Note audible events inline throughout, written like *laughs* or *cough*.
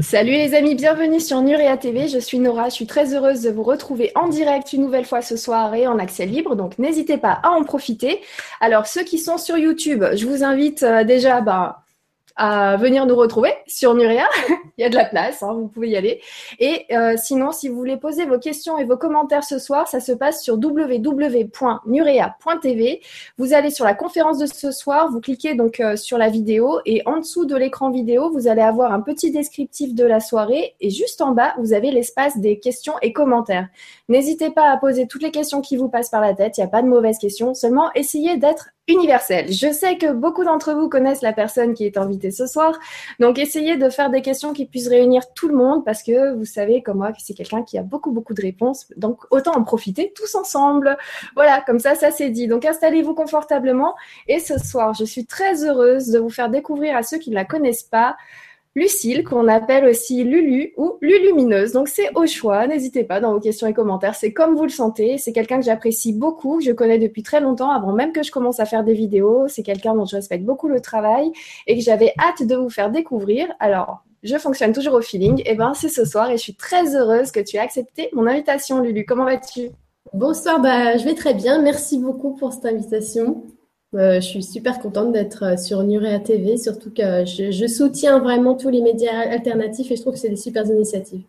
Salut les amis, bienvenue sur Nurea TV. Je suis Nora, je suis très heureuse de vous retrouver en direct une nouvelle fois ce soir et en accès libre, donc n'hésitez pas à en profiter. Alors ceux qui sont sur YouTube, je vous invite euh, déjà bah, à venir nous retrouver sur Nuria. *laughs* Il y a de la place, hein, vous pouvez y aller. Et euh, sinon, si vous voulez poser vos questions et vos commentaires ce soir, ça se passe sur www.nurea.tv. Vous allez sur la conférence de ce soir, vous cliquez donc euh, sur la vidéo et en dessous de l'écran vidéo, vous allez avoir un petit descriptif de la soirée et juste en bas, vous avez l'espace des questions et commentaires. N'hésitez pas à poser toutes les questions qui vous passent par la tête, il n'y a pas de mauvaises questions, seulement essayez d'être universel. Je sais que beaucoup d'entre vous connaissent la personne qui est invitée ce soir, donc essayez de faire des questions qui puissent réunir tout le monde parce que vous savez comme moi que c'est quelqu'un qui a beaucoup beaucoup de réponses, donc autant en profiter tous ensemble. Voilà, comme ça, ça c'est dit. Donc installez-vous confortablement et ce soir, je suis très heureuse de vous faire découvrir à ceux qui ne la connaissent pas Lucille, qu'on appelle aussi Lulu ou Lulumineuse. Donc c'est au choix, n'hésitez pas dans vos questions et commentaires, c'est comme vous le sentez. C'est quelqu'un que j'apprécie beaucoup, que je connais depuis très longtemps, avant même que je commence à faire des vidéos. C'est quelqu'un dont je respecte beaucoup le travail et que j'avais hâte de vous faire découvrir. Alors, je fonctionne toujours au feeling. Et eh ben c'est ce soir et je suis très heureuse que tu aies accepté mon invitation, Lulu. Comment vas-tu? Bonsoir, bah, je vais très bien. Merci beaucoup pour cette invitation. Euh, je suis super contente d'être euh, sur Nurea TV, surtout que je, soutiens vraiment tous les médias alternatifs et je trouve que c'est des super initiatives.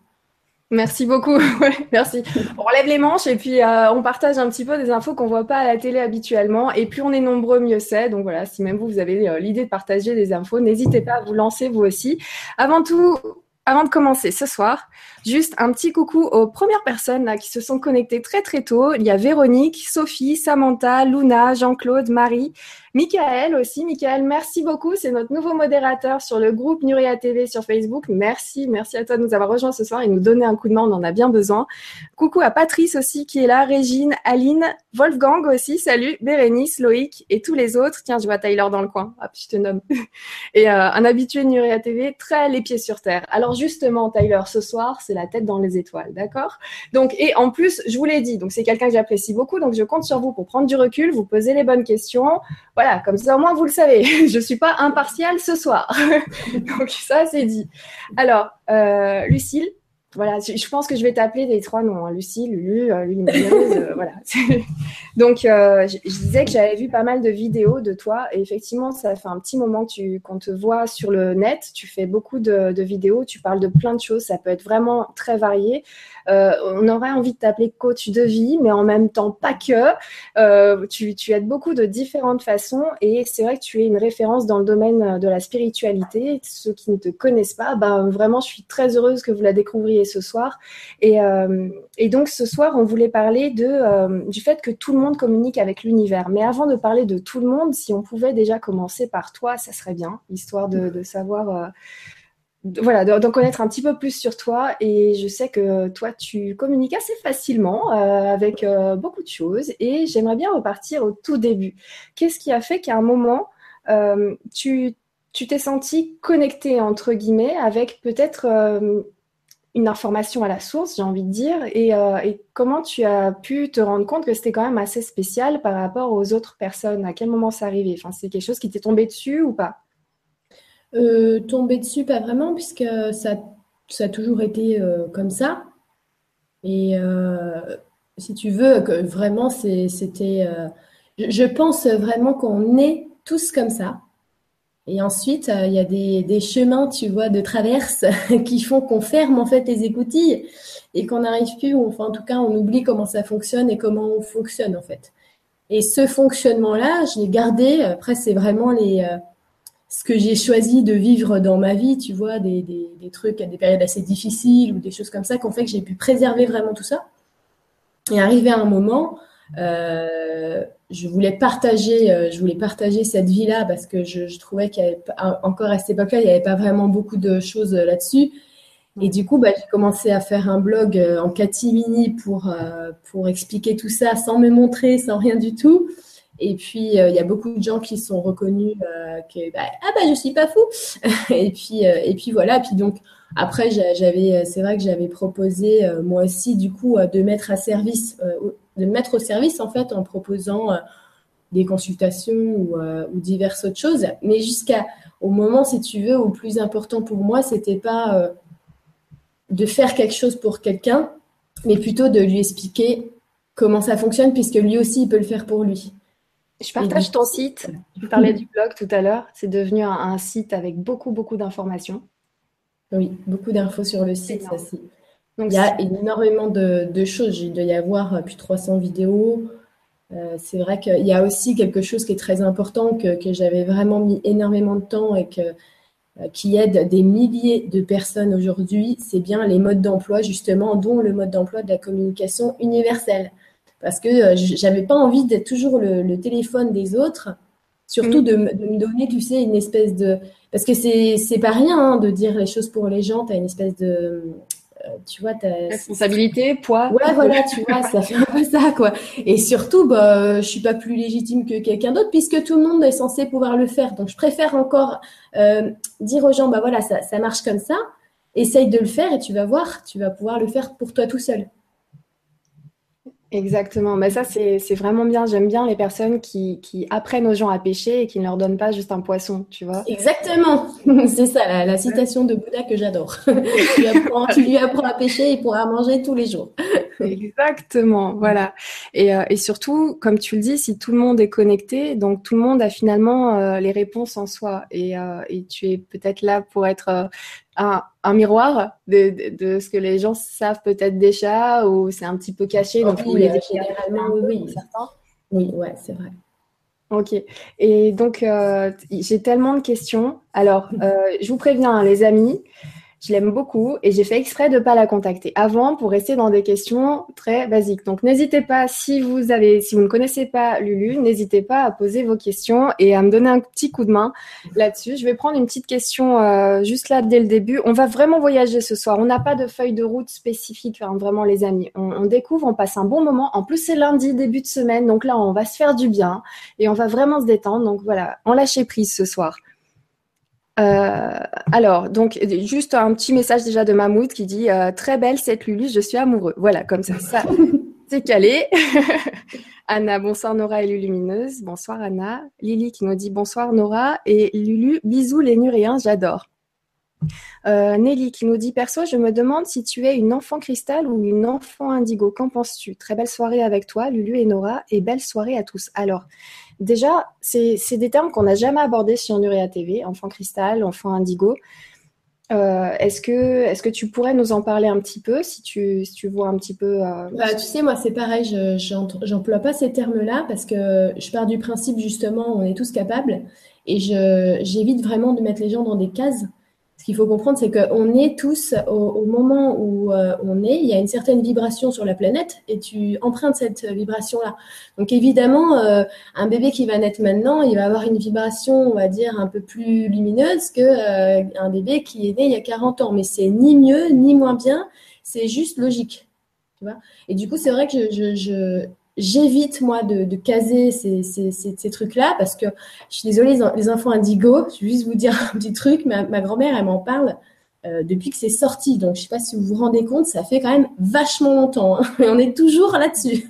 Merci beaucoup. *laughs* merci. On relève les manches et puis euh, on partage un petit peu des infos qu'on voit pas à la télé habituellement. Et plus on est nombreux, mieux c'est. Donc voilà, si même vous, vous avez l'idée de partager des infos, n'hésitez pas à vous lancer vous aussi. Avant tout, avant de commencer ce soir, juste un petit coucou aux premières personnes qui se sont connectées très très tôt. Il y a Véronique, Sophie, Samantha, Luna, Jean-Claude, Marie, Michael aussi. Michael, merci beaucoup. C'est notre nouveau modérateur sur le groupe Nuria TV sur Facebook. Merci, merci à toi de nous avoir rejoints ce soir et nous donner un coup de main. On en a bien besoin. Coucou à Patrice aussi qui est là, Régine, Aline, Wolfgang aussi. Salut, Bérénice, Loïc et tous les autres. Tiens, je vois Tyler dans le coin. Hop, je te nomme. *laughs* Et euh, un habitué de Nuria TV, très les pieds sur terre. Alors justement, Tyler, ce soir, c'est la tête dans les étoiles, d'accord? Donc, et en plus, je vous l'ai dit, donc c'est quelqu'un que j'apprécie beaucoup, donc je compte sur vous pour prendre du recul, vous poser les bonnes questions. Voilà, comme ça au moins vous le savez, *laughs* je suis pas impartiale ce soir. *laughs* Donc ça c'est dit. Alors, euh, Lucille, voilà, je pense que je vais t'appeler des trois noms, hein. Lucie, Lulu, euh, euh *laughs* voilà. *laughs* Donc, euh, je, disais que j'avais vu pas mal de vidéos de toi et effectivement, ça fait un petit moment qu'on te voit sur le net. Tu fais beaucoup de, vidéos, tu parles de plein de choses, ça peut être vraiment très varié. On aurait envie de t'appeler coach de vie, mais en même temps pas que. Tu, tu aides beaucoup de différentes façons et c'est vrai que tu es une référence dans le domaine de la spiritualité. Ceux qui ne te connaissent pas, ben vraiment, je suis très heureuse que vous la découvriez ce soir. Et, euh, et donc ce soir, on voulait parler de, du fait que tout le monde communique avec l'univers. Mais avant de parler de tout le monde, si on pouvait déjà commencer par toi, ça serait bien, histoire de, de savoir voilà, d'en connaître un petit peu plus sur toi. Et je sais que toi, tu communiques assez facilement euh, avec euh, beaucoup de choses. Et j'aimerais bien repartir au tout début. Qu'est-ce qui a fait qu'à un moment, euh, tu t'es senti connecté, entre guillemets, avec peut-être une information à la source, j'ai envie de dire, et, et, comment tu as pu te rendre compte que c'était quand même assez spécial par rapport aux autres personnes? À quel moment ça arrivait? Enfin, c'est quelque chose qui t'est tombé dessus ou pas? Euh, tomber dessus, pas vraiment, puisque ça, a toujours été euh, comme ça. Et euh, si tu veux, vraiment, c'était. je pense vraiment qu'on est tous comme ça. Et ensuite, il y a des, chemins, tu vois, de traverse *laughs* qui font qu'on ferme en fait les écoutilles et qu'on n'arrive plus, ou enfin en tout cas, on oublie comment ça fonctionne et comment on fonctionne en fait. Et ce fonctionnement-là, je l'ai gardé. Après, c'est vraiment les, ce que j'ai choisi de vivre dans ma vie, tu vois, des, des, trucs à des périodes assez difficiles ou des choses comme ça, qui ont fait que j'ai pu préserver vraiment tout ça. Et arrivé à un moment, euh, je voulais partager, euh, je voulais partager cette vie-là parce que je, je trouvais qu'il y avait encore à cette époque-là, il n'y avait pas vraiment beaucoup de choses euh, là-dessus. Et du coup, bah, j'ai commencé à faire un blog euh, en catimini pour pour expliquer tout ça sans me montrer, sans rien du tout. Et puis, il y a beaucoup de gens qui sont reconnus que, bah, ah bah, je suis pas fou. *laughs* et puis, et puis voilà. Puis donc, après, j'avais, c'est vrai que j'avais proposé moi aussi, du coup, de mettre à service, de mettre au service en fait, en proposant des consultations ou, ou, diverses autres choses. Mais jusqu'à au moment, si tu veux, au plus important pour moi, c'était pas de faire quelque chose pour quelqu'un, mais plutôt de lui expliquer comment ça fonctionne, puisque lui aussi, il peut le faire pour lui. Je partage ton site. Tu parlais *laughs* du blog tout à l'heure. C'est devenu un, site avec beaucoup, beaucoup d'informations. Oui, beaucoup d'infos sur le site. Ça, Donc, il y a énormément de, choses. Il doit y avoir euh, plus de 300 vidéos. Euh, c'est vrai qu'il y a aussi quelque chose qui est très important, que, que j'avais vraiment mis énormément de temps et que, euh, qui aide des milliers de personnes aujourd'hui. C'est bien les modes d'emploi, justement, dont le mode d'emploi de la communication universelle parce que euh, j'avais pas envie d'être toujours le, téléphone des autres, surtout mm. de, me donner, tu sais, une espèce de. Parce que c'est pas rien hein, de dire les choses pour les gens, tu as une espèce de. Euh, tu vois, ta responsabilité, poids. Ouais, voilà, tu vois, ça fait un peu ça, quoi. Et surtout, bah, je suis pas plus légitime que quelqu'un d'autre puisque tout le monde est censé pouvoir le faire. Donc, je préfère encore euh, dire aux gens, bah voilà, ça, ça marche comme ça. Essaye de le faire et tu vas voir, tu vas pouvoir le faire pour toi tout seul. Exactement, mais ça c'est vraiment bien. J'aime bien les personnes qui, qui, apprennent aux gens à pêcher et qui ne leur donnent pas juste un poisson, tu vois. Exactement, *laughs* c'est ça la, citation de Bouddha que j'adore. *laughs* tu, lui apprends à pêcher et pourra manger tous les jours. *laughs* Exactement, voilà. Et, euh, et, surtout, comme tu le dis, si tout le monde est connecté, donc tout le monde a finalement euh, les réponses en soi. Et, euh, et tu es peut-être là pour être un, miroir de, de, ce que les gens savent peut-être déjà ou c'est un petit peu caché. donc, oui, les généralement, oui, oui. Certains. Oui, ouais, c'est vrai. Ok. Et donc, j'ai tellement de questions. Alors, je vous préviens, hein, les amis, je l'aime beaucoup et j'ai fait exprès de ne pas la contacter avant pour rester dans des questions très basiques. Donc n'hésitez pas, si vous avez, si vous ne connaissez pas Lulu, n'hésitez pas à poser vos questions et à me donner un petit coup de main là-dessus. Je vais prendre une petite question euh, juste là dès le début. On va vraiment voyager ce soir. On n'a pas de feuille de route spécifique, hein, vraiment les amis. On, découvre, on passe un bon moment. En plus c'est lundi, début de semaine, donc là on va se faire du bien et on va vraiment se détendre. Donc voilà, on lâcher prise ce soir. Euh, alors, donc, juste un petit message déjà de Mahmoud qui dit euh, Très belle cette Lulu, je suis amoureux. Voilà, comme ça, ça *laughs* c'est calé. *laughs* Anna, bonsoir Nora et Lulumineuse. Bonsoir Anna. Lily qui nous dit bonsoir Nora. Et Lulu, bisous les Nuréens, j'adore. Euh, Nelly qui nous dit Perso, je me demande si tu es une enfant cristal ou une enfant indigo. Qu'en penses-tu? Très belle soirée avec toi, Lulu et Nora, et belle soirée à tous. Alors, Déjà, c'est des termes qu'on n'a jamais abordés sur Nuria TV, enfant cristal, enfant indigo. Euh, est-ce que, est que tu pourrais nous en parler un petit peu, si tu, si tu vois un petit peu euh, bah, Tu sais, moi, c'est pareil, je pas ces termes-là parce que je pars du principe, justement, on est tous capables et j'évite vraiment de mettre les gens dans des cases qu'il faut comprendre, c'est qu'on est tous, au, moment où euh, on est, il y a une certaine vibration sur la planète et tu empruntes cette vibration-là. Donc évidemment, euh, un bébé qui va naître maintenant, il va avoir une vibration, on va dire, un peu plus lumineuse que euh, un bébé qui est né il y a 40 ans. Mais c'est ni mieux ni moins bien, c'est juste logique. Tu vois? Et du coup, c'est vrai que je, je, j'évite moi de, caser ces, trucs-là parce que je suis désolée, les enfants indigos, je vais juste vous dire *laughs* un petit truc, ma, grand-mère, elle m'en parle euh, depuis que c'est sorti. Donc, je sais pas si vous vous rendez compte, ça fait quand même vachement longtemps. Hein, *laughs* on est toujours là-dessus.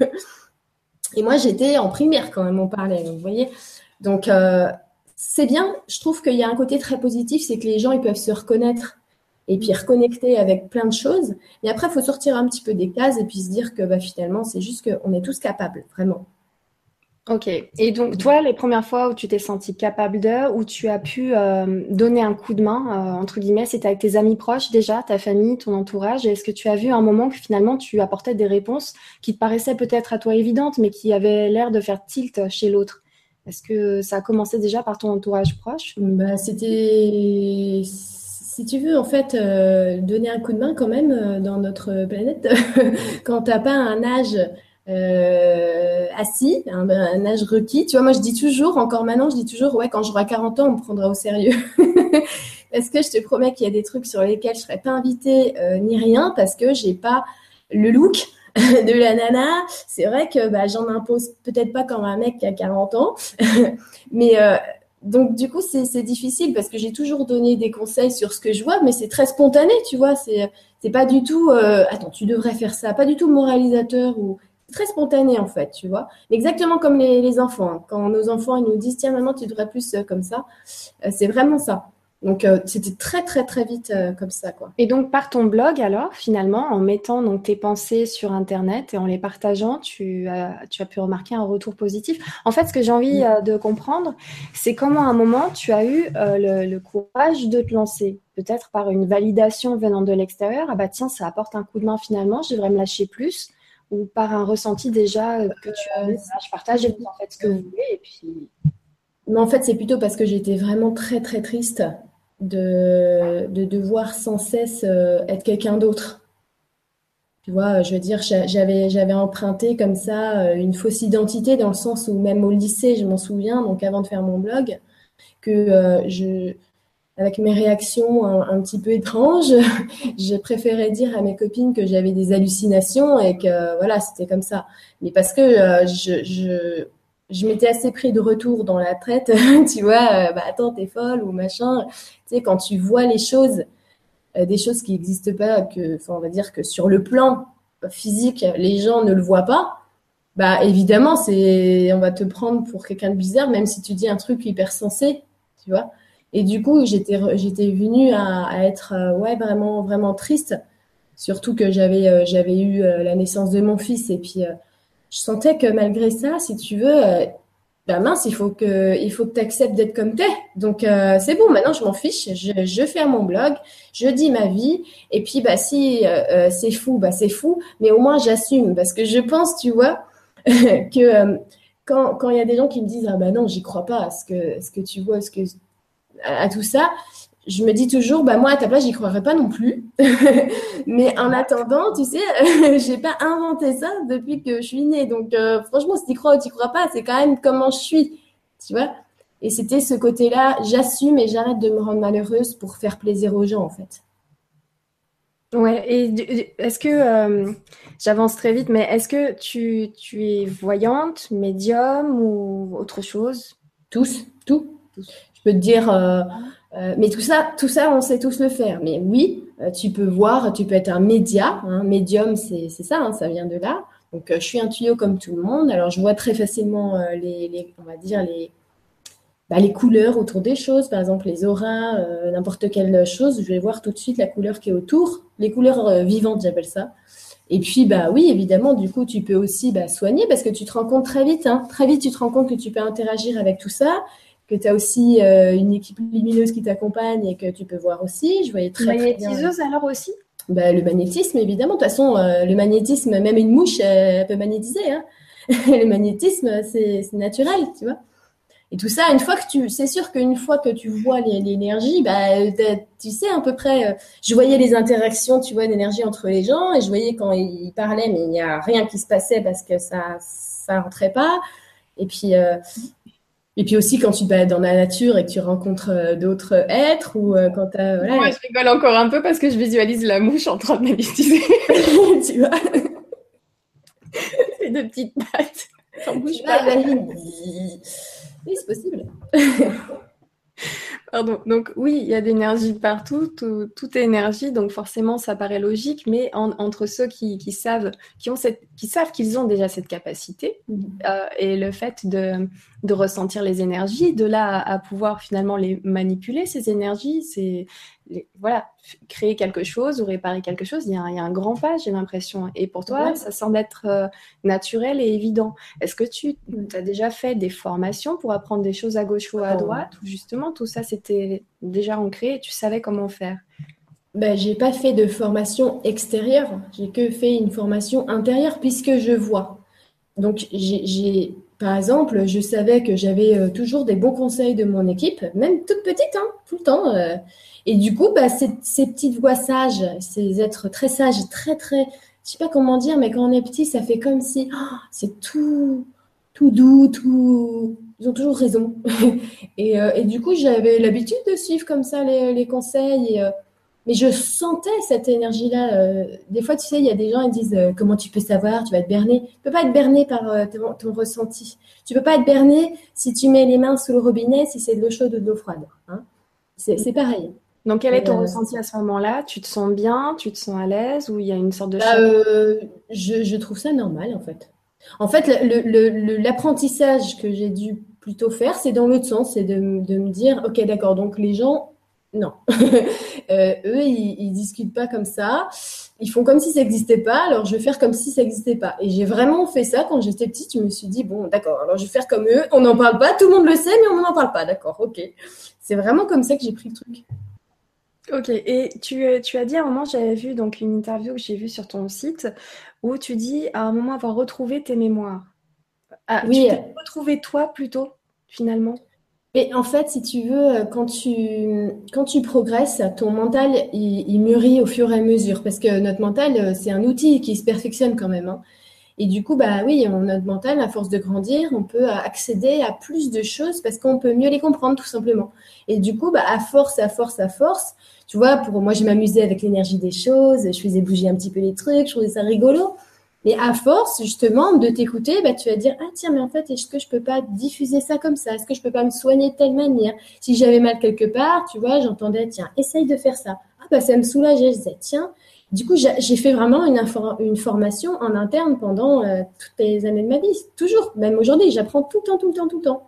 Et moi, j'étais en primaire quand même, on parlait. vous voyez Donc, euh, c'est bien. Je trouve qu'il y a un côté très positif, c'est que les gens, ils peuvent se reconnaître et puis reconnecter avec plein de choses. Mais après, il faut sortir un petit peu des cases et puis se dire que bah, finalement, c'est juste qu'on est tous capables, vraiment. Ok. Et donc, toi, les premières fois où tu t'es senti capable de, où tu as pu euh, donner un coup de main, euh, entre guillemets, c'était avec tes amis proches déjà, ta famille, ton entourage. Est-ce que tu as vu un moment que finalement tu apportais des réponses qui te paraissaient peut-être à toi évidentes, mais qui avaient l'air de faire tilt chez l'autre? Est-ce que ça a commencé déjà par ton entourage proche bah, C'était si tu veux, en fait, euh, donner un coup de main quand même euh, dans notre planète, *laughs* quand tu n'as pas un âge euh, assis, un, âge requis. Tu vois, moi, je dis toujours, encore maintenant, je dis toujours, ouais, quand j'aurai 40 ans, on me prendra au sérieux. *laughs* parce que je te promets qu'il y a des trucs sur lesquels je serai pas invitée ni rien, parce que j'ai pas le look *laughs* de la nana. C'est vrai que bah, j'en impose peut-être pas comme un mec qui a 40 ans, mais donc du coup c'est difficile parce que j'ai toujours donné des conseils sur ce que je vois, mais c'est très spontané, tu vois. C'est pas du tout euh, attends tu devrais faire ça, pas du tout moralisateur ou très spontané en fait, tu vois. Exactement comme les, enfants. Quand nos enfants ils nous disent tiens maman tu devrais plus euh, comme ça, euh, c'est vraiment ça. Donc euh, c'était très très très vite euh, comme ça quoi. Et donc par ton blog alors finalement en mettant donc tes pensées sur internet et en les partageant, tu as, tu as pu remarquer un retour positif. En fait, ce que j'ai envie euh, de comprendre, c'est comment à un moment tu as eu le, le, courage de te lancer, peut-être par une validation venant de l'extérieur. Ah bah tiens, ça apporte un coup de main finalement, je devrais me lâcher plus, ou par un ressenti déjà que tu as. je partage en faites ce que vous voulez et puis. Mais en fait, c'est plutôt parce que j'étais vraiment très très triste de, de devoir sans cesse euh, être quelqu'un d'autre. Tu vois, je veux dire, j'avais, j'avais emprunté comme ça euh, une fausse identité dans le sens où même au lycée, je m'en souviens, donc avant de faire mon blog, que euh, je, avec mes réactions un, petit peu étranges, *laughs* j'ai préféré dire à mes copines que j'avais des hallucinations et que voilà, c'était comme ça. Mais parce que je, je, je m'étais assez pris de retour dans la traite, *laughs* tu vois, euh, bah attends, t'es folle ou machin. Tu sais, quand tu vois les choses, euh, des choses qui n'existent pas, que, enfin, on va dire que sur le plan physique, les gens ne le voient pas, bah évidemment, c'est, on va te prendre pour quelqu'un de bizarre, même si tu dis un truc hyper sensé, tu vois. Et du coup, j'étais, j'étais venue à, à être, euh, ouais, vraiment, vraiment triste. Surtout que j'avais, j'avais eu la naissance de mon fils et puis je sentais que malgré ça, si tu veux, euh, bah mince, il faut que, il faut que tu acceptes d'être comme t'es. Donc euh, c'est bon, maintenant je m'en fiche, je, je fais mon blog, je dis ma vie, et puis bah si euh, euh, c'est fou, bah c'est fou, mais au moins j'assume. Parce que je pense, tu vois, *laughs* que quand quand il y a des gens qui me disent ah bah non, j'y crois pas à ce que ce que tu vois, ce que à tout ça, je me dis toujours, bah moi à ta place, j'y croirais pas non plus. *laughs* Mais en attendant, tu sais, *laughs* j'ai pas inventé ça depuis que je suis née. Donc euh, franchement, si tu crois ou tu crois pas, c'est quand même comment je suis, tu vois. Et c'était ce côté-là, j'assume et j'arrête de me rendre malheureuse pour faire plaisir aux gens, en fait. Ouais, et est-ce que, euh, j'avance très vite, mais est-ce que tu, tu es voyante, médium ou autre chose? Tous, tout. Je peux te dire, euh, euh, mais tout ça, tout ça, on sait tous le faire. Mais oui, euh, tu peux voir, tu peux être un média. Hein, médium, c'est ça, hein, ça vient de là. Donc, euh, je suis un tuyau comme tout le monde. Alors, je vois très facilement les, on va dire les, bah, les couleurs autour des choses. Par exemple, les auras, n'importe quelle chose. Je vais voir tout de suite la couleur qui est autour. Les couleurs vivantes, j'appelle ça. Et puis, bah oui, évidemment, du coup, tu peux aussi bah, soigner parce que tu te rends compte très vite. Hein, très vite, tu te rends compte que tu peux interagir avec tout ça que tu as aussi euh, une équipe lumineuse qui t'accompagne et que tu peux voir aussi. Je voyais très, Magnétiseuse alors aussi? Bah, Le magnétisme, évidemment. De toute façon, euh, le magnétisme, même une mouche, elle peut magnétiser. Hein. *laughs* le magnétisme, c'est naturel, tu vois. Et tout ça, une fois que tu, c'est sûr qu'une fois que tu vois l'énergie, bah, tu sais à peu près. Euh, je voyais les interactions, tu vois, d'énergie entre les gens, et je voyais quand ils parlaient, mais il n'y a rien qui se passait parce que ça, ça rentrait pas. Et puis, et puis aussi quand tu te balades dans la nature et que tu rencontres euh, d'autres êtres ou euh, quand tu voilà. Moi, je rigole encore un peu parce que je visualise la mouche en train de magnétiser. *laughs* tu vois C'est de petites pattes. Ça bouge pas. Oui, c'est possible. *laughs* Pardon. Donc oui, il y a de l'énergie partout, tout, est énergie, donc forcément ça paraît logique, mais entre ceux qui, savent, qui ont cette, qui savent qu'ils ont déjà cette capacité, mm-hmm. euh, et le fait de, de, ressentir les énergies, de là à, pouvoir finalement les manipuler ces énergies, c'est voilà, créer quelque chose ou réparer quelque chose, il y a un, grand pas, j'ai l'impression. Et pour toi, ça semble être euh, naturel et évident. Est-ce que tu as déjà fait des formations pour apprendre des choses à gauche ou à droite? Ou justement, tout ça, c'était déjà ancré et tu savais comment faire? Ben, j'ai pas fait de formation extérieure, j'ai que fait une formation intérieure puisque je vois. Donc j'ai par exemple, je savais que j'avais euh, toujours des bons conseils de mon équipe, même toute petite, hein, tout le temps. Euh. Et du coup, bah, ces, petites voix sages, ces êtres très sages, très, très, je sais pas comment dire, mais quand on est petit, ça fait comme si oh, c'est tout, tout doux, tout. Ils ont toujours raison. *laughs* et, euh, et, du coup, j'avais l'habitude de suivre comme ça les, conseils. Et, mais je sentais cette énergie-là. Euh, des fois, tu sais, il y a des gens qui disent euh, comment tu peux savoir, tu vas être berné. Tu peux pas être berné par euh, ton, ressenti. Tu peux pas être berné si tu mets les mains sous le robinet, si c'est de l'eau chaude ou de l'eau froide. Hein. C'est pareil. Donc, quel est ton ressenti à ce moment-là? Tu te sens bien? Tu te sens à l'aise? Ou il y a une sorte de... Bah, je, je, trouve ça normal, en fait. En fait, l'apprentissage que j'ai dû plutôt faire, c'est dans l'autre sens. C'est de, de me dire, OK, d'accord, donc les gens Non. *laughs* Euh, eux, ils, ils discutent pas comme ça. Ils font comme si ça n'existait pas, alors je vais faire comme si ça n'existait pas. Et j'ai vraiment fait ça quand j'étais petite. Je me suis dit, bon, d'accord, alors je vais faire comme eux. On n'en parle pas, tout le monde le sait, mais on n'en parle pas. D'accord, ok. C'est vraiment comme ça que j'ai pris le truc. Ok, et tu, tu as dit à un moment, j'avais vu donc une interview que j'ai vue sur ton site, où tu dis à un moment avoir retrouvé tes mémoires. Ah, oui. Tu t'es retrouvé toi plutôt, finalement? Et en fait, si tu veux, euh, quand tu, quand tu progresses, ton mental, il, mûrit au fur et à mesure. Parce que notre mental, euh, c'est un outil qui se perfectionne quand même. Hein. Et du coup, bah oui, notre mental, à force de grandir, on peut accéder à plus de choses parce qu'on peut mieux les comprendre, tout simplement. Et du coup, bah, à force, à force, à force, tu vois, pour moi, je m'amusais avec l'énergie des choses, je faisais bouger un petit peu les trucs, je trouvais ça rigolo. Et à force, justement, de t'écouter, bah, tu vas dire, ah tiens, mais en fait, est-ce que je peux pas diffuser ça comme ça? Est-ce que je peux pas me soigner de telle manière? Si j'avais mal quelque part, tu vois, j'entendais, tiens, essaye de faire ça. Ah bah ça me soulageait. Je disais, tiens. Du coup, j'ai fait vraiment une, une, formation en interne pendant euh, toutes les années de ma vie. Toujours, même aujourd'hui, j'apprends tout le temps, tout le temps, tout le temps.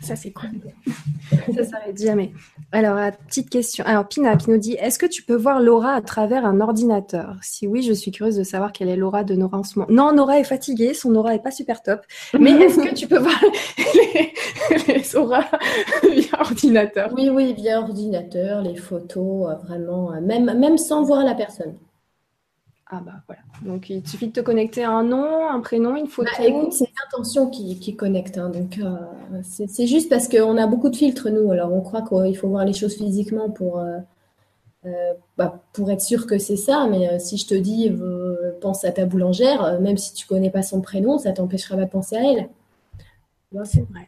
Ça, c'est cool. ça s'arrête jamais. Alors, petite question. Alors, Pina qui nous dit Est-ce que tu peux voir Laura à travers un ordinateur? Si oui, je suis curieuse de savoir quelle est l'aura de Nora en ce moment. Non, Nora est fatiguée, son aura est pas super top. Mais est-ce que tu peux voir *laughs* les, les auras via ordinateur? Oui, oui, via ordinateur, les photos, euh, vraiment, euh, même, même sans voir la personne. Ah bah voilà. Donc il suffit de te connecter à un nom, un prénom, une photo. Bah, écoute, c'est l'intention qui, qui connecte. Hein. donc euh, c'est juste parce qu'on a beaucoup de filtres nous. Alors on croit qu'il faut voir les choses physiquement pour euh, euh, bah, pour être sûr que c'est ça. Mais si je te dis pense à ta boulangère, même si tu connais pas son prénom, ça t'empêchera pas de penser à elle. C'est vrai.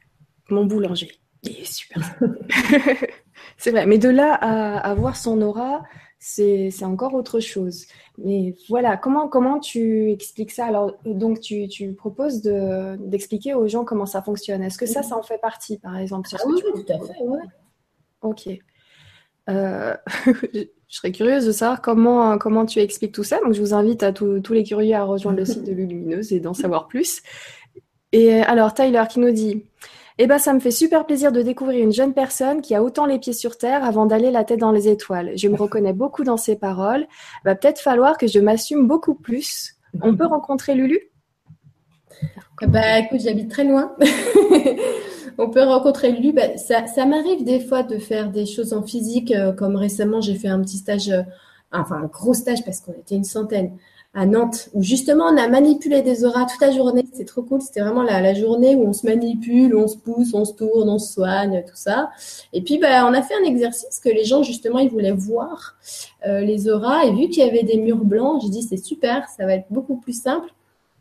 Mon boulanger, il est super. *laughs* c'est vrai. Mais de là à, à voir son aura c'est encore autre chose. Mais voilà, comment, comment tu expliques ça? Alors, donc, tu, tu proposes d'expliquer aux gens comment ça fonctionne. Est-ce que ça, ça en fait partie, par exemple ah oui, tout à fait, ouais. Ok. Euh, *laughs* je serais curieuse de savoir comment, comment tu expliques tout ça. Donc, je vous invite à tous les curieux à rejoindre le site de Lulumineuse et d'en savoir plus. Et alors, Tyler qui nous dit eh ben, ça me fait super plaisir de découvrir une jeune personne qui a autant les pieds sur terre avant d'aller la tête dans les étoiles. Je me reconnais *laughs* beaucoup dans ses paroles. Va peut-être falloir que je m'assume beaucoup plus. On peut rencontrer Lulu? Bah, écoute, j'habite très loin. *laughs* On peut rencontrer Lulu. Bah, ça, ça m'arrive des fois de faire des choses en physique, euh, comme récemment, j'ai fait un petit stage, euh, enfin un gros stage parce qu'on était une centaine à Nantes, où justement on a manipulé des auras toute la journée. C'est trop cool. C'était vraiment la, journée où on se manipule, on se pousse, on se tourne, on se soigne, tout ça. Et puis, bah, on a fait un exercice que les gens, justement, ils voulaient voir euh, les auras. Et vu qu'il y avait des murs blancs, j'ai dit c'est super, ça va être beaucoup plus simple.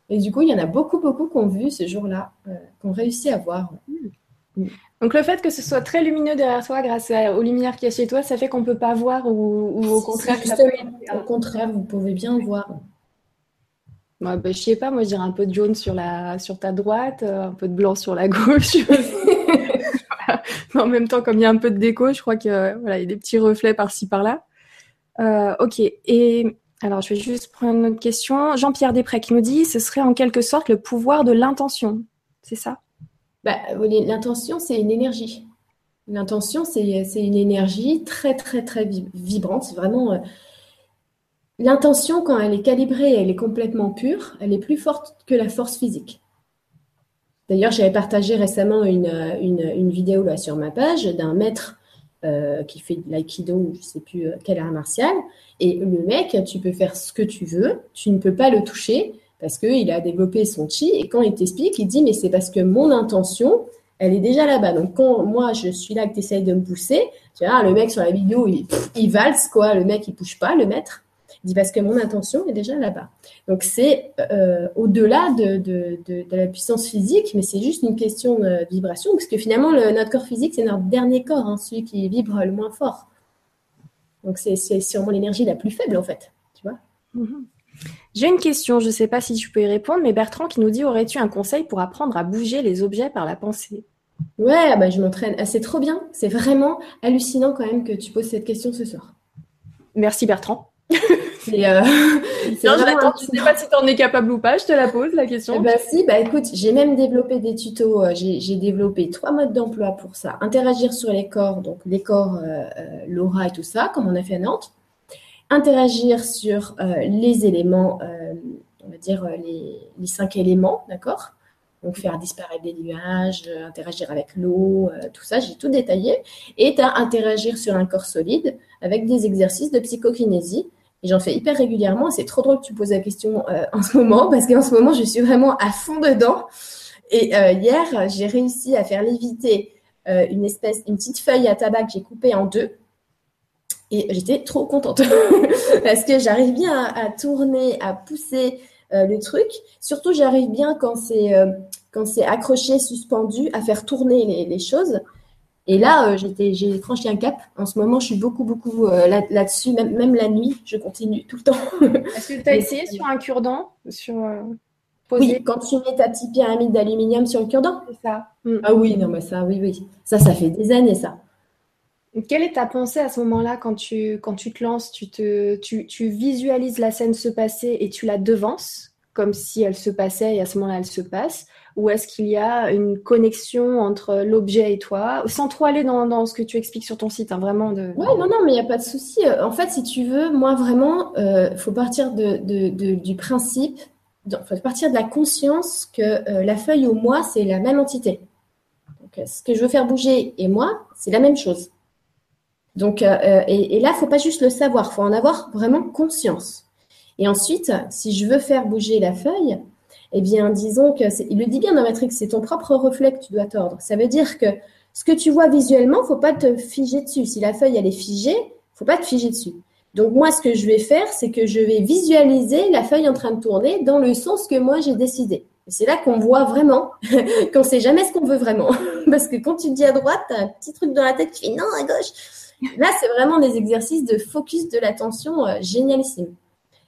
Et du coup, il y en a beaucoup, beaucoup qui ont vu ce jour-là, euh, qui ont réussi à voir. Donc le fait que ce soit très lumineux derrière toi grâce aux lumières qu'il y a chez toi, ça fait qu'on ne peut pas voir ou, au contraire, au contraire, vous pouvez bien voir. Moi, bah, je sais pas, moi je dirais un peu de jaune sur, la, sur ta droite, euh, un peu de blanc sur la *laughs* gauche. En même temps, comme il y a un peu de déco, je crois que voilà, il y a des petits reflets par-ci par-là. Euh, ok. Et alors, je vais juste prendre une autre question. Jean-Pierre Després qui nous dit, ce serait en quelque sorte le pouvoir de l'intention. C'est ça? Bah, L'intention, c'est une énergie. L'intention, c'est une énergie très, très, très vibrante. C'est vraiment euh, L'intention, quand elle est calibrée elle est complètement pure, elle est plus forte que la force physique. D'ailleurs, j'avais partagé récemment une, vidéo sur ma page d'un maître euh, qui fait de l'aïkido, je ne sais plus euh, quel art martial. Et le mec, tu peux faire ce que tu veux, tu ne peux pas le toucher parce qu'il a développé son chi. Et quand il t'explique, il dit Mais c'est parce que mon intention, elle est déjà là-bas. Donc, quand moi, je suis là que tu essayes de me pousser, tu vois, le mec sur la vidéo, il, il valse, quoi. Le mec, il bouge pas, le maître dit parce que mon intention est déjà là-bas. Donc c'est euh, au-delà de, la puissance physique, mais c'est juste une question de vibration, parce que finalement, le, notre corps physique, c'est notre dernier corps, hein, celui qui vibre le moins fort. Donc c'est sûrement l'énergie la plus faible, en fait. Tu vois mhm. J'ai une question, je ne sais pas si tu peux y répondre, mais Bertrand qui nous dit aurais-tu un conseil pour apprendre à bouger les objets par la pensée? Ouais, bah, je m'entraîne. Ah, c'est trop bien. C'est vraiment hallucinant quand même que tu poses cette question ce soir. Merci Bertrand. *laughs* C'est, euh, *laughs* non, je ne sais pas si tu en es capable ou pas, je te la pose la question. bah si, bah écoute, j'ai même développé des tutos, euh, j'ai, développé trois modes d'emploi pour ça. Interagir sur les corps, donc les corps, euh, l'aura et tout ça, comme on a fait à Nantes. Interagir sur les éléments, on va dire les, les cinq éléments, d'accord? Donc faire disparaître des nuages, euh, interagir avec l'eau, euh, tout ça, j'ai tout détaillé. Et tu as interagir sur un corps solide avec des exercices de psychokinésie. Et j'en fais hyper régulièrement. C'est trop drôle que tu poses la question euh, en ce moment, parce qu'en ce moment, je suis vraiment à fond dedans. Et hier, j'ai réussi à faire léviter une espèce, une petite feuille à tabac que j'ai coupée en deux. Et j'étais trop contente *laughs* parce que j'arrive bien à, tourner, à pousser le truc. Surtout, j'arrive bien quand c'est quand c'est accroché, suspendu, à faire tourner les, choses. Et là, euh, j'ai franchi un cap. En ce moment, je suis beaucoup, beaucoup euh, là-dessus. même, la nuit, je continue tout le temps. *laughs* Est-ce que tu as essayé sur un cure-dent sur, euh, Oui, quand tu mets ta petite pyramide d'aluminium sur le cure-dent. C'est ça. Mm. Ah oui, non, mais ça, oui, oui. Ça, ça fait des années, ça. Quelle est ta pensée à ce moment-là quand tu, quand tu te lances tu, te, tu, tu visualises la scène se passer et tu la devances comme si elle se passait et à ce moment-là elle se passe? Ou est-ce qu'il y a une connexion entre l'objet et toi? Sans trop aller dans, ce que tu expliques sur ton site, hein, vraiment. De... Oui, non, non, mais il n'y a pas de souci. En fait, si tu veux, moi, vraiment, il euh, faut partir de, du principe, il faut partir de la conscience que euh, la feuille ou moi, c'est la même entité. Donc, euh, ce que je veux faire bouger et moi, c'est la même chose. Donc, et, et, là, il ne faut pas juste le savoir, il faut en avoir vraiment conscience. Et ensuite, si je veux faire bouger la feuille, eh bien, disons que, il le dit bien dans Matrix, c'est ton propre reflet que tu dois tordre. Ça veut dire que ce que tu vois visuellement, faut pas te figer dessus. Si la feuille, elle est figée, faut pas te figer dessus. Donc, moi, ce que je vais faire, c'est que je vais visualiser la feuille en train de tourner dans le sens que moi, j'ai décidé. C'est là qu'on voit vraiment, *laughs* qu'on sait jamais ce qu'on veut vraiment. *laughs* Parce que quand tu dis à droite, as un petit truc dans la tête qui fait non, à gauche. Là, c'est vraiment des exercices de focus de l'attention euh, génialissime.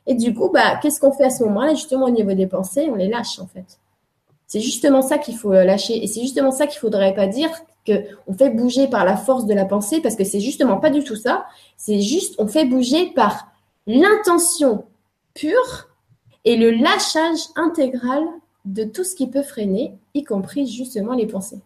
Et du coup, bah, qu'est-ce qu'on fait à ce moment-là? Justement, au niveau des pensées, on les lâche en fait. C'est justement ça qu'il faut euh, lâcher. Et c'est justement ça qu'il ne faudrait pas dire qu'on fait bouger par la force de la pensée, parce que c'est justement pas du tout ça. C'est juste, on fait bouger par l'intention pure et le lâchage intégral de tout ce qui peut freiner, y compris justement les pensées.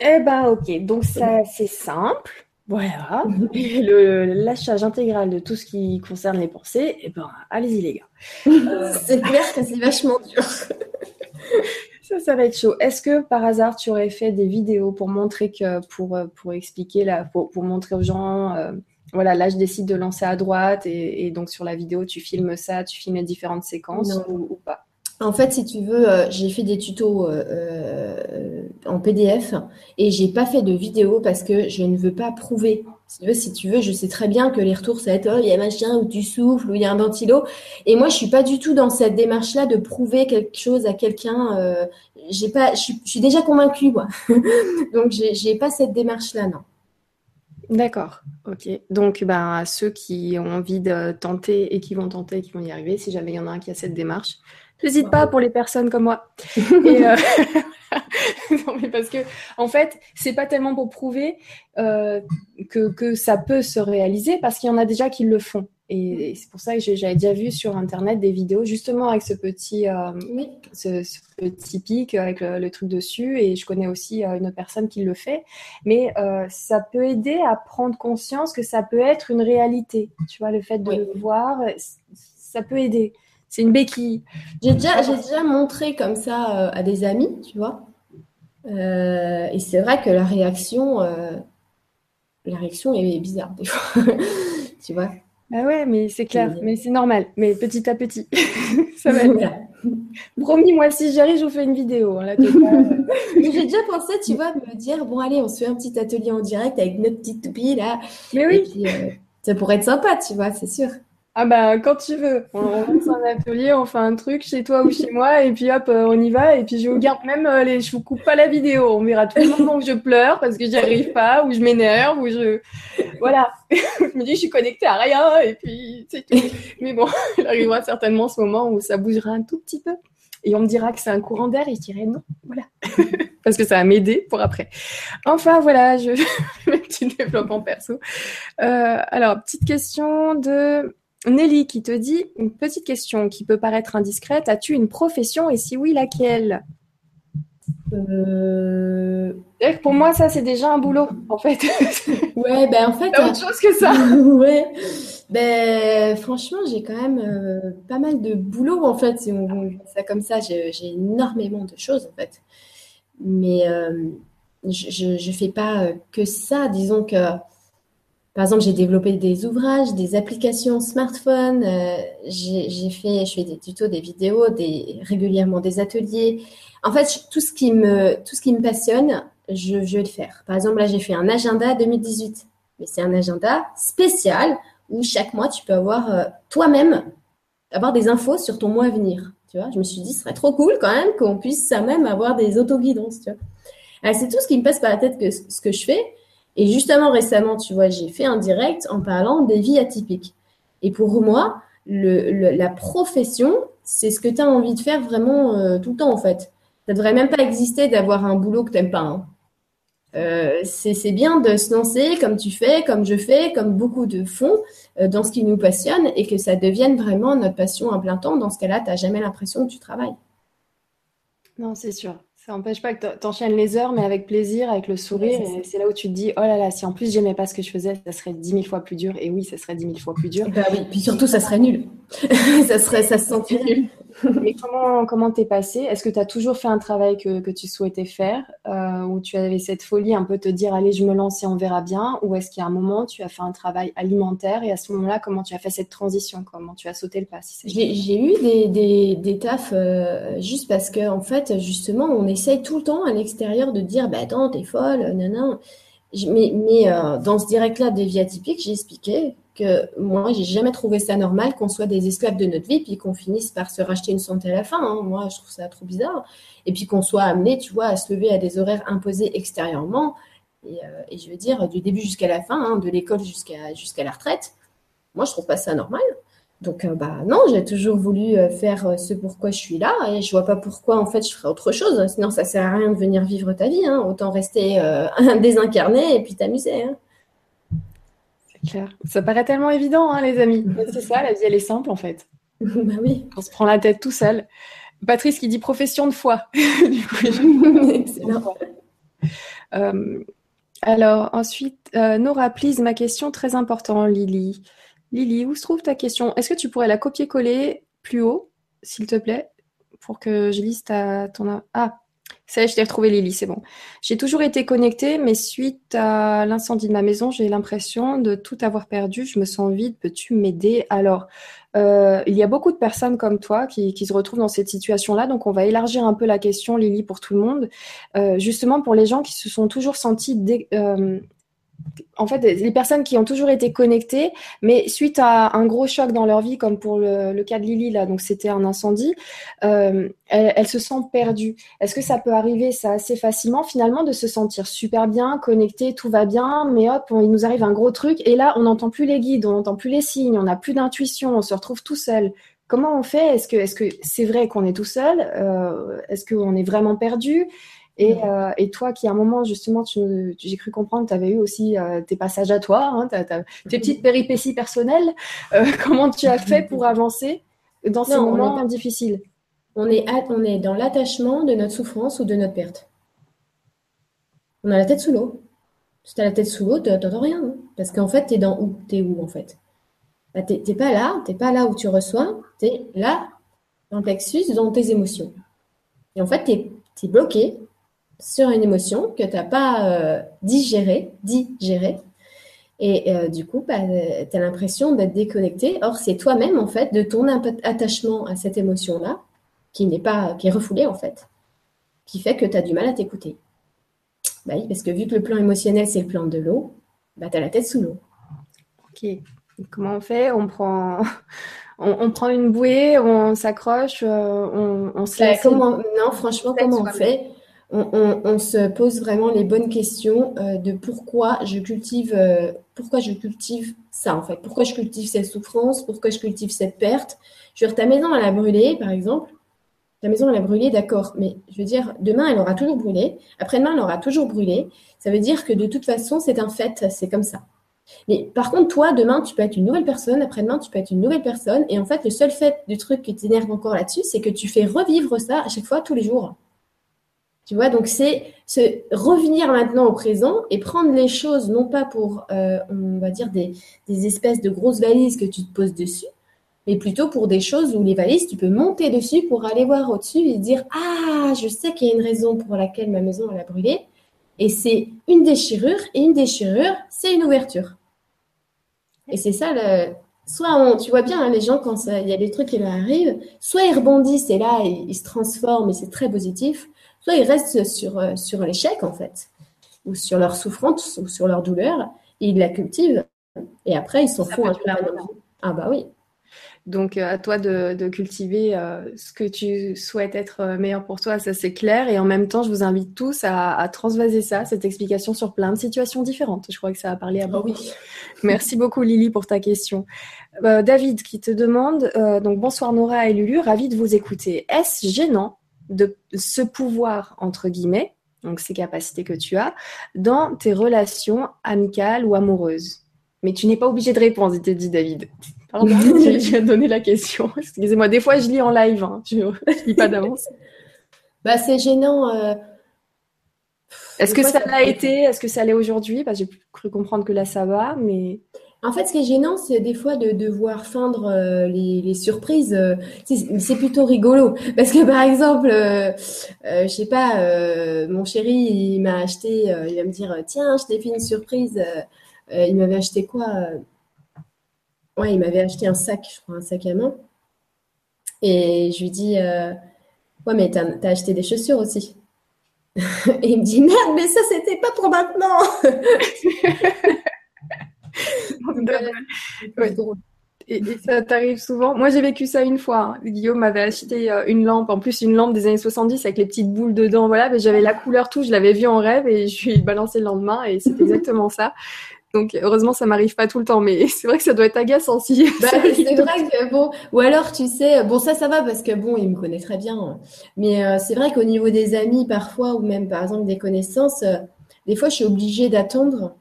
Eh ben ok, donc ça c'est simple. Voilà. le lâchage intégral de tout ce qui concerne les pensées, et eh ben, allez-y les gars. *laughs* c'est clair que c'est vachement dur. *laughs* ça, ça va être chaud. Est-ce que par hasard tu aurais fait des vidéos pour montrer que, pour, euh, pour expliquer, là, pour, montrer aux gens, euh, voilà, là je décide de lancer à droite et, donc sur la vidéo tu filmes ça, tu filmes les différentes séquences ou, pas? En fait, si tu veux, euh, j'ai fait des tutos euh, euh, en PDF et j'ai pas fait de vidéo parce que je ne veux pas prouver. Si tu veux, je sais très bien que les retours, ça va être oh, il y a machin où tu souffles, où il y a un ventilo. Et moi, je suis pas du tout dans cette démarche-là de prouver quelque chose à quelqu'un. je suis, déjà convaincue, moi. *laughs* Donc, j'ai pas cette démarche-là, non. D'accord, ok. Donc, à ceux qui ont envie de tenter et qui vont tenter et qui vont y arriver, si jamais il y en a un qui a cette démarche, N'hésite pas pour les personnes comme moi. Et, euh, *laughs* non, mais parce que, en fait, c'est pas tellement pour prouver euh, que, que, ça peut se réaliser, parce qu'il y en a déjà qui le font. Et, c'est pour ça que j'avais déjà vu sur Internet des vidéos, justement avec ce petit, euh, ce, petit pic, avec le, truc dessus. Et je connais aussi une autre personne qui le fait. Mais ça peut aider à prendre conscience que ça peut être une réalité. Tu vois, le fait de le voir, ça peut aider c'est une béquille. J'ai déjà, j'ai déjà montré comme ça euh, à des amis, tu vois. Euh, et c'est vrai que la réaction, euh, la réaction est bizarre des fois, *laughs* tu vois. Ah ouais, mais c'est clair, mais c'est normal. Mais petit à petit, *laughs* ça va être Promis, moi, si j'arrive, je vous fais une vidéo. Hein, *laughs* J'ai déjà pensé, tu vois, me dire, bon, allez, on se fait un petit atelier en direct avec notre petite toupie, là. Mais oui. ça pourrait être sympa, tu vois, c'est sûr. Ah bah quand tu veux. On, *laughs* lance un atelier, on fait un truc chez toi ou chez moi et puis hop, euh, on y va et puis je vous garde même euh, les, je vous coupe pas la vidéo. On verra tout le moment où je pleure parce que j'y arrive pas ou je m'énerve ou je, voilà. *laughs* je me dis je suis connectée à rien et puis c'est tout. Mais bon, *laughs* il arrivera certainement ce moment où ça bougera un tout petit peu et on me dira que c'est un courant d'air et je dirais non, voilà. parce que ça va m'aider pour après. Enfin voilà, je petit développement perso. Euh, alors petite question de Nelly qui te dit une petite question qui peut paraître indiscrète. As-tu une profession et si oui, laquelle? Euh... Pour moi, ça, c'est déjà un boulot, en fait. *laughs* ouais, ben en fait. autre chose que ça. *laughs* ouais. Ben, franchement, j'ai quand même euh, pas mal de boulot, en fait, si on veut ça comme ça. J'ai énormément de choses, en fait. Mais euh, je ne fais pas que ça. Disons que par exemple, j'ai développé des ouvrages, des applications smartphone, euh, j'ai fait, je fais des tutos, des vidéos, régulièrement des ateliers. En fait, tout ce qui me, tout ce qui me passionne, je, je vais le faire. Par exemple, là, j'ai fait un agenda 2018. Mais c'est un agenda spécial où chaque mois, tu peux avoir euh, toi-même avoir des infos sur ton mois à venir. Tu vois, je me suis dit, ce serait trop cool quand même qu'on puisse ça même avoir des autoguidances. Tu vois. C'est tout ce qui me passe par la tête que ce que je fais. Et justement, récemment, tu vois, j'ai fait un direct en parlant des vies atypiques. Et pour moi, la profession, c'est ce que tu as envie de faire vraiment euh, tout le temps, en fait. Ça devrait même pas exister d'avoir un boulot que tu n'aimes pas. Hein. Euh, c'est bien de se lancer comme tu fais, comme je fais, comme beaucoup de font, euh, dans ce qui nous passionne et que ça devienne vraiment notre passion à plein temps. Dans ce cas-là, tu n'as jamais l'impression que tu travailles. Non, c'est sûr. Ça n'empêche pas que tu enchaînes les heures, mais avec plaisir, avec le sourire. et c'est là où tu te dis, oh là là, si en plus j'aimais pas ce que je faisais, ça serait dix mille fois plus dur. Et oui, ça serait dix mille fois plus dur. Bah oui, puis surtout, ça serait nul. *laughs* ça serait, ça se sentirait nul. *laughs* Mais comment comment t'es passé Est-ce que tu as toujours fait un travail que, que tu souhaitais faire euh, Ou tu avais cette folie un peu te dire allez je me lance et on verra bien? Ou est-ce qu'il y a un moment tu as fait un travail alimentaire et à ce moment-là comment tu as fait cette transition? Comment tu as sauté le pas J'ai eu des, des, des tafs euh, juste parce que en fait justement on essaye tout le temps à l'extérieur de dire bah attends t'es folle non non mais, mais euh, dans ce direct-là des vies atypiques, j'ai expliqué moi, j'ai jamais trouvé ça normal qu'on soit des esclaves de notre vie, puis qu'on finisse par se racheter une santé à la fin. Hein. Moi, je trouve ça trop bizarre. Et puis qu'on soit amené, tu vois, à se lever à des horaires imposés extérieurement. Et, euh, je veux dire, du début jusqu'à la fin, hein, de l'école jusqu'à la retraite. Moi, je trouve pas ça normal. Donc, euh, bah non, j'ai toujours voulu euh, faire ce pourquoi je suis là et je vois pas pourquoi en fait je ferais autre chose. Sinon, ça sert à rien de venir vivre ta vie. Hein. Autant rester *laughs* désincarné et puis t'amuser. Clair. Ça paraît tellement évident, hein, les amis. *laughs* C'est ça, la vie elle est simple en fait. bah oui. On se prend la tête tout seul. Patrice qui dit profession de foi. *laughs* du coup, alors ensuite, Nora, please, ma question très importante, Lily. Lily, où se trouve ta question? Est-ce que tu pourrais la copier-coller plus haut, s'il te plaît, pour que je lise ta, ton... Ah, ça je t'ai retrouvé Lily, c'est bon. J'ai toujours été connectée, mais suite à l'incendie de ma maison, j'ai l'impression de tout avoir perdu. Je me sens vide. Peux-tu m'aider? Alors, euh, il y a beaucoup de personnes comme toi qui, se retrouvent dans cette situation-là. Donc, on va élargir un peu la question, Lily, pour tout le monde. Euh, justement, pour les gens qui se sont toujours sentis euh, en fait, les personnes qui ont toujours été connectées, mais suite à un gros choc dans leur vie, comme pour le, cas de Lily, là, donc c'était un incendie, euh, elles, se sentent perdues. Est-ce que ça peut arriver, ça, assez facilement, finalement, de se sentir super bien, connecté, tout va bien, mais hop, il nous arrive un gros truc, et là, on n'entend plus les guides, on n'entend plus les signes, on n'a plus d'intuition, on se retrouve tout seul. Comment on fait? Est-ce que c'est vrai qu'on est tout seul? Euh, Est-ce qu'on est vraiment perdu? Et, mm. euh, et, toi, qui à un moment, justement, tu, j'ai cru comprendre, tu avais eu aussi euh, tes passages à toi, hein, tes petites péripéties personnelles. Euh, *laughs* comment tu as fait pour avancer dans ces moments difficiles? On est, on est dans l'attachement de notre souffrance ou de notre perte. On a la tête sous l'eau. Si tu as la tête sous l'eau, tu n'entends rien. Hein. parce qu'en fait, tu es dans où? Tu es où, en fait? Bah, Tu n'es pas là, tu n'es pas là où tu reçois, tu es là, dans le plexus, dans tes émotions. Et en fait, tu es bloqué sur une émotion que tu n'as pas euh, digérée, digérée. Et euh, du coup, bah, tu as l'impression d'être déconnecté. Or, c'est toi-même, en fait, de ton attachement à cette émotion-là, qui n'est pas, qui est refoulée, en fait, qui fait que tu as du mal à t'écouter. Bah oui, parce que vu que le plan émotionnel, c'est le plan de l'eau, bah, tu as la tête sous l'eau. Ok. comment on fait? On prend. *laughs* On, prend une bouée, on s'accroche, euh, on, on se bah, laisse. non, franchement, comment on fait? On, se pose vraiment les bonnes questions euh, de pourquoi je cultive, euh, pourquoi je cultive ça en fait, pourquoi je cultive cette souffrance, pourquoi je cultive cette perte? Je veux dire, ta maison elle a brûlé par exemple, ta maison elle a brûlé, d'accord, mais je veux dire, demain elle aura toujours brûlé, après-demain elle aura toujours brûlé. Ça veut dire que de toute façon c'est un fait, c'est comme ça. Mais par contre, toi, demain, tu peux être une nouvelle personne, après-demain, tu peux être une nouvelle personne. Et en fait, le seul fait du truc qui t'énerve encore là-dessus, c'est que tu fais revivre ça à chaque fois, tous les jours. Tu vois, donc c'est revenir maintenant au présent et prendre les choses, non pas pour, euh, on va dire, des, espèces de grosses valises que tu te poses dessus, mais plutôt pour des choses où les valises, tu peux monter dessus pour aller voir au-dessus et dire Ah, je sais qu'il y a une raison pour laquelle ma maison elle a brûlé. Et c'est une déchirure, et une déchirure, c'est une ouverture. Et c'est ça, le... soit tu vois bien, hein, les gens, quand il y a des trucs qui leur arrivent, soit ils rebondissent et là, ils, se transforment et c'est très positif, soit ils restent sur, euh, sur l'échec, en fait, ou sur leur souffrance, ou sur leur douleur, et ils la cultivent. Et après, ils s'en foutent un peu. Ah bah oui. Donc, euh, à toi de, cultiver euh, ce que tu souhaites être meilleur pour toi, ça c'est clair. Et en même temps, je vous invite tous à, transvaser ça, cette explication sur plein de situations différentes. Je crois que ça a parlé à ah beaucoup. *laughs* Merci beaucoup Lily pour ta question. David qui te demande, donc bonsoir Nora et Lulu, ravi de vous écouter. Est-ce gênant de ce pouvoir, entre guillemets, donc ces capacités que tu as, dans tes relations amicales ou amoureuses mais tu n'es pas obligé de répondre, il te dit David. Pardon, j'ai *laughs* donné la question. Excusez-moi, des fois je lis en live, hein. je ne lis pas d'avance. *laughs* bah, c'est gênant. Euh, Est-ce que ça l'a été? Est-ce que ça l'est aujourd'hui? Bah, J'ai cru comprendre que là ça va, mais. En fait, ce qui est gênant, c'est des fois de devoir feindre euh, les, surprises. Euh, c'est plutôt rigolo. Parce que, par exemple, euh, je sais pas, mon chéri, il m'a acheté, il va me dire, tiens, je t'ai fait une surprise. il m'avait acheté quoi? Ouais, il m'avait acheté un sac, je crois, un sac à main. Et je lui dis, euh, ouais, mais t'as as acheté des chaussures aussi. *laughs* et il me dit, merde, mais ça, c'était pas pour maintenant. *laughs* Et, ça t'arrive souvent. Moi, j'ai vécu ça une fois. Hein. Guillaume m'avait acheté euh, une lampe, en plus une lampe des années 70 avec les petites boules dedans. Voilà, mais j'avais la couleur tout, je l'avais vue en rêve et je lui ai balancé le lendemain et c'est exactement ça. Donc heureusement ça m'arrive pas tout le temps, mais *laughs* c'est vrai que ça doit être agaçant si. Bah, c'est vrai que bon, ou alors tu sais, bon ça ça va parce que bon il me connaît très bien, mais euh, c'est vrai qu'au niveau des amis parfois ou même par exemple des connaissances, euh, des fois je suis obligée d'attendre.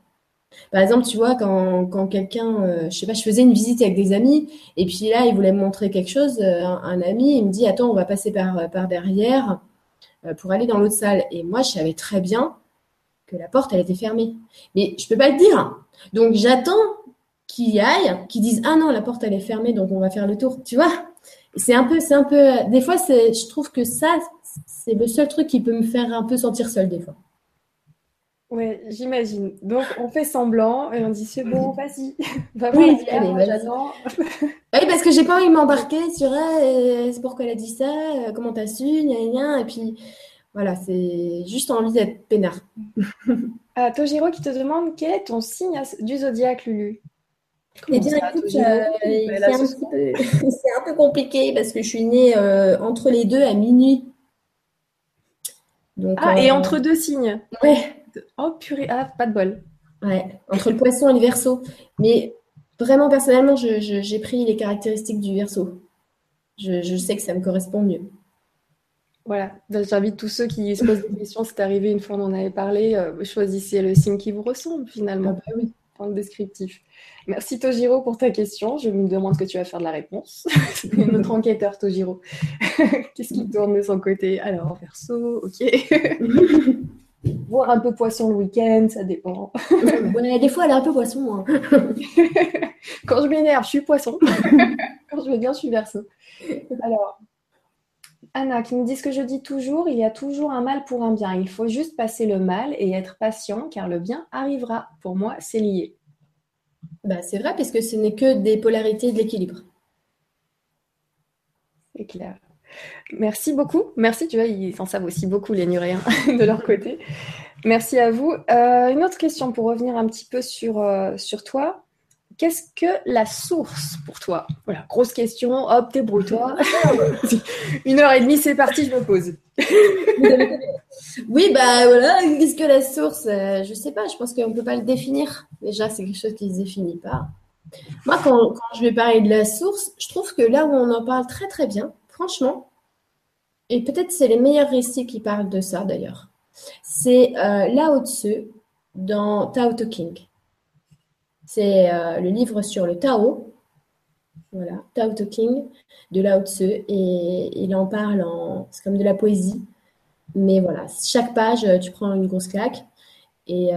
Par exemple, tu vois, quand, quand quelqu'un, euh, je sais pas, je faisais une visite avec des amis, et puis là, il voulait me montrer quelque chose, un, un, ami, il me dit, attends, on va passer par, par derrière pour aller dans l'autre salle. Et moi, je savais très bien que la porte, elle était fermée. Mais je peux pas le dire. Donc, j'attends qu'il y aille, qu'ils disent ah non, la porte, elle est fermée, donc on va faire le tour. Tu vois C'est un peu, c'est un peu. Des fois, je trouve que ça, c'est le seul truc qui peut me faire un peu sentir seule des fois. Ouais, j'imagine. Donc, on fait semblant et on dit c'est bon, vas-y. *laughs* Va oui, allez, *laughs* oui, parce que j'ai pas envie de m'embarquer sur eh, c'est pourquoi elle a dit ça, euh, comment t'as su, gna, gna, et puis voilà, c'est juste envie d'être peinard. *laughs* ah, Tojiro qui te demande quel est ton signe du zodiaque, Lulu? Eh bien, écoute, euh, c'est un, peu compliqué parce que je suis née euh, entre les deux à minuit. ah, et euh, entre deux signes Ouais. Oh purée, ah, pas de bol. Ouais, entre le poisson et le verso. Mais vraiment, personnellement, j'ai pris les caractéristiques du verso. je sais que ça me correspond mieux. Voilà, bah, j'invite tous ceux qui se posent des questions, c'est arrivé une fois, on en avait parlé, euh, choisissez le signe qui vous ressemble finalement. Ah bah oui. Dans le descriptif. Merci Tojiro pour ta question. Je me demande ce que tu vas faire de la réponse. *laughs* C'est notre enquêteur Tojiro. *laughs* Qu'est-ce qui tourne de son côté? Alors, verso, ok. *laughs* Voir un peu poisson le week-end, ça dépend. *laughs* des fois, elle est un peu poisson. Hein. *laughs* Quand je m'énerve, je suis poisson. *laughs* Quand je vais bien, je suis verso. Alors, Anna qui me dit ce que je dis toujours, il y a toujours un mal pour un bien. Il faut juste passer le mal et être patient car le bien arrivera. Pour moi, c'est lié. Bah, c'est vrai parce que ce n'est que des polarités de l'équilibre. C'est clair. Merci beaucoup. Merci, tu vois, ils en savent aussi beaucoup, les Nuréens, *laughs* de leur côté. Merci à vous. Euh, une autre question pour revenir un petit peu sur, euh, sur toi. Qu'est-ce que la source pour toi? Voilà, grosse question. Hop, débrouille-toi. *laughs* Une heure et demie, c'est parti, je me pose. *laughs* oui, bah voilà, qu'est-ce que la source? Euh, Je sais pas, je pense qu'on ne peut pas le définir. Déjà, c'est quelque chose qui ne se définit pas. Moi, quand, je vais parler de la source, je trouve que là où on en parle très très bien, franchement, et peut-être c'est les meilleurs récits qui parlent de ça d'ailleurs, c'est euh, là au-dessus dans Tao Te King. C'est le livre sur le Tao, voilà, Tao Talking de Lao Tzu, et il en parle en, c'est comme de la poésie, mais voilà, chaque page, tu prends une grosse claque. Et,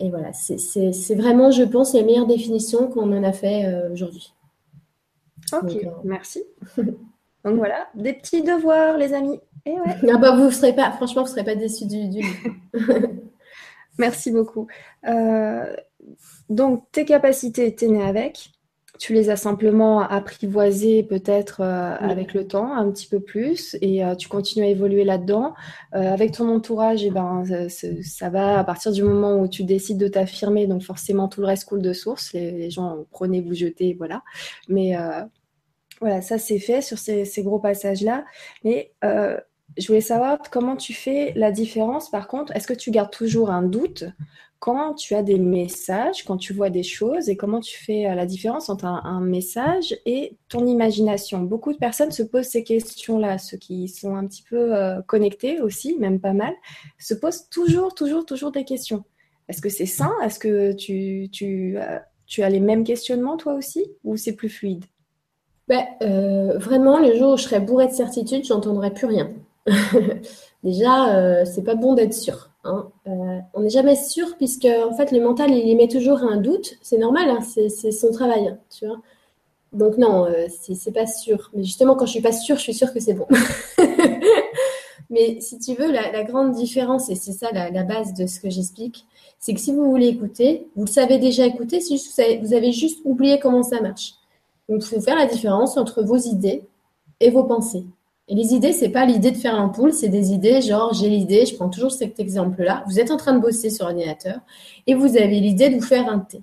et voilà, c'est vraiment, je pense, la meilleure définition qu'on en a fait aujourd'hui. Ok, merci. *laughs* Donc voilà, des petits devoirs, les amis. Et ouais. Ah bah, vous serez pas, franchement, vous ne serez pas déçus du, du *laughs* Merci beaucoup. Euh, donc, tes capacités, tu es né avec. Tu les as simplement apprivoisées peut-être euh, avec le temps, un petit peu plus, et euh, tu continues à évoluer là-dedans. avec ton entourage, et eh ben, ça, va à partir du moment où tu décides de t'affirmer, donc forcément tout le reste coule de source. Les, gens prenez, vous jetez, voilà. Mais voilà, ça c'est fait sur ces, gros passages-là. Mais euh, je voulais savoir comment tu fais la différence. Par contre, est-ce que tu gardes toujours un doute quand tu as des messages, quand tu vois des choses, et comment tu fais euh, la différence entre un, message et ton imagination? Beaucoup de personnes se posent ces questions-là, ceux qui sont un petit peu euh, connectés aussi, même pas mal, se posent toujours, toujours, toujours des questions. Est-ce que c'est sain? Est-ce que tu, tu, tu as les mêmes questionnements toi aussi? Ou c'est plus fluide? Ben, euh, vraiment, le jour où je serai bourrée de certitude, j'entendrai plus rien. *laughs* Déjà, euh, c'est pas bon d'être sûr. Hein. Euh, on n'est jamais sûr puisque en fait le mental il émet toujours un doute. C'est normal, hein, c'est son travail, hein, tu vois. Donc non, c'est pas sûr. Mais justement, quand je suis pas sûre, je suis sûre que c'est bon. *laughs* Mais si tu veux, la, grande différence, et c'est ça la, base de ce que j'explique, c'est que si vous voulez écouter, vous le savez déjà écouter, si vous avez juste oublié comment ça marche. Donc, il faut faire la différence entre vos idées et vos pensées. Et les idées, c'est pas l'idée de faire l'ampoule, c'est des idées genre j'ai l'idée, je prends toujours cet exemple-là. Vous êtes en train de bosser sur l'ordinateur et vous avez l'idée de vous faire un thé.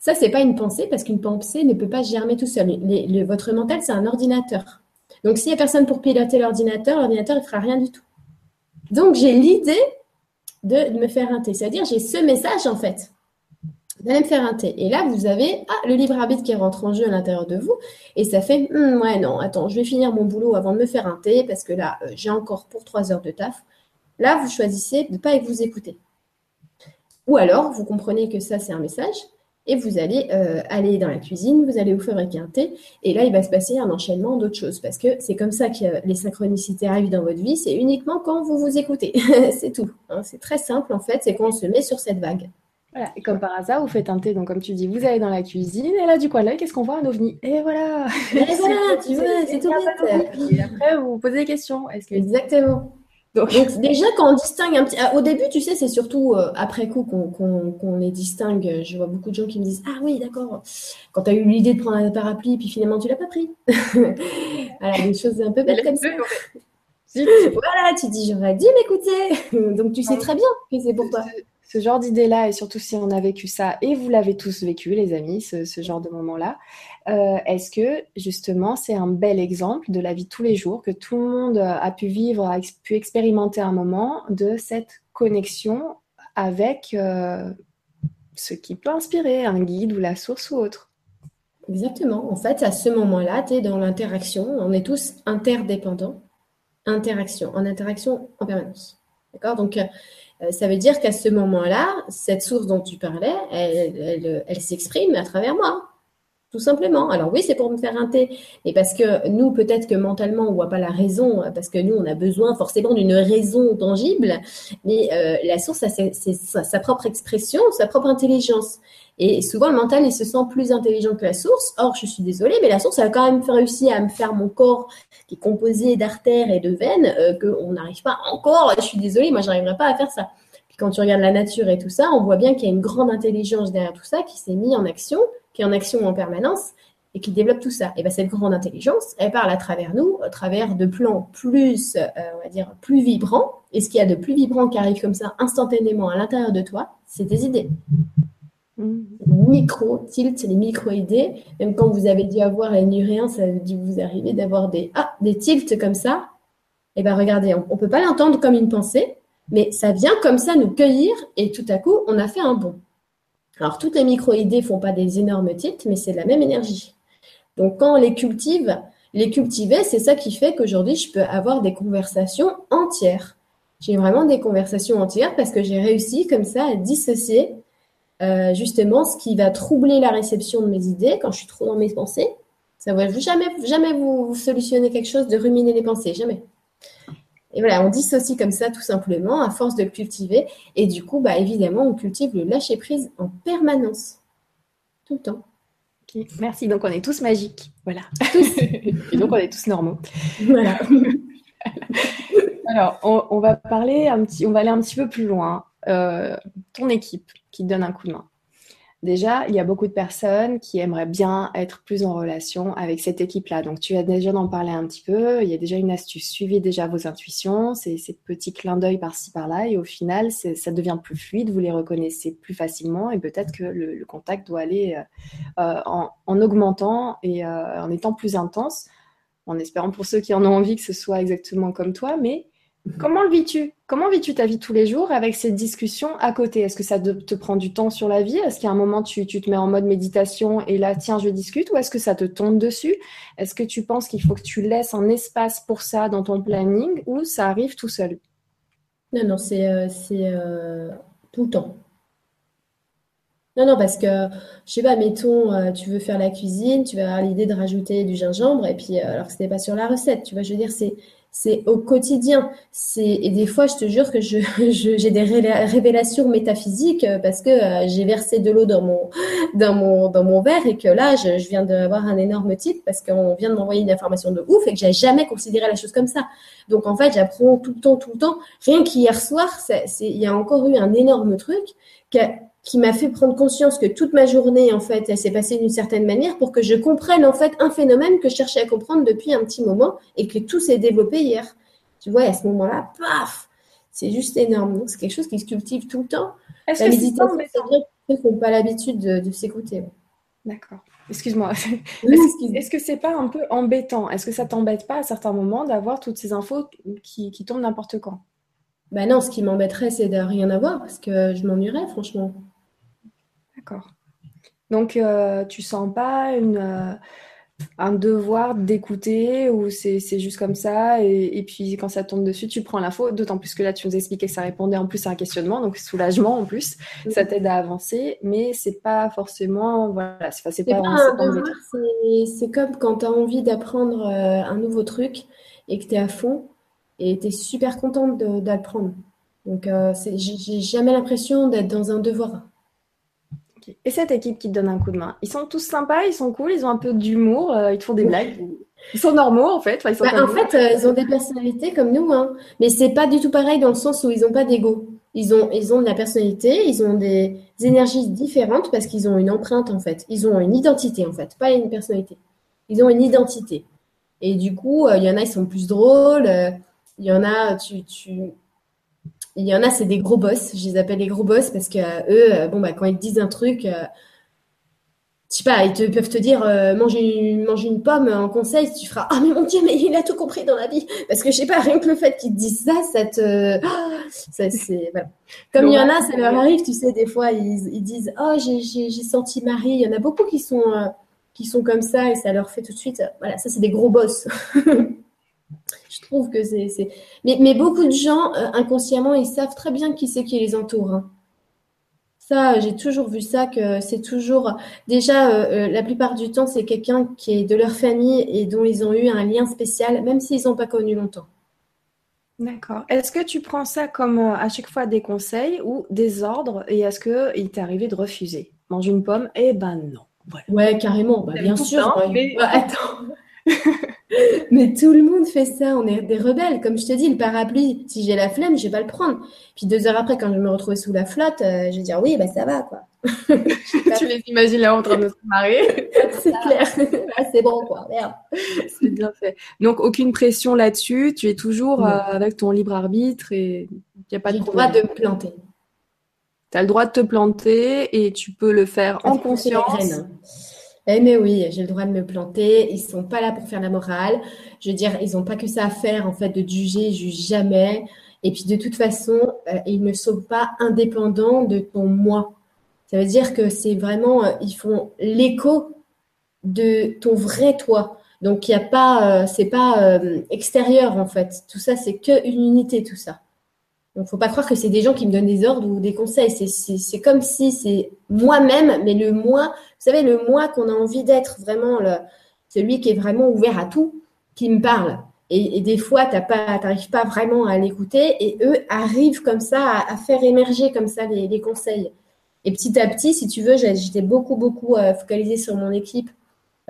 Ça, c'est pas une pensée parce qu'une pensée ne peut pas germer tout seul. votre mental, c'est un ordinateur. Donc, s'il n'y a personne pour piloter l'ordinateur, l'ordinateur ne fera rien du tout. Donc, j'ai l'idée de me faire un thé. C'est-à-dire, j'ai ce message en fait. Vous allez me faire un thé. Et là, vous avez ah, le libre arbitre qui rentre en jeu à l'intérieur de vous. Et ça fait, hum, ouais, non, attends, je vais finir mon boulot avant de me faire un thé parce que là, euh, j'ai encore pour trois heures de taf. Là, vous choisissez de ne pas vous écouter. Ou alors, vous comprenez que ça, c'est un message et vous allez euh, aller dans la cuisine, vous allez vous fabriquer un thé, et là, il va se passer un enchaînement d'autres choses, parce que c'est comme ça que les synchronicités arrivent dans votre vie, c'est uniquement quand vous vous écoutez, *laughs* c'est tout. Hein. C'est très simple, en fait, c'est quand on se met sur cette vague. Et comme par hasard, vous faites un thé, donc comme tu dis, vous allez dans la cuisine, et là, du coin de l'œil, qu'est-ce qu'on voit? Un ovni. Et voilà Et voilà, *laughs* tu vois, c'est tout bête. Et après, vous vous posez des questions. Est-ce que... Exactement. Donc, déjà, quand on distingue un petit... Ah, au début, tu sais, c'est surtout euh, après coup qu'on les distingue. Je vois beaucoup de gens qui me disent Ah oui, d'accord. Quand tu as eu l'idée de prendre un parapluie, puis finalement, tu l'as pas pris. *laughs* voilà, des choses un peu belles comme ça. *laughs* voilà, tu dis J'aurais dû m'écouter. Donc, tu sais très bien que c'est pour toi ce genre d'idée-là, et surtout si on a vécu ça, et vous l'avez tous vécu, les amis, ce, genre de moment-là, euh, est-ce que justement c'est un bel exemple de la vie de tous les jours, que tout le monde a pu vivre, a pu expérimenter un moment de cette connexion avec euh, ce qui peut inspirer, un guide ou la source ou autre? Exactement. En fait, à ce moment-là, tu es dans l'interaction. On est tous interdépendants. Interaction, en interaction en permanence. D'accord? Donc, euh, ça veut dire qu'à ce moment-là, cette source dont tu parlais, elle, s'exprime à travers moi, tout simplement. Alors oui, c'est pour me faire un thé, et parce que nous, peut-être que mentalement, on voit pas la raison, parce que nous, on a besoin forcément d'une raison tangible, mais euh, la source, c'est sa, propre expression, sa propre intelligence. Et souvent, le mental, il se sent plus intelligent que la source. Or, je suis désolée, mais la source, a quand même réussi à me faire mon corps qui est composé d'artères et de veines, euh, qu'on n'arrive pas encore. Je suis désolée, moi, j'arriverai pas à faire ça. Puis quand tu regardes la nature et tout ça, on voit bien qu'il y a une grande intelligence derrière tout ça qui s'est mis en action, qui est en action en permanence et qui développe tout ça. Et bien, cette grande intelligence, elle parle à travers nous, à travers de plans plus, euh, on va dire, plus vibrants. Et ce qu'il y a de plus vibrant qui arrive comme ça instantanément à l'intérieur de toi, c'est tes idées. Micro tilt, les micro-idées. Même quand vous avez dû avoir les nuréens, ça a dû vous arriver d'avoir des, ah, des tilts comme ça. Et eh bien regardez, on ne peut pas l'entendre comme une pensée, mais ça vient comme ça nous cueillir et tout à coup, on a fait un bond. Alors, toutes les micro-idées font pas des énormes tilts, mais c'est la même énergie. Donc, quand on les cultive, les cultiver, c'est ça qui fait qu'aujourd'hui, je peux avoir des conversations entières. J'ai vraiment des conversations entières parce que j'ai réussi comme ça à dissocier euh, justement ce qui va troubler la réception de mes idées quand je suis trop dans mes pensées. Ça va jamais, jamais vous solutionner quelque chose de ruminer les pensées, jamais. Et voilà, on dissocie comme ça tout simplement à force de le cultiver. Et du coup, bah, évidemment, on cultive le lâcher prise en permanence, tout le temps. Merci. Donc on est tous magiques, voilà. *laughs* et donc on est tous normaux. Voilà. *laughs* Alors on, va parler un petit, on va aller un petit peu plus loin. Euh, ton équipe qui te donne un coup de main. Déjà, il y a beaucoup de personnes qui aimeraient bien être plus en relation avec cette équipe-là. Donc, tu as déjà d'en parler un petit peu. Il y a déjà une astuce. Suivez déjà vos intuitions, ces, ces petits clins d'œil par-ci par-là. Et au final, ça devient plus fluide. Vous les reconnaissez plus facilement. Et peut-être que le, contact doit aller euh, euh, en, augmentant et euh, en étant plus intense. En espérant pour ceux qui en ont envie que ce soit exactement comme toi. Mais Comment le vis-tu? Comment vis-tu ta vie tous les jours avec cette discussion à côté? Est-ce que ça te, prend du temps sur la vie? Est-ce qu'à un moment tu, te mets en mode méditation et là, tiens, je discute? Ou est-ce que ça te tombe dessus? Est-ce que tu penses qu'il faut que tu laisses un espace pour ça dans ton planning ou ça arrive tout seul? Non, non, c'est euh, euh, tout le temps. Non, non, parce que, je sais pas, mettons, euh, tu veux faire la cuisine, tu vas avoir l'idée de rajouter du gingembre, et puis, alors que ce n'est pas sur la recette, tu vois, je veux dire, c'est c'est au quotidien. C'est et des fois, je te jure que je, *laughs* j'ai des révélations métaphysiques euh, parce que euh, j'ai versé de l'eau dans mon *laughs* dans mon dans mon verre et que là, je, je viens d'avoir un énorme titre parce qu'on vient de m'envoyer une information de ouf et que j'ai jamais considéré la chose comme ça. Donc en fait, j'apprends tout le temps, tout le temps. Rien qu'hier soir, il y a encore eu un énorme truc qui m'a fait prendre conscience que toute ma journée, en fait, elle s'est passée d'une certaine manière pour que je comprenne, en fait, un phénomène que je cherchais à comprendre depuis un petit moment et que tout s'est développé hier. Tu vois, à ce moment-là, paf, c'est juste énorme. c'est quelque chose qui se cultive tout le temps. Est-ce la méditation, c'est vrai qu'ils n'ont pas l'habitude de, s'écouter. D'accord. *laughs* Excuse-moi. Est-ce que c'est pas un peu embêtant? Est-ce que ça t'embête pas à certains moments d'avoir toutes ces infos qui, qui tombent n'importe quand? Ben non, ce qui m'embêterait, c'est de rien avoir parce que je m'ennuierais, franchement. D'accord. Donc, euh, tu sens pas une, euh, un devoir d'écouter ou c'est juste comme ça et, puis quand ça tombe dessus, tu prends l'info, d'autant plus que là, tu nous expliquais que ça répondait en plus à un questionnement, donc soulagement en plus, ça t'aide à avancer, mais c'est pas forcément, voilà, c'est pas, c'est comme quand tu as envie d'apprendre euh, un nouveau truc et que tu es à fond et tu es super contente d'apprendre. Donc, euh, j'ai jamais l'impression d'être dans un devoir. Et cette équipe qui te donne un coup de main, ils sont tous sympas, ils sont cool, ils ont un peu d'humour, euh, ils te font des blagues. Ils sont normaux en fait. Bah, en fait, euh, ils ont des personnalités comme nous, hein. mais c'est pas du tout pareil dans le sens où ils n'ont pas d'ego. Ils ont, ils ont de la personnalité, ils ont des, énergies différentes parce qu'ils ont une empreinte en fait. Ils ont une identité en fait, pas une personnalité. Ils ont une identité. Et du coup, euh, il y en a, ils sont plus drôles. Il y en a, tu, tu, il y en a, c'est des gros boss. Je les appelle les gros boss parce que euh, eux, euh, bon, bah, quand ils disent un truc, euh, je sais pas, ils peuvent te dire manger, une, pomme en conseil, tu feras Ah, mais mon Dieu, mais il a tout compris dans la vie. Parce que je sais pas, rien que le fait qu'ils te disent ça, ça te. ça, c'est, voilà. Comme il y en a, ça leur arrive, tu sais, des fois, ils, ils disent Oh, j'ai, senti Marie. Il y en a beaucoup qui sont, qui sont comme ça et ça leur fait tout de suite. Voilà, ça, c'est des gros boss. *laughs* Je trouve que c'est. Mais, beaucoup de gens, euh, inconsciemment, ils savent très bien qui c'est qui les entoure. Hein. Ça, j'ai toujours vu ça, que c'est toujours. Déjà, euh, euh, la plupart du temps, c'est quelqu'un qui est de leur famille et dont ils ont eu un lien spécial, même s'ils n'ont pas connu longtemps. D'accord. Est-ce que tu prends ça comme à chaque fois des conseils ou des ordres et est-ce qu'il t'est arrivé de refuser? Manger une pomme? Eh ben non. Ouais, carrément. Bah, bien sûr. attends. *laughs* *laughs* *laughs* Mais tout le monde fait ça, on est des rebelles. Comme je te dis, le parapluie, si j'ai la flemme, je vais pas le prendre. Puis deux heures après, quand je me retrouve sous la flotte, euh, je vais dire oui, bah ça va quoi. *laughs* tu les imagines là en train de se marier *laughs* C'est clair. Ah, c'est bon quoi, merde. C'est bien fait. Donc aucune pression là-dessus, tu es toujours euh, avec ton libre arbitre et il n'y a pas de droit de me planter. Tu as le droit de te planter et tu peux le faire en conscience. Eh mais oui, j'ai le droit de me planter. Ils sont pas là pour faire la morale. Je veux dire, ils n'ont pas que ça à faire en fait de juger, ils jugent jamais. Et puis de toute façon, euh, ils ne sont pas indépendants de ton moi. Ça veut dire que c'est vraiment, euh, ils font l'écho de ton vrai toi. Donc il y a pas, euh, c'est pas extérieur en fait. Tout ça, c'est que une unité, tout ça. Donc, faut pas croire que c'est des gens qui me donnent des ordres ou des conseils. C'est comme si c'est moi-même, mais le moi, vous savez, le moi qu'on a envie d'être vraiment, celui qui est vraiment ouvert à tout, qui me parle. Et, des fois, tu n'arrives pas vraiment à l'écouter et eux arrivent comme ça à, faire émerger comme ça les, conseils. Et petit à petit, si tu veux, j'étais beaucoup, beaucoup euh, focalisée sur mon équipe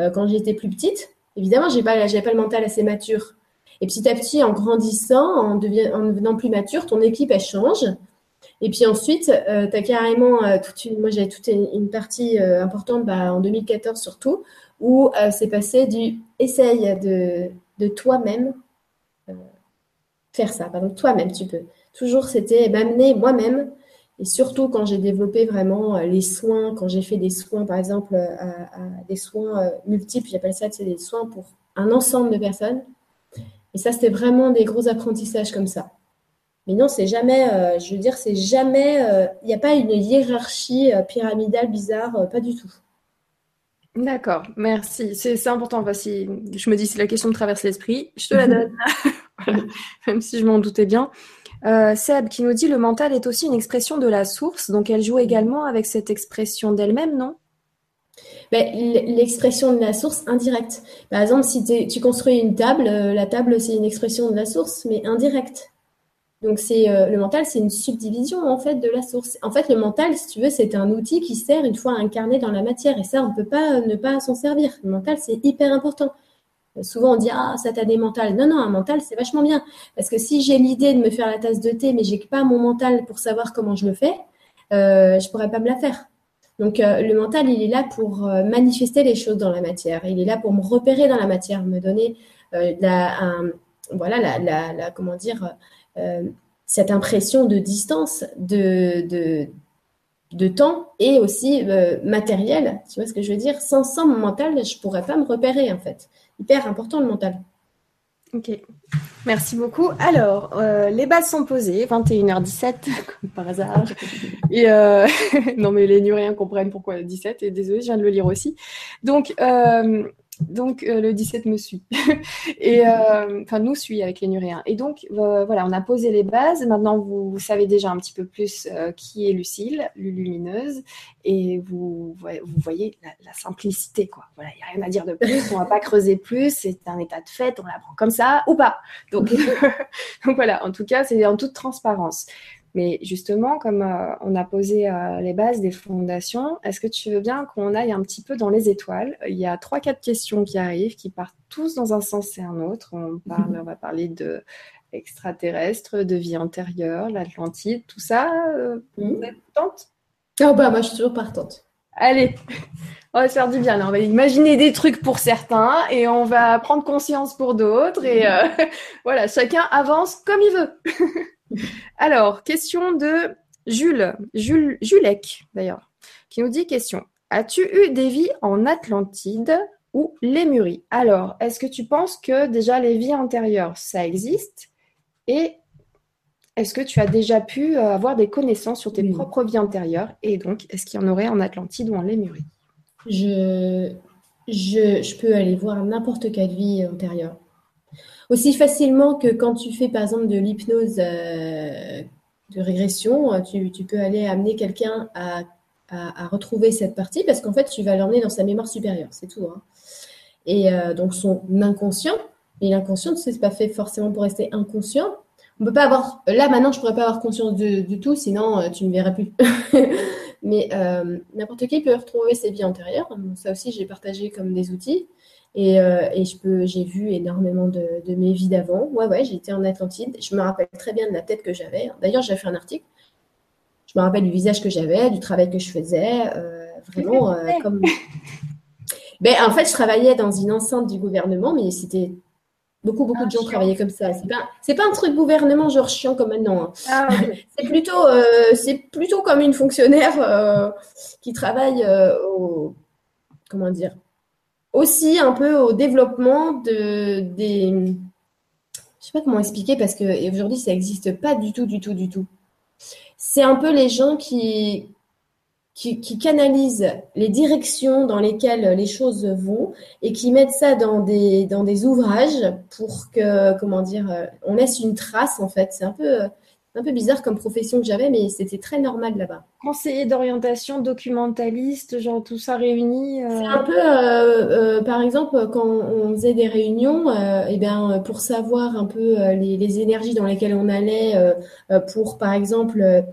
euh, quand j'étais plus petite. Évidemment, je n'avais pas le mental assez mature. Et petit à petit, en grandissant, en, devenant plus mature, ton équipe, elle change. Et puis ensuite, euh, tu as carrément toute une, moi j'avais toute une, partie importante bah, en 2014 surtout, où c'est passé du essaye de de toi-même euh, faire ça. Par toi-même, tu peux. Toujours, c'était m'amener moi-même. Et surtout quand j'ai développé vraiment euh, les soins, quand j'ai fait des soins, par exemple, euh, des soins multiples, j'appelle ça des soins pour un ensemble de personnes. Et ça, c'était vraiment des gros apprentissages comme ça. Mais non, c'est jamais, je veux dire, c'est jamais, il n'y a pas une hiérarchie pyramidale bizarre, pas du tout. D'accord, merci. C'est important. Voici, je me dis, si la question me traverse l'esprit, je te la *laughs* donne. *laughs* Même si je m'en doutais bien. Euh, Seb qui nous dit le mental est aussi une expression de la source, donc elle joue également avec cette expression d'elle-même, non? Ben, L'expression de la source indirecte. Par exemple, si tu construis une table, euh, la table c'est une expression de la source, mais indirecte. Donc euh, le mental, c'est une subdivision en fait de la source. En fait, le mental, si tu veux, c'est un outil qui sert une fois incarné dans la matière, et ça, on ne peut pas ne pas s'en servir. Le mental, c'est hyper important. Euh, souvent, on dit ah ça t'a des mentales. Non non, un mental, c'est vachement bien parce que si j'ai l'idée de me faire la tasse de thé, mais j'ai pas mon mental pour savoir comment je le fais, euh, je pourrais pas me la faire. Donc euh, le mental, il est là pour manifester les choses dans la matière. Il est là pour me repérer dans la matière, me donner la, un, voilà la, la, la comment dire euh, cette impression de distance, de, temps et aussi euh, matériel. Tu vois ce que je veux dire? Sans, sans mon mental, je pourrais pas me repérer en fait. Hyper important le mental. Ok, merci beaucoup. Alors, euh, les bases sont posées, 21h17, *laughs* comme par hasard. Et *laughs* non, mais les Nuriens comprennent pourquoi 17, et désolé, je viens de le lire aussi. Donc, donc euh, le 17 me suit. *laughs* et euh, enfin nous suit avec les Nuréens. Et donc euh, voilà, on a posé les bases. Maintenant vous, savez déjà un petit peu plus qui est Lucille, lumineuse, et vous, vous voyez la, simplicité quoi. Voilà, il n'y a rien à dire de plus. On va pas creuser plus. C'est un état de fait. On l'apprend comme ça ou pas. Donc, *laughs* donc voilà. En tout cas, c'est en toute transparence. Mais justement, comme euh, on a posé euh, les bases des fondations, est-ce que tu veux bien qu'on aille un petit peu dans les étoiles? Il y a trois, quatre questions qui arrivent, qui partent tous dans un sens et un autre. On, parle, mhm. on va parler de extraterrestres, de vie antérieure, l'Atlantide, tout ça. Euh, mhm. Vous êtes partante Ah bah moi je suis toujours partante. Allez, on va se faire du bien. On va imaginer des trucs pour certains et on va prendre conscience pour d'autres. Et *laughs* voilà, chacun avance comme il veut. *laughs* Alors, question de Jules, Jules Julek d'ailleurs, qui nous dit question. As-tu eu des vies en Atlantide ou Lémurie? Alors, est-ce que tu penses que déjà les vies antérieures, ça existe? Et est-ce que tu as déjà pu euh, avoir des connaissances sur tes propres vies antérieures? Et donc, est-ce qu'il y en aurait en Atlantide ou en Lémurie? Je, je, je, peux aller voir n'importe quelle vie antérieure aussi facilement que quand tu fais par exemple de l'hypnose euh, de régression, euh, tu, peux aller amener quelqu'un à, retrouver cette partie parce qu'en fait tu vas l'emmener dans sa mémoire supérieure, c'est tout. Hein. Et euh, donc son inconscient, et l'inconscient, tu sais, c'est pas fait forcément pour rester inconscient. On peut pas avoir, là maintenant je pourrais pas avoir conscience de, tout, sinon tu ne me verras plus. *laughs* Mais n'importe qui peut retrouver ses vies antérieures. Ça aussi j'ai partagé comme des outils. Et, euh, et, je peux, j'ai vu énormément de, de mes vies d'avant. Ouais, ouais, j'étais en Atlantide. Je me rappelle très bien de la tête que j'avais. D'ailleurs, j'ai fait un article. Je me rappelle du visage que j'avais, du travail que je faisais. Euh, vraiment, euh, comme. *laughs* Ben, en fait, je travaillais dans une enceinte du gouvernement, mais c'était Beaucoup, beaucoup de ah, gens travaillaient comme ça. C'est pas, c'est pas un truc gouvernement genre chiant comme maintenant. Hein. Ah, *laughs* c'est plutôt, euh, c'est plutôt comme une fonctionnaire euh, qui travaille euh, au, comment dire, aussi un peu au développement de, des. Je sais pas comment expliquer parce que aujourd'hui ça n'existe pas du tout, du tout, du tout. C'est un peu les gens qui, qui, canalisent les directions dans lesquelles les choses vont et qui mettent ça dans des, dans des ouvrages pour que, comment dire, on laisse une trace en fait. C'est un peu, un peu bizarre comme profession que j'avais, mais c'était très normal là-bas. Conseiller d'orientation, documentaliste, genre tout ça réuni. C'est un peu, par exemple, quand on faisait des réunions, et eh bien, pour savoir un peu les, les, énergies dans lesquelles on allait, pour par exemple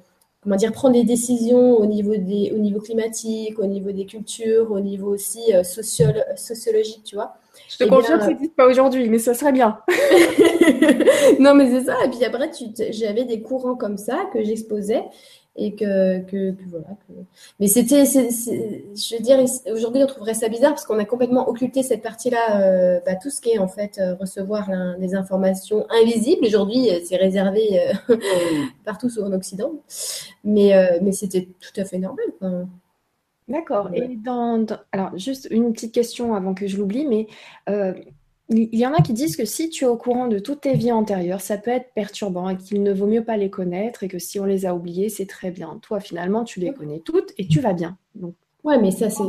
comment dire, prendre des décisions au niveau, des, au niveau climatique, au niveau des cultures, au niveau aussi euh, sociologique, tu vois. Je te eh confirme que ça n'existe pas aujourd'hui, mais ça serait bien. *laughs* non, mais c'est ça. Et puis après, j'avais des courants comme ça que j'exposais et que, que, voilà. Mais c'était, je veux dire, aujourd'hui on trouverait ça bizarre parce qu'on a complètement occulté cette partie-là, euh, bah, tout ce qui est en fait euh, recevoir des informations invisibles. Aujourd'hui, euh, c'est réservé *laughs* partout sur l'Occident, mais mais c'était tout à fait normal. D'accord. Et dans, alors juste une petite question avant que je l'oublie, mais il y en a qui disent que si tu es au courant de toutes tes vies antérieures, ça peut être perturbant et qu'il ne vaut mieux pas les connaître et que si on les a oubliées, c'est très bien. Toi, finalement, tu les connais toutes et tu vas bien. Donc, ouais, mais ça, c'est.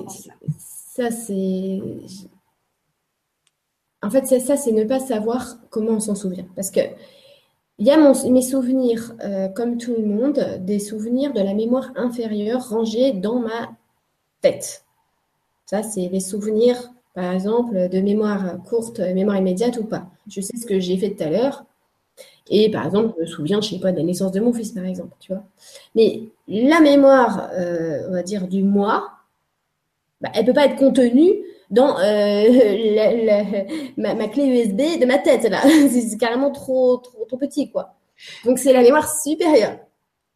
Ça, c'est. En fait, ça, c'est ne pas savoir comment on s'en souvient. Parce que il y a mes souvenirs, euh, comme tout le monde, des souvenirs de la mémoire inférieure rangés dans ma tête. Ça, c'est les souvenirs par exemple, de mémoire courte, mémoire immédiate ou pas. Je sais ce que j'ai fait tout à l'heure. Et par exemple, je me souviens, je sais pas, de la naissance de mon fils, par exemple, tu vois. Mais la mémoire, euh, on va dire, du moi, bah, elle peut pas être contenue dans euh, *laughs* ma, clé USB de ma tête. *laughs* C'est carrément trop, trop, trop petit, quoi. Donc, c'est la mémoire supérieure.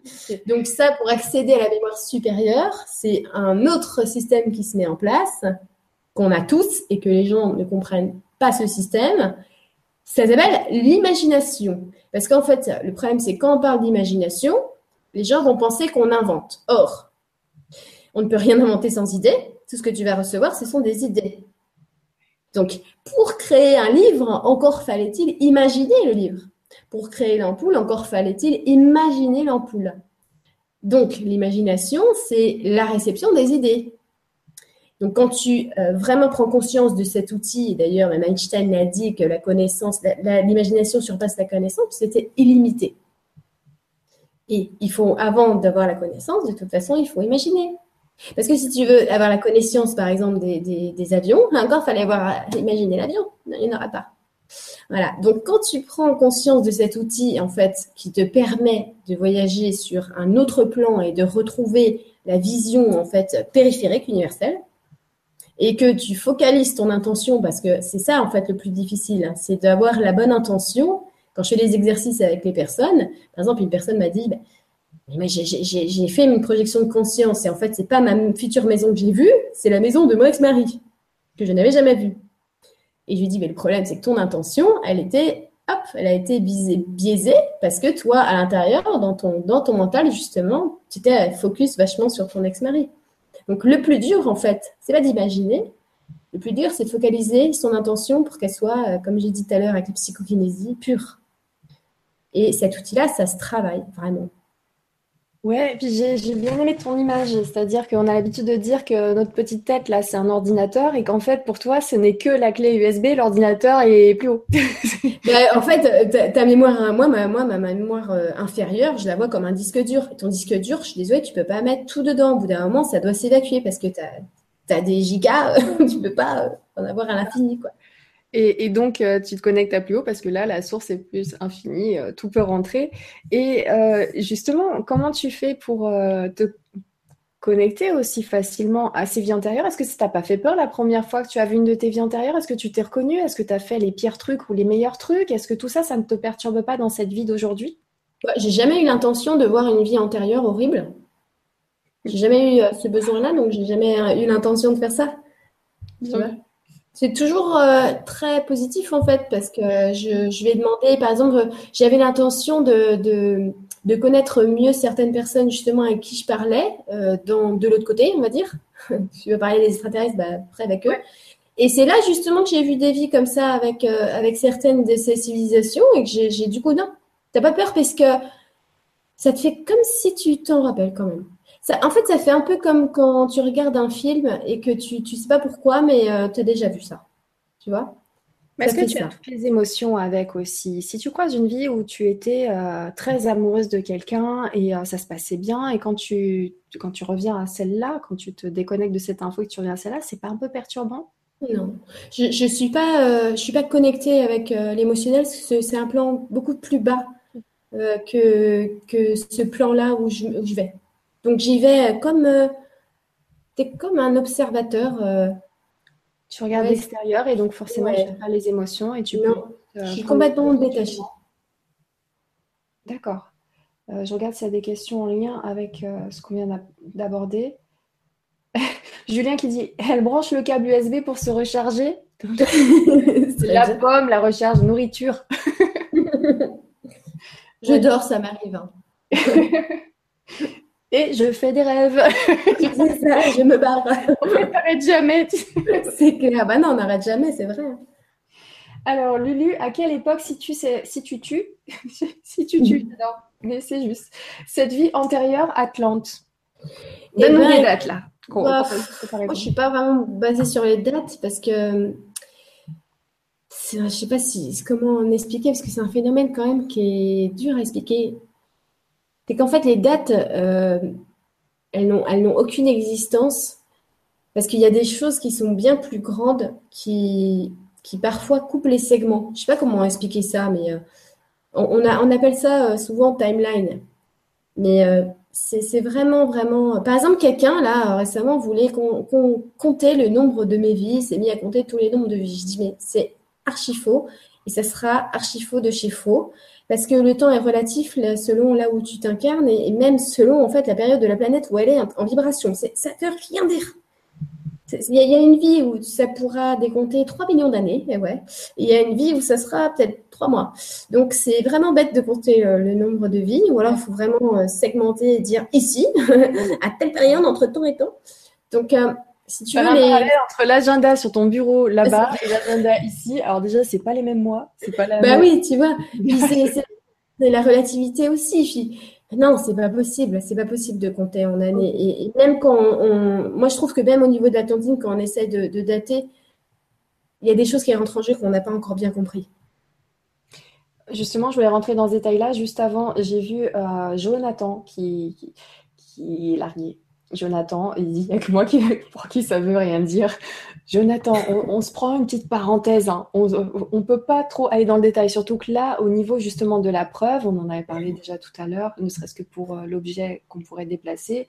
*laughs* Donc ça, pour accéder à la mémoire supérieure, c'est un autre système qui se met en place qu'on a tous et que les gens ne comprennent pas ce système, ça s'appelle l'imagination. Parce qu'en fait, le problème, c'est quand on parle d'imagination, les gens vont penser qu'on invente. Or, on ne peut rien inventer sans idée. Tout ce que tu vas recevoir, ce sont des idées. Donc, pour créer un livre, encore fallait-il imaginer le livre. Pour créer l'ampoule, encore fallait-il imaginer l'ampoule. Donc, l'imagination, c'est la réception des idées. Donc, quand tu euh, vraiment prends conscience de cet outil, d'ailleurs, même Einstein a dit que la connaissance, l'imagination surpasse la connaissance, c'était illimité. Et il faut, avant d'avoir la connaissance, de toute façon, il faut imaginer. Parce que si tu veux avoir la connaissance, par exemple, des, avions, encore, il fallait avoir imaginer l'avion. Il n'y en aura pas. Voilà. Donc, quand tu prends conscience de cet outil, en fait, qui te permet de voyager sur un autre plan et de retrouver la vision, en fait, périphérique universelle, et que tu focalises ton intention, parce que c'est ça en fait le plus difficile, hein, c'est d'avoir la bonne intention. Quand je fais les exercices avec les personnes, par exemple, une personne m'a dit, bah, j'ai fait une projection de conscience et en fait, c'est pas ma future maison que j'ai vue, c'est la maison de mon ex-mari que je n'avais jamais vue. Et je lui dis, mais le problème, c'est que ton intention, elle était, hop, elle a été biaisée parce que toi, à l'intérieur, dans ton, dans ton mental, justement, tu étais focus vachement sur ton ex-mari. Donc le plus dur, en fait, c'est pas d'imaginer. Le plus dur, c'est de focaliser son intention pour qu'elle soit, euh, comme j'ai dit tout à l'heure avec la psychokinésie, pure. Et cet outil-là, ça se travaille vraiment. Ouais, et puis j'ai bien aimé ton image, c'est-à-dire qu'on a l'habitude de dire que notre petite tête, là, c'est un ordinateur et qu'en fait, pour toi, ce n'est que la clé USB, l'ordinateur est plus haut. *laughs* Ben, en fait, ta, mémoire, moi, ma, moi, ma mémoire euh, inférieure, je la vois comme un disque dur. ton disque dur, je suis désolée, tu peux pas mettre tout dedans. Au bout d'un moment, ça doit s'évacuer parce que tu as, des gigas, *laughs* tu peux pas euh, en avoir à l'infini, quoi. Et, donc, euh, tu te connectes à plus haut parce que là, la source est plus infinie, euh, tout peut rentrer. Et euh, justement, comment tu fais pour te connecter aussi facilement à ces vies antérieures? Est-ce que ça t'a pas fait peur la première fois que tu as vu une de tes vies antérieures? Est-ce que tu t'es reconnu Est-ce que tu as fait les pires trucs ou les meilleurs trucs? Est-ce que tout ça, ça ne te perturbe pas dans cette vie d'aujourd'hui? J'ai jamais eu l'intention de voir une vie antérieure horrible. J'ai jamais eu ce besoin-là, donc j'ai jamais eu l'intention de faire ça. C'est toujours euh, très positif en fait parce que je, je vais demander, par exemple, j'avais l'intention de, de, de, connaître mieux certaines personnes justement avec qui je parlais euh, dans, de l'autre côté, on va dire. *laughs* tu veux parler des extraterrestres, bah, après avec eux. Et c'est là justement que j'ai vu des vies comme ça avec, euh, avec certaines de ces civilisations et que j'ai du coup, non, t'as pas peur parce que ça te fait comme si tu t'en rappelles quand même en fait, ça fait un peu comme quand tu regardes un film et que tu ne sais pas pourquoi, mais euh, tu as déjà vu ça. Tu vois? Est-ce que tu as toutes les émotions avec aussi? Si tu croises une vie où tu étais euh, très amoureuse de quelqu'un et euh, ça se passait bien, et quand tu, quand tu reviens à celle-là, quand tu te déconnectes de cette info et que tu reviens à celle-là, c'est pas un peu perturbant? Non, je ne suis, pas, euh, je suis pas connectée avec l'émotionnel, c'est un plan beaucoup plus bas que, que ce plan-là où je, où je vais. Donc j'y vais comme, tu es comme un observateur tu regardes l'extérieur et donc forcément tu n'as pas les émotions et tu non. peux. Euh, je suis complètement détachée. D'accord. Euh, je regarde s'il y a des questions en lien avec euh, ce qu'on vient d'aborder. *laughs* Julien qui dit Elle branche le câble USB pour se recharger. *laughs* la pomme, la recharge, nourriture. *laughs* je dors, ça m'arrive. Hein. Et je fais des rêves. *laughs* c'est ça, je me barre. on n'arrête jamais. c'est clair. Bah non, on n'arrête jamais, c'est vrai. Alors, Lulu, à quelle époque, si tu, si tu tues, *laughs* si tu tues, non, mais c'est juste, cette vie antérieure Atlante Donne-nous des dates là. Bah, moi, je suis pas vraiment basée sur les dates parce que je sais pas si comment en expliquer parce que c'est un phénomène quand même qui est dur à expliquer c'est qu'en fait, les dates, euh, elles n'ont aucune existence parce qu'il y a des choses qui sont bien plus grandes qui, parfois coupent les segments. Je ne sais pas comment expliquer ça, mais euh, on, appelle ça euh, souvent timeline. Mais c'est vraiment, vraiment. Par exemple, quelqu'un, là, récemment, voulait qu'on comptait le nombre de mes vies, s'est mis à compter tous les nombres de vies. Je dis, mais c'est archi faux, et ça sera archi faux de chez faux parce que le temps est relatif selon là où tu t'incarnes et même selon en fait la période de la planète où elle est en vibration. Ça ne veut rien dire. Il y, a une vie où ça pourra décompter 3 millions d'années, et ouais. il y a une vie où ça sera peut-être 3 mois. Donc c'est vraiment bête de compter euh, le nombre de vies, ou alors il faut vraiment euh, segmenter et dire ici, *laughs* à telle période entre temps et temps. Donc euh, si tu veux les... entre l'agenda sur ton bureau là-bas et l'agenda ici, alors déjà c'est pas les mêmes mois, c'est pas la Bah oui, tu vois. c'est la relativité aussi. non, c'est pas possible, c'est pas possible de compter en années. Et, même quand on, moi je trouve que même au niveau de la quand on essaie de, dater, il y a des choses qui rentrent en jeu qu'on n'a pas encore bien compris. Justement, je voulais rentrer dans ce détail-là. Juste avant, j'ai vu euh, Jonathan qui, qui, qui est largué Jonathan, il n'y a que moi qui, *laughs* pour qui ça veut rien dire. Jonathan, on, se prend une petite parenthèse. Hein. On ne peut pas trop aller dans le détail, surtout que là, au niveau justement de la preuve, on en avait parlé déjà tout à l'heure, ne serait-ce que pour euh, l'objet qu'on pourrait déplacer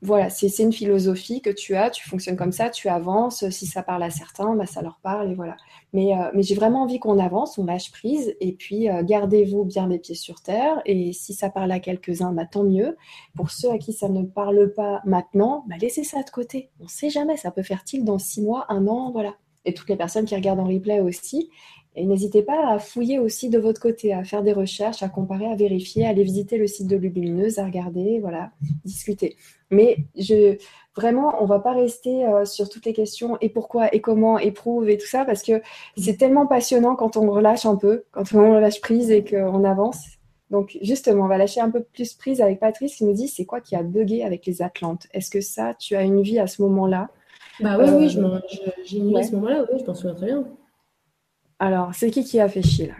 voilà, c'est une philosophie que tu as, tu fonctionnes comme ça, tu avances. Si ça parle à certains, bah, ça leur parle et voilà. Mais, euh, mais j'ai vraiment envie qu'on avance, on lâche prise et puis euh, gardez-vous bien les pieds sur terre. Et si ça parle à quelques-uns, bah, tant mieux. Pour ceux à qui ça ne parle pas maintenant, bah, laissez ça de côté. On ne sait jamais, ça peut faire tilt dans six mois, un an, voilà. Et toutes les personnes qui regardent en replay aussi. Et n'hésitez pas à fouiller aussi de votre côté, à faire des recherches, à comparer, à vérifier, à aller visiter le site de Lumineuse, à regarder, voilà, discuter. Mais je, vraiment, on va pas rester euh, sur toutes les questions et pourquoi et comment et prouve et tout ça parce que c'est tellement passionnant quand on relâche un peu, quand on relâche prise et qu'on avance. Donc justement, on va lâcher un peu plus prise avec Patrice qui nous dit c'est quoi qui a bugué avec les Atlantes? Est-ce que ça, tu as une vie à ce moment-là? Bah oui, oui, euh, j'ai une vie à ce moment-là, oui, je m'en souviens très bien. Alors, c'est qui qui a fait chier là?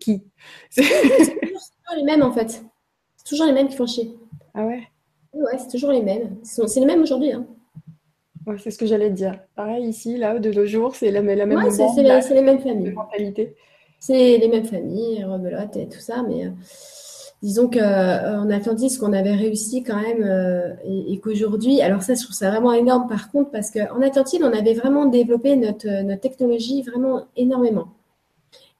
Qui? *laughs* C'est toujours les mêmes en fait. C'est toujours les mêmes qui font chier. Ah ouais? Ouais, c'est toujours les mêmes. C'est les mêmes aujourd'hui. Hein. Ouais, c'est ce que j'allais te dire. Pareil ici, là, de nos jours, c'est la, la, même ouais, c'est les, mêmes familles. mentalité. C'est les mêmes familles, rebelote et tout ça, mais euh, disons qu'en euh, Atlantis, ce qu'on avait réussi quand même, euh, et, qu'aujourd'hui, alors ça, je trouve ça vraiment énorme par contre, parce qu'en Atlantis, on avait vraiment développé notre, notre technologie vraiment énormément.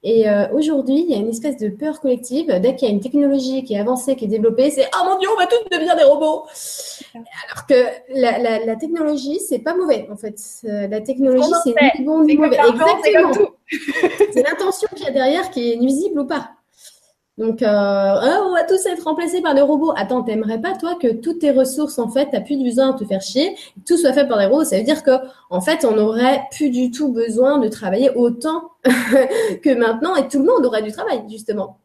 Et euh, aujourd'hui, il y a une espèce de peur collective. Dès qu'il y a une technologie qui est avancée, qui est développée, c'est oh mon dieu, on va tous devenir des robots. Alors que la, la, la technologie, c'est pas mauvais en fait. Euh, la technologie, c'est ni bon ni mauvais. Exactement. C'est l'intention qu'il y a derrière qui est nuisible ou pas. Donc, euh, oh, on va tous être remplacés par des robots. Attends, t'aimerais pas, toi, que toutes tes ressources, en fait, t'as plus besoin de te faire chier, que tout soit fait par des robots. Ça veut dire que, en fait, on aurait plus du tout besoin de travailler autant *laughs* que maintenant et tout le monde aurait du travail, justement.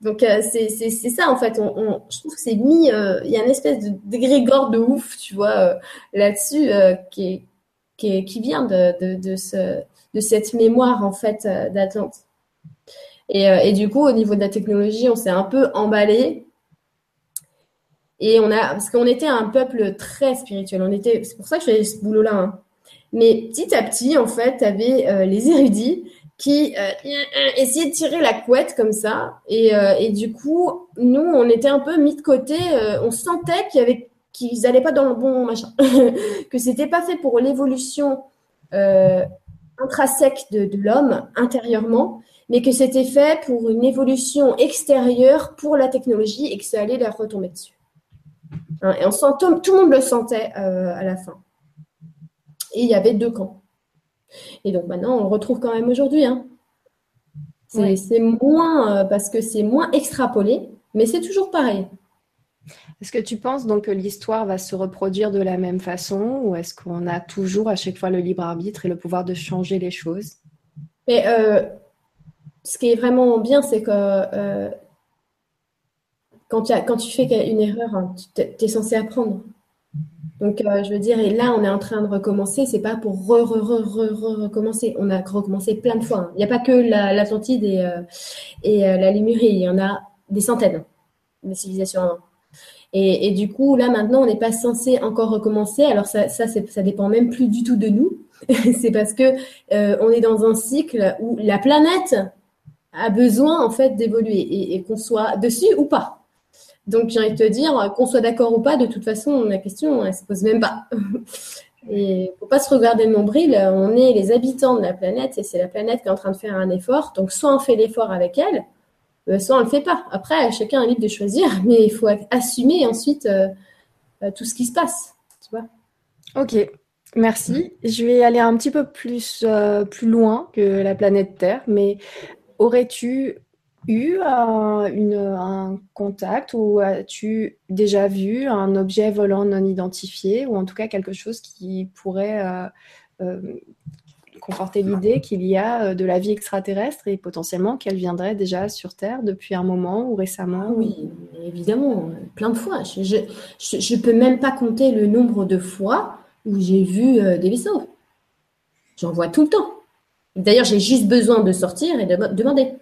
Donc, euh, c'est ça, en fait. On, on, je trouve que c'est mis, euh, il y a une espèce de dégrégore de ouf, tu vois, euh, là-dessus, qui, qui, vient de, de, de ce de cette mémoire en fait d'Atlante. Et, et, du coup, au niveau de la technologie, on s'est un peu emballé. Et on a, parce qu'on était un peuple très spirituel. On était, c'est pour ça que je fais ce boulot-là. Hein. Mais petit à petit, en fait, tu avais les érudits qui euh, essayait de tirer la couette comme ça. Et, euh, et, du coup, nous, on était un peu mis de côté. Euh, on sentait qu'ils n'allaient pas dans le bon machin, *laughs* que c'était pas fait pour l'évolution euh, intrinsèque de l'homme intérieurement, mais que c'était fait pour une évolution extérieure pour la technologie et que ça allait leur retomber dessus. Hein, et on sent, tout le monde le sentait à la fin. Et il y avait deux camps. Et donc maintenant, on le retrouve quand même aujourd'hui. Hein. C'est moins, euh, parce que c'est moins extrapolé, mais c'est toujours pareil. Est-ce que tu penses donc que l'histoire va se reproduire de la même façon ou est-ce qu'on a toujours à chaque fois le libre arbitre et le pouvoir de changer les choses? Mais euh, ce qui est vraiment bien, c'est que euh, quand, tu fais une erreur, hein, tu es censé apprendre. Donc, euh, je veux dire, et là, on est en train de recommencer. C'est pas pour re, re, re, re, recommencer. On a recommencé plein de fois. Hein. Il n'y a pas que l'Atlantide et, euh, et la Lémurie. Il y en a des centaines de civilisations Et, et, du coup, là, maintenant, on n'est pas censé encore recommencer. Alors, ça, ça, ça dépend même plus du tout de nous. *laughs* c'est parce que on est dans un cycle où la planète a besoin, en fait, d'évoluer et, qu'on soit dessus ou pas. Donc, j'ai envie de te dire, qu'on soit d'accord ou pas, de toute façon, la question, elle se pose même pas. *laughs* Et faut pas se regarder le nombril, on est les habitants de la planète et c'est la planète qui est en train de faire un effort. Donc, soit on fait l'effort avec elle, euh, soit on le fait pas. Après, chacun est libre de choisir, *laughs* mais il faut assumer ensuite euh, euh, tout ce qui se passe. Tu vois ok, merci. Je vais aller un petit peu plus, plus loin que la planète Terre, mais aurais-tu eu un contact ou as-tu déjà vu un objet volant non identifié ou en tout cas quelque chose qui pourrait euh, euh, conforter l'idée qu'il y a euh, de la vie extraterrestre et potentiellement qu'elle viendrait déjà sur Terre depuis un moment ou récemment Oui, évidemment, plein de fois. Je ne peux même pas compter le nombre de fois où j'ai vu des vaisseaux. J'en vois tout le temps. D'ailleurs, j'ai juste besoin de sortir et de demander.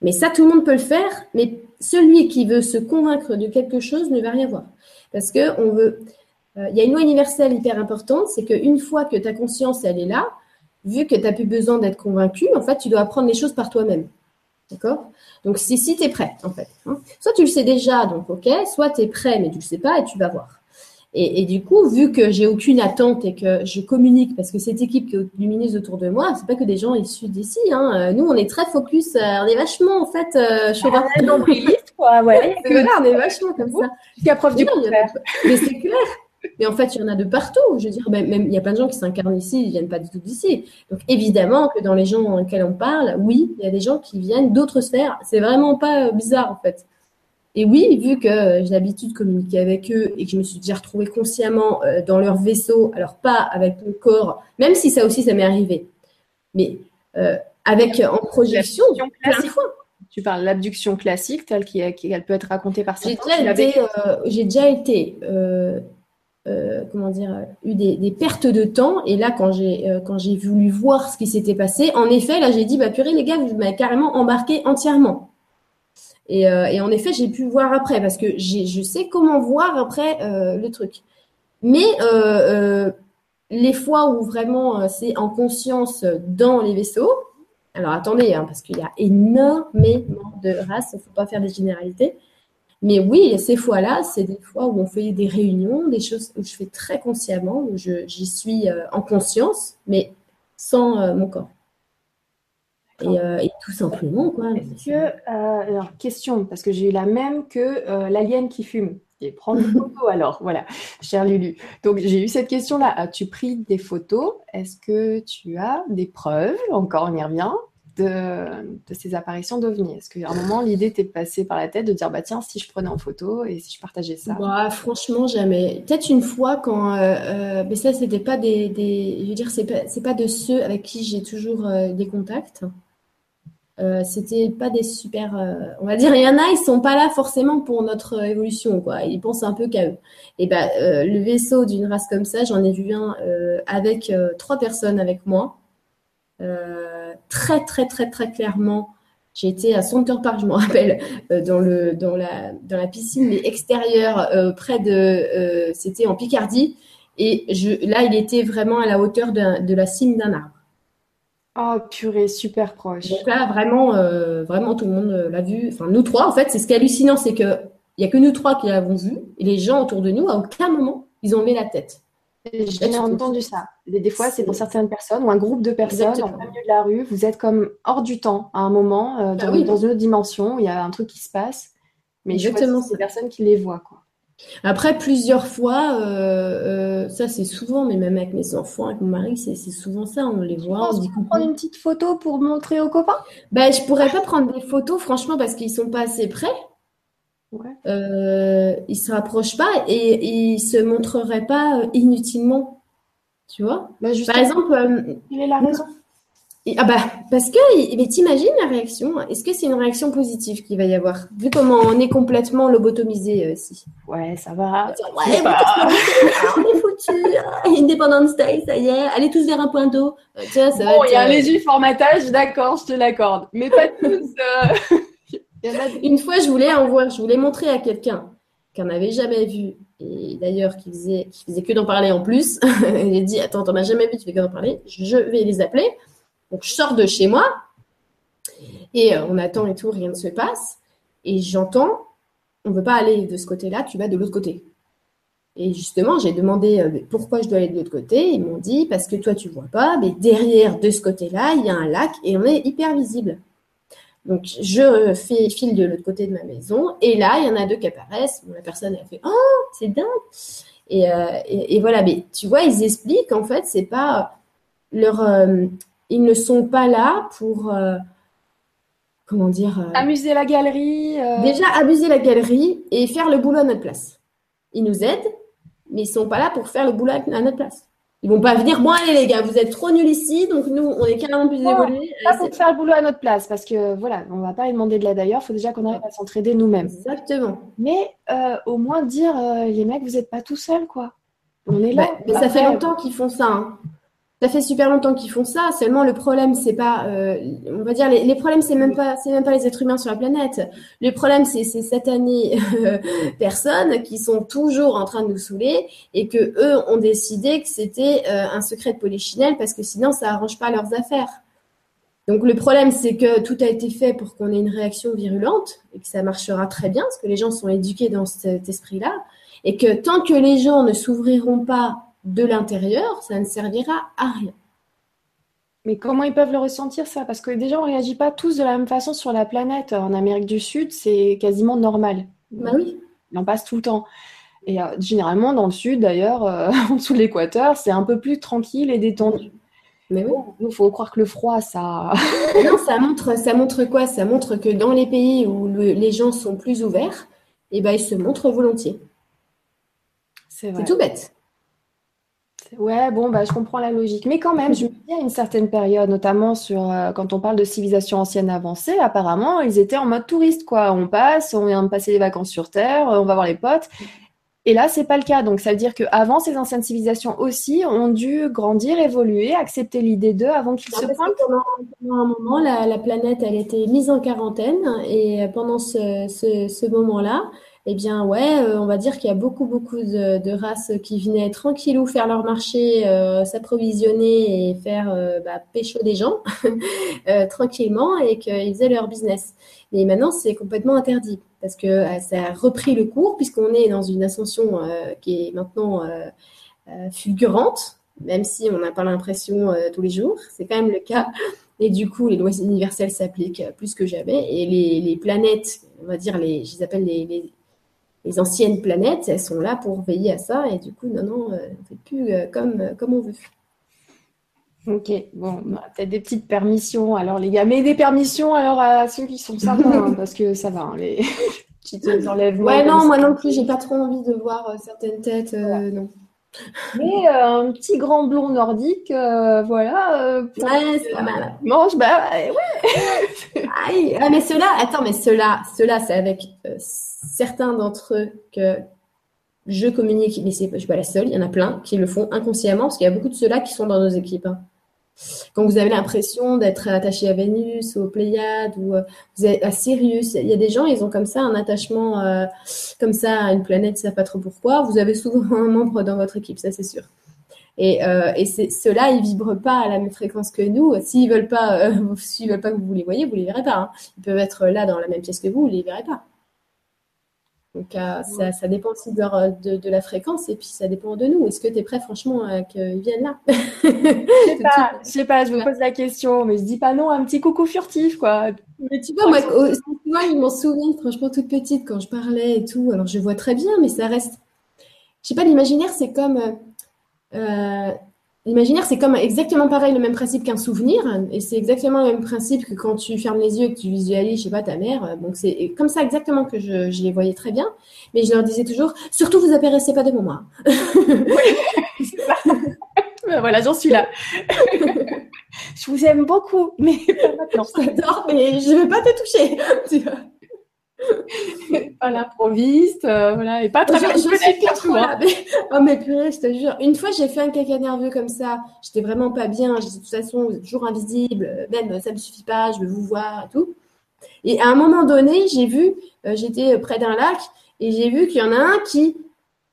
Mais ça, tout le monde peut le faire, mais celui qui veut se convaincre de quelque chose ne va rien voir. Parce que veut. Euh, il y a une loi universelle hyper importante, c'est qu'une fois que ta conscience, elle est là, vu que tu n'as plus besoin d'être convaincu, en fait, tu dois apprendre les choses par toi-même. D'accord? Donc, si, si tu es prêt, en fait. Hein. Soit tu le sais déjà, donc OK, soit tu es prêt, mais tu ne le sais pas et tu vas voir. Et, du coup, vu que j'ai aucune attente et que je communique, parce que cette équipe qui est lumineuse autour de moi, c'est pas que des gens issus d'ici. Hein. Euh, nous, on est très focus, euh, on est vachement en fait euh, ah, nombriliste, quoi. Ouais, *laughs* on est vachement comme ça. Jusqu'à preuve du contraire. Mais c'est clair. Mais en fait, il y en a de partout. Je veux dire, même, il y a plein de gens qui s'incarnent ici, ils viennent pas du tout d'ici. Donc évidemment que dans les gens auxquels on parle, oui, il y a des gens qui viennent d'autres sphères. C'est vraiment pas bizarre en fait. Et oui, vu que j'ai l'habitude de communiquer avec eux et que je me suis déjà retrouvée consciemment euh, dans leur vaisseau, alors pas avec mon corps, même si ça aussi, ça m'est arrivé, mais euh, avec en projection, plein de fois. Tu parles de l'abduction classique, telle qu'elle peut être racontée par certains. J'ai déjà, euh, déjà été, comment dire, eu des, des, pertes de temps. Et là, quand j'ai quand j'ai voulu voir ce qui s'était passé, en effet, là, j'ai dit, bah purée, les gars, vous m'avez carrément embarqué entièrement. Euh, et, en effet, j'ai pu voir après parce que je sais comment voir après euh, le truc. Mais euh, les fois où vraiment c'est en conscience dans les vaisseaux, alors attendez, hein, parce qu'il y a énormément de races, il ne faut pas faire des généralités. Mais oui, ces fois-là, c'est des fois où on fait des réunions, des choses où je fais très consciemment, où j'y suis en conscience, mais sans mon corps. Euh, et, tout simplement, quoi. Est-ce que, euh, alors, question, parce que j'ai eu la même que euh, l'alien qui fume. Et prendre des *laughs* photos alors, voilà, cher Lulu. Donc j'ai eu cette question-là. As-tu pris des photos? Est-ce que tu as des preuves? Encore, on y revient. De, de ces apparitions d'OVNI Est-ce qu'à un moment, l'idée t'est passée par la tête de dire, bah tiens, si je prenais en photo et si je partageais ça? Bah, Franchement, jamais. Peut-être une fois quand... mais ça, c'était pas des, des, Je veux dire, c'est pas, pas de ceux avec qui j'ai toujours des contacts. Euh, c'était pas des super. Euh, on va dire, il y en a, ils sont pas là forcément pour notre évolution, quoi. Ils pensent un peu qu'à eux. Et ben, le vaisseau d'une race comme ça, j'en ai vu un avec trois personnes avec moi. très, très, très, très clairement j'ai été à Center Park, je me *laughs* rappelle, euh, dans, le, dans, la, dans la piscine, mais extérieure, euh, près de. Euh, c'était en Picardie. Et là, il était vraiment à la hauteur de, la cime d'un arbre. Oh, purée, super proche. Donc là, vraiment, vraiment, tout le monde l'a vu. Enfin, nous trois, en fait, c'est ce qui est hallucinant, c'est qu'il n'y a que nous trois qui l'avons vu. Et les gens autour de nous, à aucun moment, ils ont mis la tête. J'ai entendu ça. Des, fois, c'est pour certaines personnes ou un groupe de personnes en milieu de la rue. Vous êtes comme hors du temps à un moment, euh, dans, ah dans, une autre dimension. Il y a un truc qui se passe. Mais Exactement. c'est des personnes qui les voient. Quoi. Après, plusieurs fois, euh, euh, ça c'est souvent, mais même avec mes enfants, avec mon mari, c'est souvent ça. On les voit. on dit prendre une petite photo pour montrer aux copains? Ben, Je pourrais pas prendre des photos, franchement, parce qu'ils sont pas assez près. Ouais. Euh, il se rapproche pas et, il se montrerait pas inutilement. Tu vois? Bah, Par exemple, euh, il est la raison. Ah bah parce que mais t'imagines la réaction Est-ce que c'est une réaction positive qu'il va y avoir vu comment on est complètement lobotomisé euh, ici? Ouais, ça va. Ouais, on est foutu. Independence Day, ça y est. Allez tous vers un point d'eau. bon, il y a un léger formatage, d'accord, je te l'accorde, mais pas tous. *laughs* Une fois, je voulais en voir, je voulais montrer à quelqu'un qu'on n'avait jamais vu, et d'ailleurs qui faisait, qui faisait que d'en parler en plus. *laughs* J'ai dit Attends, t'en as jamais vu, tu fais que d'en parler, je vais les appeler. Donc, je sors de chez moi, et euh, on attend et tout, rien ne se passe. Et j'entends On ne veut pas aller de ce côté-là, tu vas de l'autre côté. Et justement, j'ai demandé euh, pourquoi je dois aller de l'autre côté? Ils m'ont dit parce que toi, tu vois pas, mais derrière, de ce côté-là, il y a un lac et on est hyper visible. Donc, je fais file de l'autre côté de ma maison. Et là, il y en a deux qui apparaissent. la personne, elle fait Oh, c'est dingue. Euh, et, voilà. Mais tu vois, ils expliquent en fait, c'est pas leur. Ils ne sont pas là pour. Euh, comment dire Amuser la galerie. Déjà, amuser la galerie et faire le boulot à notre place. Ils nous aident, mais ils sont pas là pour faire le boulot à notre place. Ils vont pas venir, bon allez les gars, vous êtes trop nuls ici, donc nous on est carrément plus évolués. Pas pour faire le boulot à notre place, parce que voilà, on va pas lui demander de l'aide d'ailleurs, il faut déjà qu'on arrive à s'entraider nous-mêmes. Exactement. Mais euh, au moins dire, euh, les mecs, vous n'êtes pas tout seuls, quoi. On est là. Bah, mais ça fait longtemps qu'ils font ça. Hein. Ça fait super longtemps qu'ils font ça. Seulement, le problème, c'est pas, euh, on va dire, les, les problèmes, c'est même pas, c'est même pas les êtres humains sur la planète. Le problème, c'est ces satanées *laughs* personnes qui sont toujours en train de nous saouler et que eux ont décidé que c'était euh, un secret de polichinelle parce que sinon, ça arrange pas leurs affaires. Donc le problème, c'est que tout a été fait pour qu'on ait une réaction virulente et que ça marchera très bien, parce que les gens sont éduqués dans cet esprit-là, et que tant que les gens ne s'ouvriront pas de l'intérieur, ça ne servira à rien. Mais comment ils peuvent le ressentir ça? Parce que déjà, on ne réagit pas tous de la même façon sur la planète. En Amérique du Sud, c'est quasiment normal. Bah oui. On passe tout le temps. Et euh, généralement, dans le Sud, d'ailleurs, euh, *laughs* en dessous de l'équateur, c'est un peu plus tranquille et détendu. Mais oui. il faut croire que le froid, ça. *laughs* non, ça montre, ça montre quoi? Ça montre que dans les pays où les gens sont plus ouverts, eh ben, ils se montrent volontiers. C'est tout bête. Ouais, bon, bah, je comprends la logique. Mais quand même, je me dis à une certaine période, notamment sur euh, quand on parle de civilisation ancienne avancée, apparemment, ils étaient en mode touriste, quoi. On passe, on vient de passer les vacances sur Terre, on va voir les potes. Et là, c'est pas le cas. Donc, ça veut dire qu'avant, ces anciennes civilisations aussi ont dû grandir, évoluer, accepter l'idée d'eux avant qu'ils se pointent. Pendant, un moment, la, planète, elle était mise en quarantaine. Et pendant ce, ce moment-là, eh bien ouais, euh, on va dire qu'il y a beaucoup beaucoup de, races qui venaient tranquillou faire leur marché, euh, s'approvisionner et faire euh, bah, pécho des gens *laughs* tranquillement et qu'ils faisaient leur business. Mais maintenant c'est complètement interdit parce que ça a repris le cours puisqu'on est dans une ascension qui est maintenant fulgurante, même si on n'a pas l'impression tous les jours, c'est quand même le cas. Et du coup, les lois universelles s'appliquent plus que jamais. Et les, planètes, on va dire, les, je les appelle les, les anciennes planètes, elles sont là pour veiller à ça. Et du coup, non, non, euh, on ne fait plus euh, comme, euh, comme on veut. Ok, bon, peut-être des petites permissions alors les gars, mais des permissions alors à ceux qui sont sympas, hein, parce que ça va, hein, les *laughs* petites enlèvements. Ouais, non, moi non plus, j'ai pas trop envie de voir certaines têtes, non. Mais un petit grand blond nordique, voilà. ouais, c'est pas mal. Mange, bah ouais. *laughs* ah, mais ceux-là, attends, mais ceux-là, ceux-là, c'est avec certains d'entre eux que je communique, mais c'est, je suis pas la seule, il y en a plein qui le font inconsciemment, parce qu'il y a beaucoup de ceux-là qui sont dans nos équipes. Hein. Quand vous avez l'impression d'être attaché à Vénus, aux Pléiades, ou à Sirius. Il y a des gens, ils ont comme ça un attachement euh, comme ça à une planète, ils ne savent pas trop pourquoi. Vous avez souvent *laughs* un membre dans votre équipe, ça c'est sûr. Et, euh, ceux-là, ils vibrent pas à la même fréquence que nous. S'ils veulent euh, *laughs* veulent pas que vous les voyez, vous les verrez pas. Hein. Ils peuvent être là dans la même pièce que vous, vous les verrez pas. Donc euh, ça, ça, dépend aussi de, de, la fréquence et puis ça dépend de nous. Est-ce que tu es prêt franchement à qu'ils viennent là? Je sais *laughs* pas, je sais pas, je me pose la question, mais je dis pas non, un petit coucou furtif quoi. Mais tu vois, moi, moi je m'en souviens franchement toute petite quand je parlais et tout. Alors je vois très bien, mais ça reste. Je sais pas, l'imaginaire c'est comme euh, L'imaginaire, c'est comme exactement pareil, le même principe qu'un souvenir. Et c'est exactement le même principe que quand tu fermes les yeux et que tu visualises, je sais pas, ta mère. Donc, c'est comme ça exactement que je, je, les voyais très bien. Mais je leur disais toujours, surtout, vous apparaissez pas devant moi. Ben *laughs* voilà, j'en suis là. *laughs* je vous aime beaucoup, mais pas maintenant. J'adore, mais je veux pas te toucher. *laughs* Pas l'improviste, euh, voilà, et pas très je, je suis pas trop là, mais... *laughs* Oh mais purée, je te jure. Une fois, j'ai fait un caca nerveux comme ça. J'étais vraiment pas bien. Je de toute façon, vous êtes toujours invisible. Même, ça me suffit pas. Je veux vous voir et tout. Et à un moment donné, j'ai vu, euh, j'étais près d'un lac et j'ai vu qu'il y en a un qui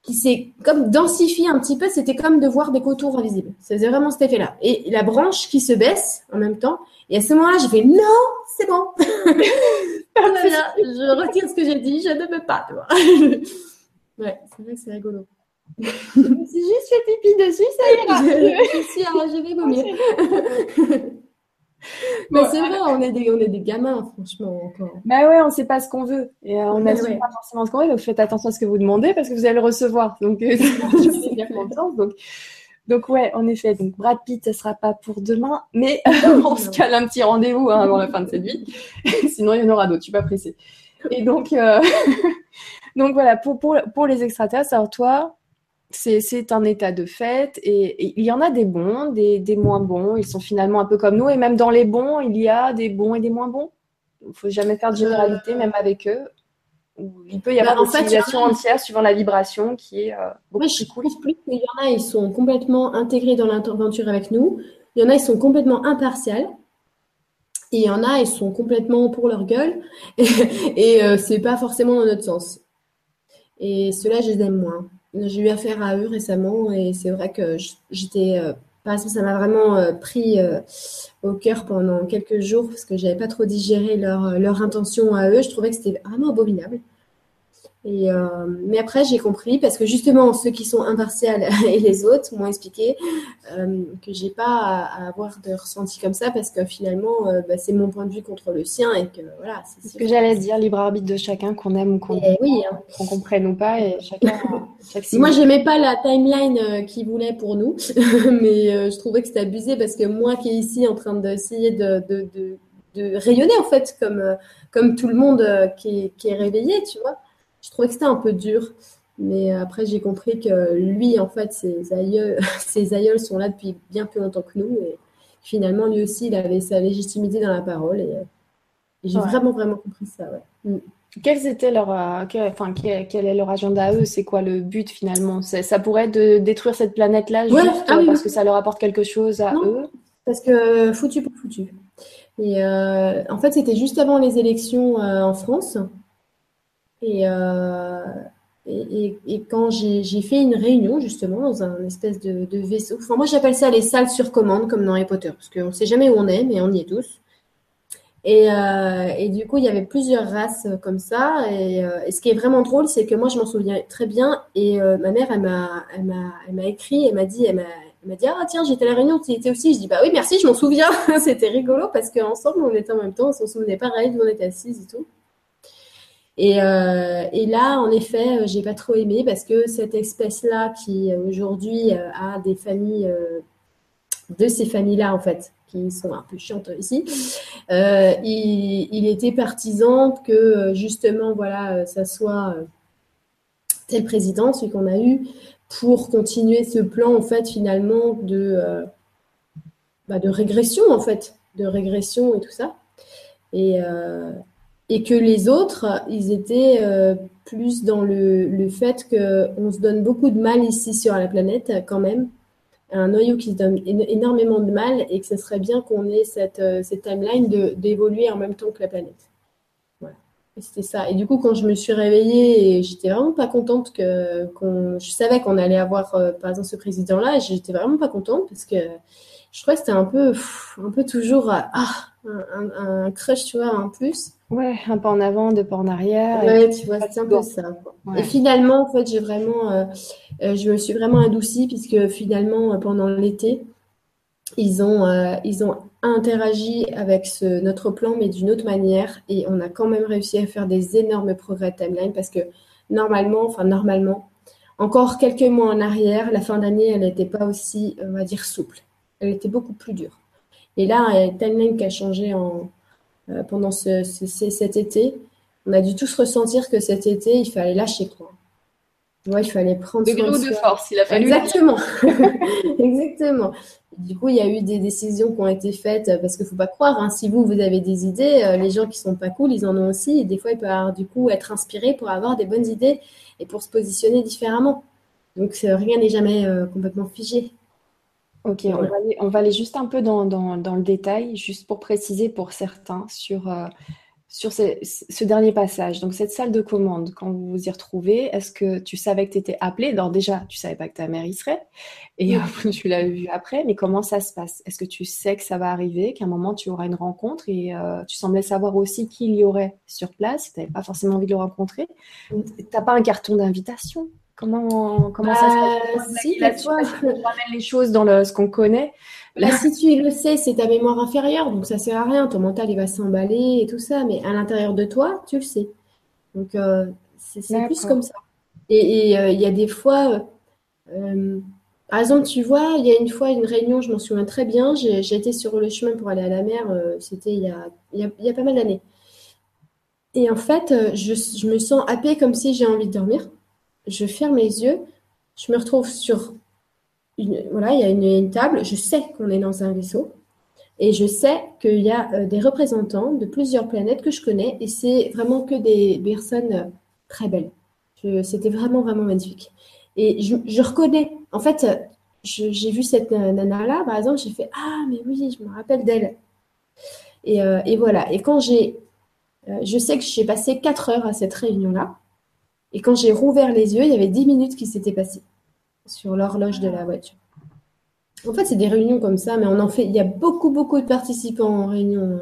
qui s'est comme densifié un petit peu. C'était comme de voir des contours invisibles. Ça faisait vraiment cet effet-là. Et la branche qui se baisse en même temps. Et à ce moment-là, j'ai fait non, c'est bon. *laughs* je retire ce que j'ai dit, je ne peux pas. *laughs* ouais, c'est vrai que c'est rigolo. *laughs* je juste fait pipi dessus, ça ira. je, suis, je vais vomir. Mais c'est vrai, on est, des, on est des gamins, franchement, encore. Bah ouais, on ne sait pas ce qu'on veut. Et euh, on n'assume pas forcément ce qu'on veut. Donc faites attention à ce que vous demandez parce que vous allez le recevoir. Donc, euh, bien confiance. Donc, donc ouais, en effet, donc Brad Pitt, ce sera pas pour demain, mais *laughs* on se cale un petit rendez-vous hein, avant la fin de cette vie. *laughs* Sinon, il y en aura d'autres, je suis pas pressée. Et donc, euh... *laughs* donc voilà, pour, pour, pour les extraterrestres, alors toi, c'est un état de fait et, il y en a des bons, des, des, moins bons. Ils sont finalement un peu comme nous et même dans les bons, il y a des bons et des moins bons. Il faut jamais faire de généralité, même avec eux il peut y avoir bah, une civilisation entière suivant la vibration qui est euh, beaucoup je Pense plus qu'il y en a, ils sont complètement intégrés dans l'interventure avec nous. Il y en a, ils sont complètement impartials. Et il y en a, ils sont complètement pour leur gueule. *laughs* Et, euh, c'est pas forcément dans notre sens. Et ceux-là, je les aime moins. J'ai eu affaire à eux récemment et c'est vrai que j'étais. Euh, ça m'a vraiment euh, pris au cœur pendant quelques jours parce que j'avais pas trop digéré leur, leur intention à eux. Je trouvais que c'était vraiment abominable. Et, euh, mais après, j'ai compris parce que justement, ceux qui sont impartials *laughs* et les autres m'ont expliqué euh, que j'ai pas à, avoir de ressenti comme ça parce que finalement, euh, bah, c'est mon point de vue contre le sien et que voilà. C'est ce que j'allais dire, libre arbitre de chacun, qu'on aime ou qu'on oui, hein. comprenne ou pas, et chacun. *laughs* chaque moi, j'aimais pas la timeline euh, qu'ils voulaient pour nous, *laughs* mais euh, je trouvais que c'était abusé parce que moi qui est ici en train d'essayer de, de, de, de, rayonner en fait comme comme tout le monde qui qui est réveillé, tu vois je trouvais que c'était un peu dur. Mais après, j'ai compris que lui, en fait, ses aïeux, *laughs* ses aïeuls sont là depuis bien plus longtemps que nous. Et finalement, lui aussi, il avait sa légitimité dans la parole. Et, j'ai vraiment, vraiment compris ça. Ouais. Mm. Quels étaient leur, euh, quel, enfin, quel, est leur agenda à eux? C'est quoi le but finalement? Ça pourrait être de détruire cette planète-là juste ah parce que ça leur apporte quelque chose à eux? Parce que foutu pour foutu. Et euh, en fait, c'était juste avant les élections euh, en France. Euh, et, et, quand j'ai fait une réunion justement dans un espèce de, vaisseau, enfin moi j'appelle ça les salles sur commande comme dans Harry Potter, parce qu'on ne sait jamais où on est, mais on y est tous. Et, euh, et, du coup, il y avait plusieurs races comme ça. Et, euh, ce qui est vraiment drôle, c'est que moi, je m'en souviens très bien. Et ma mère, elle m'a, écrit, elle m'a dit, elle m'a, dit, ah tiens, j'étais à la réunion, tu étais aussi. Je dis, bah oui, merci, je m'en souviens. *laughs* C'était rigolo parce qu'ensemble, on était en même temps, on s'en souvenait pareil, on était assises et tout. Et, euh, et, là, en effet, euh, j'ai pas trop aimé parce que cette espèce-là, qui euh, aujourd'hui a des familles, de ces familles-là en fait, qui sont un peu chiantes ici, il, il, était partisan que justement, voilà, ça soit tel président, celui qu'on a eu, pour continuer ce plan en fait finalement de, bah, de régression en fait, de régression et tout ça. Et, et que les autres, ils étaient euh, plus dans le, le fait qu'on se donne beaucoup de mal ici sur la planète quand même, un noyau qui se donne énormément de mal et que ce serait bien qu'on ait cette, cette timeline d'évoluer en même temps que la planète. C'était ça. Et du coup, quand je me suis réveillée, j'étais vraiment pas contente que, qu'on, je savais qu'on allait avoir, euh, par exemple, ce président-là, j'étais vraiment pas contente parce que je trouvais que c'était un peu, un peu toujours, euh, ah, un, crush, tu vois, en plus. Ouais, un pas en avant, deux pas en arrière. Ouais, tu vois, c'est un peu ça. Et finalement, en fait, j'ai vraiment, euh, je me suis vraiment adoucie puisque finalement, pendant l'été, ils ont, ils ont interagi avec ce, notre plan, mais d'une autre manière. Et on a quand même réussi à faire des énormes progrès de timeline parce que normalement, enfin normalement, encore quelques mois en arrière, la fin d'année, elle n'était pas aussi, on va dire, souple. Elle était beaucoup plus dure. Et là, il y a une timeline qui a changé en, euh, pendant ce, cet été. On a dû tous ressentir que cet été, il fallait lâcher quoi. Ouais, il fallait prendre de soin de, de force, il a fallu. Exactement. *laughs* Exactement. Du coup, il y a eu des décisions qui ont été faites parce qu'il faut pas croire. Hein, si vous, vous avez des idées, euh, les gens qui sont pas cool, ils en ont aussi. Et des fois, ils peuvent du coup être inspirés pour avoir des bonnes idées et pour se positionner différemment. Donc, rien n'est jamais euh, complètement figé. Ok, on, va aller, juste un peu dans, le détail, juste pour préciser pour certains sur euh, sur ce, dernier passage, donc cette salle de commande, quand vous vous y retrouvez, est-ce que tu savais que tu étais appelée? Alors déjà, tu savais pas que ta mère y serait, et tu l'as vu après, mais comment ça se passe? Est-ce que tu sais que ça va arriver, qu'à un moment tu auras une rencontre, et euh, tu semblais savoir aussi qui il y aurait sur place, tu n'avais pas forcément envie de le rencontrer. Tu n'as pas un carton d'invitation? Comment, comment ça se passe? bah, Si, là, tu ramènes les choses dans le, ce qu'on connaît. Là, si tu le sais, c'est ta mémoire inférieure, donc ça sert à rien. Ton mental, il va s'emballer et tout ça, mais à l'intérieur de toi, tu le sais. Donc, euh, c'est plus comme ça. Et euh, il y a des fois, euh, par exemple, tu vois, il y a une fois une réunion, je m'en souviens très bien. Été sur le chemin pour aller à la mer, c'était il, il, y a pas mal d'années. Et en fait, je, je me sens happée comme si j'ai envie de dormir. Je ferme les yeux, je me retrouve sur voilà, il y a une, table, je sais qu'on est dans un vaisseau et je sais qu'il y a euh, des représentants de plusieurs planètes que je connais et c'est vraiment que des personnes euh, très belles. C'était vraiment, vraiment magnifique. Et je, reconnais, en fait, euh, j'ai vu cette nana-là, par exemple, j'ai fait Ah, mais oui, je me rappelle d'elle. Et, et, voilà. Et quand j'ai. je sais que j'ai passé 4 heures à cette réunion-là. Et quand j'ai rouvert les yeux, il y avait 10 minutes qui s'étaient passées sur l'horloge de la voiture. En fait, c'est des réunions comme ça, mais on en fait. Il y a beaucoup, beaucoup de participants en réunion.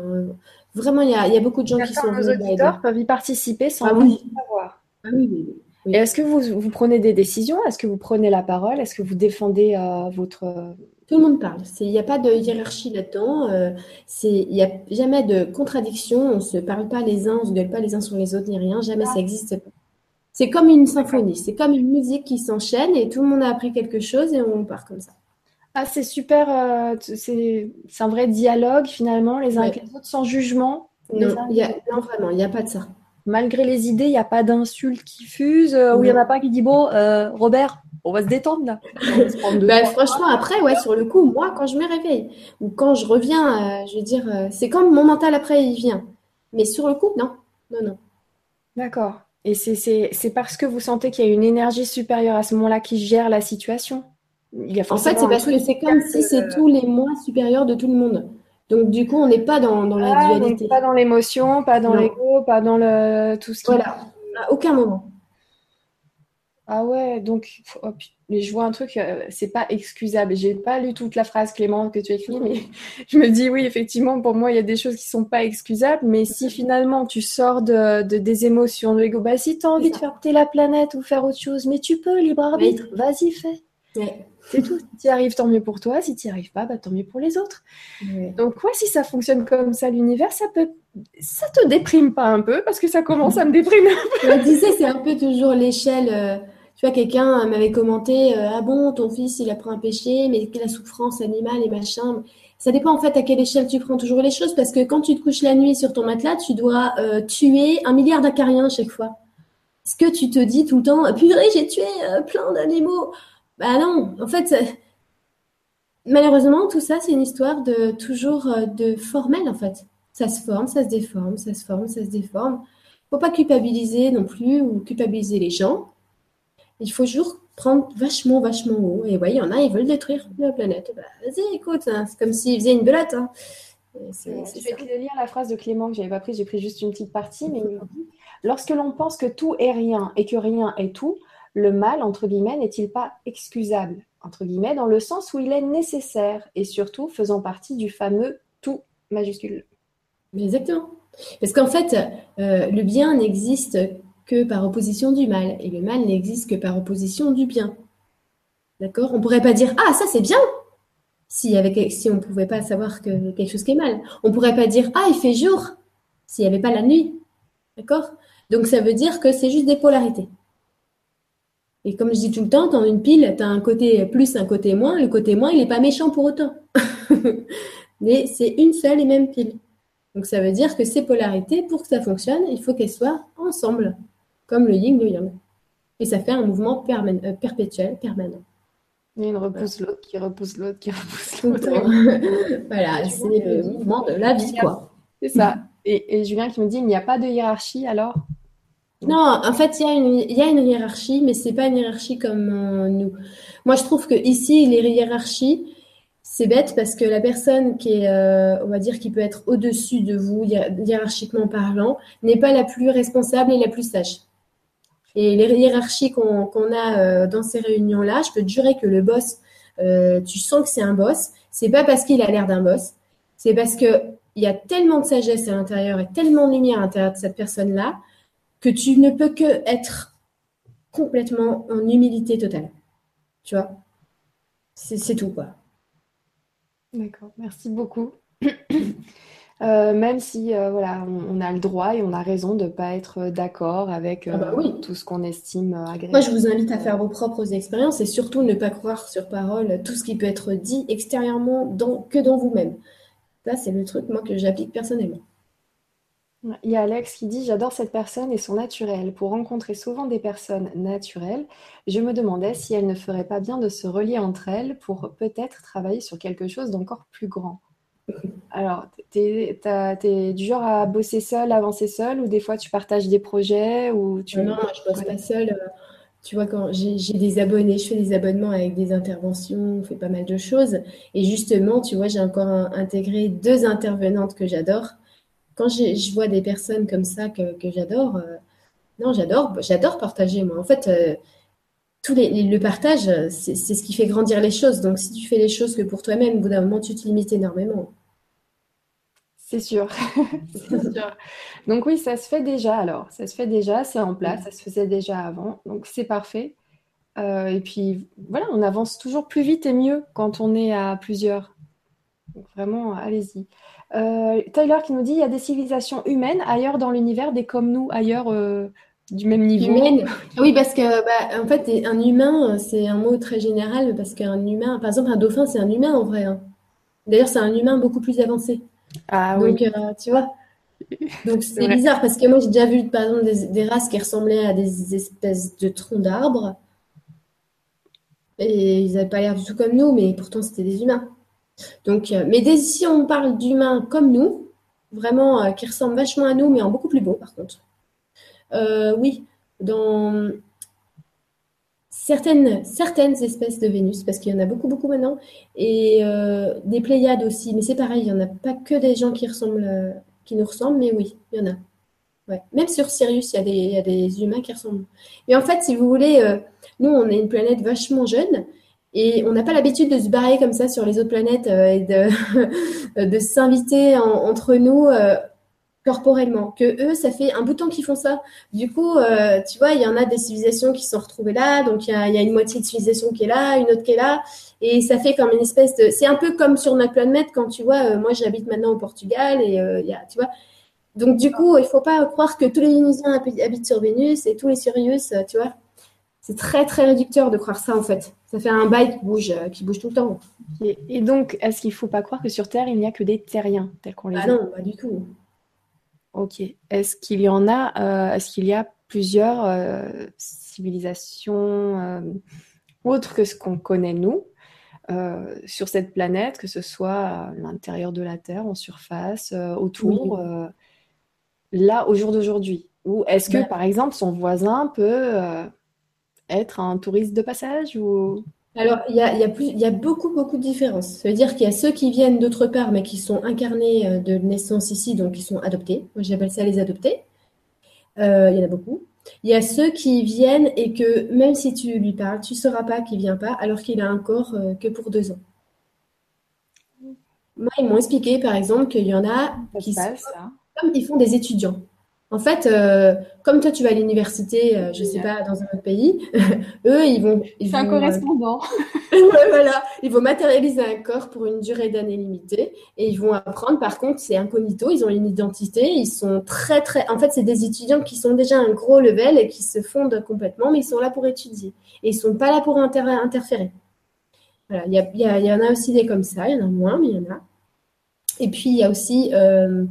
Vraiment, il y a, beaucoup de gens qui sont Nos auditeurs peuvent y participer sans ah, oui. savoir. Ah oui, oui, Et est-ce que vous, vous, prenez des décisions? Est-ce que vous prenez la parole? Est-ce que vous défendez euh, votre tout le monde parle. Il n'y a pas de hiérarchie là-dedans. Euh, il n'y a jamais de contradiction. On ne se parle pas les uns, on ne se gueule pas les uns sur les autres, ni rien. Jamais, ça n'existe pas. C'est comme une symphonie, c'est comme une musique qui s'enchaîne et tout le monde a appris quelque chose et on part comme ça. Ah, c'est super, euh, c'est un vrai dialogue finalement, les uns avec les autres, sans jugement. Non, vraiment, il n'y a pas de ça. Malgré les idées, il n'y a pas d'insultes qui fusent, euh, ou il n'y en a pas qui dit Bon, euh, Robert, on va se détendre là. *laughs* Bah, franchement, après, ouais, sur le coup, moi, quand je me réveille ou quand je reviens, je veux dire, c'est comme mon mental après, il vient. Mais sur le coup, non, non, non. D'accord. Et c'est parce que vous sentez qu'il y a une énergie supérieure à ce moment-là qui gère la situation. Il y a en fait, c'est parce que c'est comme si c'est tous les mois supérieurs de tout le monde. Donc, du coup, on n'est pas dans, dans la ah, dualité. Pas dans l'émotion, pas dans l'ego, pas dans le, tout ce qui. Voilà, à aucun moment. Ah ouais, donc oh, mais je vois un truc, euh, c'est pas excusable. J'ai pas lu toute la phrase Clément que tu écris, mais *laughs* je me dis oui, effectivement, pour moi, il y a des choses qui sont pas excusables. Mais si finalement tu sors de, des émotions, de l'ego, bah si tu as envie de faire péter la planète ou faire autre chose, mais tu peux, libre arbitre, vas-y, fais. C'est tout. Si tu y arrives, tant mieux pour toi. Si tu n'y arrives pas, bah, tant mieux pour les autres. Donc, ouais, si ça fonctionne comme ça, l'univers, ça peut. Ça te déprime pas un peu parce que ça commence à me déprimer un peu. *laughs* Je c'est un peu toujours l'échelle. Euh, tu vois, quelqu'un m'avait commenté euh, Ah bon, ton fils, il a pris un péché, mais la souffrance animale et machin. Ça dépend en fait à quelle échelle tu prends toujours les choses parce que quand tu te couches la nuit sur ton matelas, tu dois euh, tuer un milliard d'acariens chaque fois. Est-ce que tu te dis tout le temps Purée, j'ai tué plein d'animaux bah non, en fait, malheureusement, tout ça, c'est une histoire de toujours euh, de formel, en fait. Ça se forme, ça se déforme, ça se forme, ça se déforme. Il ne faut pas culpabiliser non plus ou culpabiliser les gens. Il faut toujours prendre vachement, vachement haut. Et ouais, il y en a, ils veulent détruire la planète. Bah, vas-y, écoute, hein, c'est comme s'ils faisaient une belote. Hein. je vais lire la phrase de Clément que j'avais pas prise, j'ai pris juste une petite partie, mais il dit Lorsque l'on pense que tout est rien et que rien est tout, le mal, entre guillemets, n'est-il pas excusable, entre guillemets, dans le sens où il est nécessaire et surtout faisant partie du fameux tout majuscule? Exactement. Parce qu'en fait, euh, le bien n'existe que par opposition du mal et le mal n'existe que par opposition du bien. D'accord? On ne pourrait pas dire Ah, ça c'est bien si, avec, si on ne pouvait pas savoir que quelque chose qui est mal. On ne pourrait pas dire Ah, il fait jour s'il n'y avait pas la nuit. D'accord? Donc ça veut dire que c'est juste des polarités. Et comme je dis tout le temps, dans une pile, tu as un côté plus, un côté moins. Le côté moins, il n'est pas méchant pour autant. *laughs* Mais c'est une seule et même pile. Donc ça veut dire que ces polarités, pour que ça fonctionne, il faut qu'elles soient ensemble, comme le yin et le yang. Et ça fait un mouvement euh, perpétuel, permanent. A une repousse l'autre, qui repousse l'autre, qui repousse l'autre. *laughs* voilà, c'est le mouvement de la vie, quoi. C'est ça. Et, Julien qui me dit, il n'y a pas de hiérarchie alors? Non, en fait, il y, a une, hiérarchie, mais c'est pas une hiérarchie comme euh, nous. Moi, je trouve que ici, les hiérarchies, c'est bête parce que la personne qui est, euh, on va dire, qui peut être au-dessus de vous, hiérarchiquement parlant, n'est pas la plus responsable et la plus sage. Et les hiérarchies qu'on a euh, dans ces réunions-là, je peux te jurer que le boss, tu sens que c'est un boss. C'est pas parce qu'il a l'air d'un boss, c'est parce que il y a tellement de sagesse à l'intérieur et tellement de lumière à l'intérieur de cette personne-là que tu ne peux que être complètement en humilité totale. Tu vois? C'est tout, quoi. D'accord, merci beaucoup. Euh, même si euh, voilà, on, a le droit et on a raison de ne pas être d'accord avec ah bah euh, tout ce qu'on estime agréable. Moi, je vous invite à faire vos propres expériences et surtout ne pas croire sur parole tout ce qui peut être dit extérieurement dans, que dans vous-même. Ça, c'est le truc, moi, que j'applique personnellement. Il y a Alex qui dit J'adore cette personne et son naturel. Pour rencontrer souvent des personnes naturelles, je me demandais si elle ne ferait pas bien de se relier entre elles pour peut-être travailler sur quelque chose d'encore plus grand. Alors, tu es, du genre à bosser seul, avancer seul, ou des fois tu partages des projets ou tu... Non, moi je bosse pas seul. Euh, tu vois, quand j'ai des abonnés, je fais des abonnements avec des interventions, on fait pas mal de choses. Et justement, tu vois, j'ai encore intégré deux intervenantes que j'adore quand je vois des personnes comme ça que, j'adore, euh, non, j'adore, j'adore partager, moi. En fait, euh, tous les, le partage, c'est ce qui fait grandir les choses. Donc, si tu fais les choses que pour toi-même, au bout d'un moment, tu te limites énormément. C'est sûr. *laughs* sûr. Donc oui, ça se fait déjà alors. Ça se fait déjà, c'est en place, ça se faisait déjà avant. Donc c'est parfait. Euh, et puis voilà, on avance toujours plus vite et mieux quand on est à plusieurs. Donc vraiment, allez-y. Euh, Tyler qui nous dit il y a des civilisations humaines ailleurs dans l'univers, des comme nous ailleurs euh, du même niveau. Humaine. Oui, parce que bah, en fait, un humain, c'est un mot très général parce qu'un humain, par exemple, un dauphin, c'est un humain en vrai. Hein. D'ailleurs, c'est un humain beaucoup plus avancé. Ah Donc, oui. Euh, tu vois. Donc *laughs* c'est bizarre parce que moi j'ai déjà vu par exemple des, races qui ressemblaient à des espèces de troncs d'arbres et ils n'avaient pas l'air du tout comme nous, mais pourtant c'était des humains. Donc, euh, mais si on parle d'humains comme nous, vraiment euh, qui ressemblent vachement à nous, mais en beaucoup plus beau par contre. Euh, oui, dans certaines, espèces de Vénus, parce qu'il y en a beaucoup, beaucoup maintenant, et des Pléiades aussi, mais c'est pareil, il n'y en a pas que des gens qui, ressemblent, qui nous ressemblent, mais oui, il y en a. Même sur Sirius, il y, a des, humains qui ressemblent. Et en fait, si vous voulez, nous, on est une planète vachement jeune, et on n'a pas l'habitude de se barrer comme ça sur les autres planètes euh, et de, *laughs* de s'inviter entre nous euh, corporellement. Que eux, ça fait un bout de temps qu'ils font ça. Du coup, euh, tu vois, il y en a des civilisations qui sont retrouvées là, donc il y a, y a, une moitié de civilisation qui est là, une autre qui est là, et ça fait comme une espèce de. C'est un peu comme sur notre planète quand tu vois, moi j'habite maintenant au Portugal et il y a, tu vois. Donc du coup, il faut pas croire que tous les Vénusiens habitent sur Vénus et tous les Sirius, tu vois. C'est très très réducteur de croire ça en fait. Ça fait un bail qui bouge, euh, qui bouge tout le temps. Et, donc, est-ce qu'il ne faut pas croire que sur Terre, il n'y a que des terriens tels qu'on les ah non, pas du tout. Ok. Est-ce qu'il y en a, euh, est-ce qu'il y a plusieurs euh, civilisations autres que ce qu'on connaît nous sur cette planète, que ce soit à l'intérieur de la Terre, en surface, autour, là, au jour d'aujourd'hui? Ou est-ce que, par exemple, son voisin peut être un touriste de passage ou... Alors, il y a, y, a plus, y a beaucoup, beaucoup de différences. Ça veut dire qu'il y a ceux qui viennent d'autre part, mais qui sont incarnés euh, de naissance ici, donc qui sont adoptés. Moi, j'appelle ça les adoptés. Euh, il y en a beaucoup. Il y a ceux qui viennent et que même si tu lui parles, tu ne sauras pas qu'il vient pas, alors qu'il a un corps euh, que pour deux ans. Moi, ils m'ont expliqué, par exemple, qu'il y en a qui sont, comme ils font des étudiants. En fait, euh, comme toi, tu vas à l'université, euh, je ne sais pas, dans un autre pays, *laughs* eux, ils vont. C'est un correspondant. *laughs* voilà, ils vont matérialiser un corps pour une durée d'année limitée et ils vont apprendre. Par contre, c'est incognito, ils ont une identité, ils sont très, très. En fait, c'est des étudiants qui sont déjà un gros level et qui se fondent complètement, mais ils sont là pour étudier et ils ne sont pas là pour interférer. Voilà, il y, y, en a aussi des comme ça, il y en a moins, mais il y en a. Et puis, il y a aussi. Euh,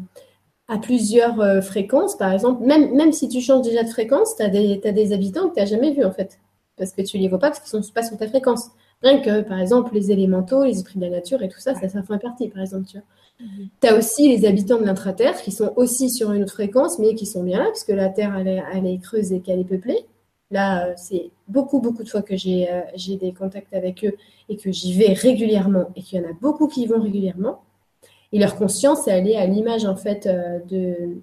à plusieurs euh, fréquences, par exemple, même, même si tu changes déjà de fréquence, tu as, des habitants que tu n'as jamais vus en fait, parce que tu les vois pas parce qu'ils ne sont pas sur ta fréquence. Rien que, par exemple, les élémentaux, les esprits de la nature et tout ça, ça, ça fait partie, par exemple. Tu mhm. as aussi les habitants de l'intraterre qui sont aussi sur une autre fréquence, mais qui sont bien là, parce que la Terre, elle est, elle est creuse et qu'elle est peuplée. Là, euh, c'est beaucoup, beaucoup de fois que euh, j'ai des contacts avec eux et que j'y vais régulièrement et qu'il y en a beaucoup qui y vont régulièrement. Et leur conscience, elle est à l'image en fait euh,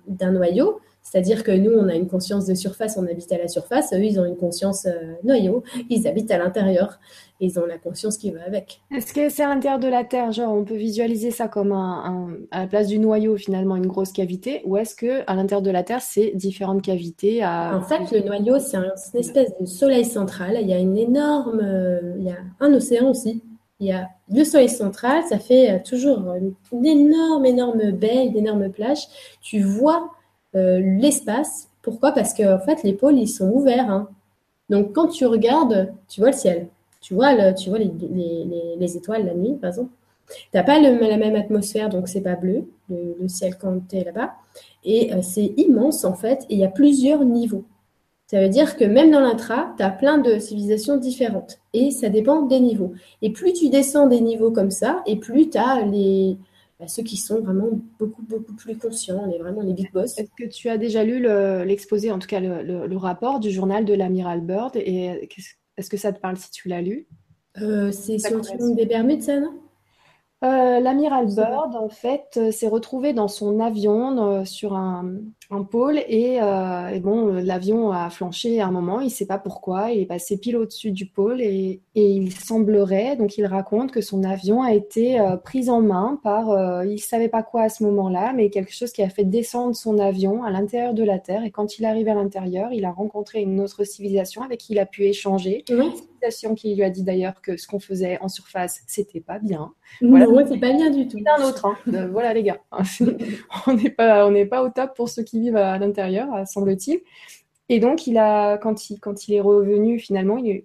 d'un noyau. C'est-à-dire que nous, on a une conscience de surface, on habite à la surface. Eux, ils ont une conscience euh, noyau, ils habitent à l'intérieur. Ils ont la conscience qui va avec. Est-ce que c'est à l'intérieur de la Terre, genre on peut visualiser ça comme un, à la place du noyau finalement une grosse cavité, ou est-ce que à l'intérieur de la Terre c'est différentes cavités En fait, le noyau c'est une espèce de soleil central. Il y a une énorme, euh, il y a un océan aussi il y a le soleil central, ça fait euh, toujours une, énorme, énorme baie, une énorme plage. Tu vois euh, l'espace. Pourquoi? Parce que en fait, les pôles, ils sont ouverts. Hein. Donc, quand tu regardes, tu vois le ciel. Tu vois, les, les, les, étoiles la nuit, par exemple. Tu n'as pas la même atmosphère, donc c'est pas bleu, le, ciel quand tu es là-bas. Et euh, c'est immense, en fait, et il y a plusieurs niveaux. Ça veut dire que même dans l'intra, tu as plein de civilisations différentes. Et ça dépend des niveaux. Et plus tu descends des niveaux comme ça, et plus tu as les, bah, ceux qui sont vraiment beaucoup, beaucoup plus conscients, les, vraiment les big boss. Est-ce que tu as déjà lu l'exposé, en tout cas le, rapport du journal de l'amiral Bird et est-ce que ça te parle si tu l'as lu? Euh, C'est sur le triangle des Bermudes, ça, non? Euh, L'amiral Bird, en fait, euh, s'est retrouvé dans son avion sur un, un pôle et, euh, bon, l'avion a flanché à un moment, il ne sait pas pourquoi, il est passé pile au-dessus du pôle et, il semblerait, donc il raconte que son avion a été euh, pris en main par, euh, il ne savait pas quoi à ce moment-là, mais quelque chose qui a fait descendre son avion à l'intérieur de la Terre et quand il arrive à l'intérieur, il a rencontré une autre civilisation avec qui il a pu échanger. Une civilisation qui lui a dit d'ailleurs que ce qu'on faisait en surface, c'était pas bien. Voilà, c'est pas bien du tout. Un autre, hein. voilà les gars, *laughs* on n'est pas, on n'est pas au top pour ceux qui vivent à l'intérieur, euh, semble-t-il. Et donc, il a, quand, il, quand il est revenu, finalement, il,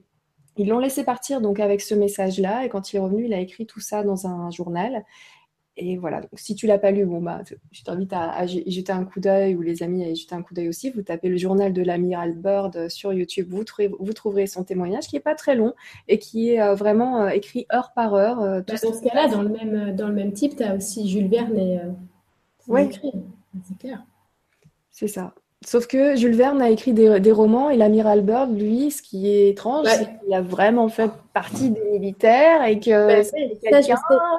ils l'ont laissé partir donc avec ce message-là. Et quand il est revenu, il a écrit tout ça dans un journal. Et voilà, donc si tu l'as pas lu, bon bah, je t'invite à, jeter un coup d'œil ou les amis à y jeter un coup d'œil aussi. Vous tapez le journal de l'amiral Bird sur YouTube, vous, trouverez, vous trouverez son témoignage qui est pas très long et qui est euh, vraiment euh, écrit heure par heure. Bah, dans ce cas-là, dans le même dans le même type, tu as aussi Jules Verne et oui. c'est clair. C'est ça. Sauf que Jules Verne a écrit des, romans et l'amiral Bird, lui, ce qui est étrange, c'est qu'il a vraiment fait partie des militaires et que. Bah, ça,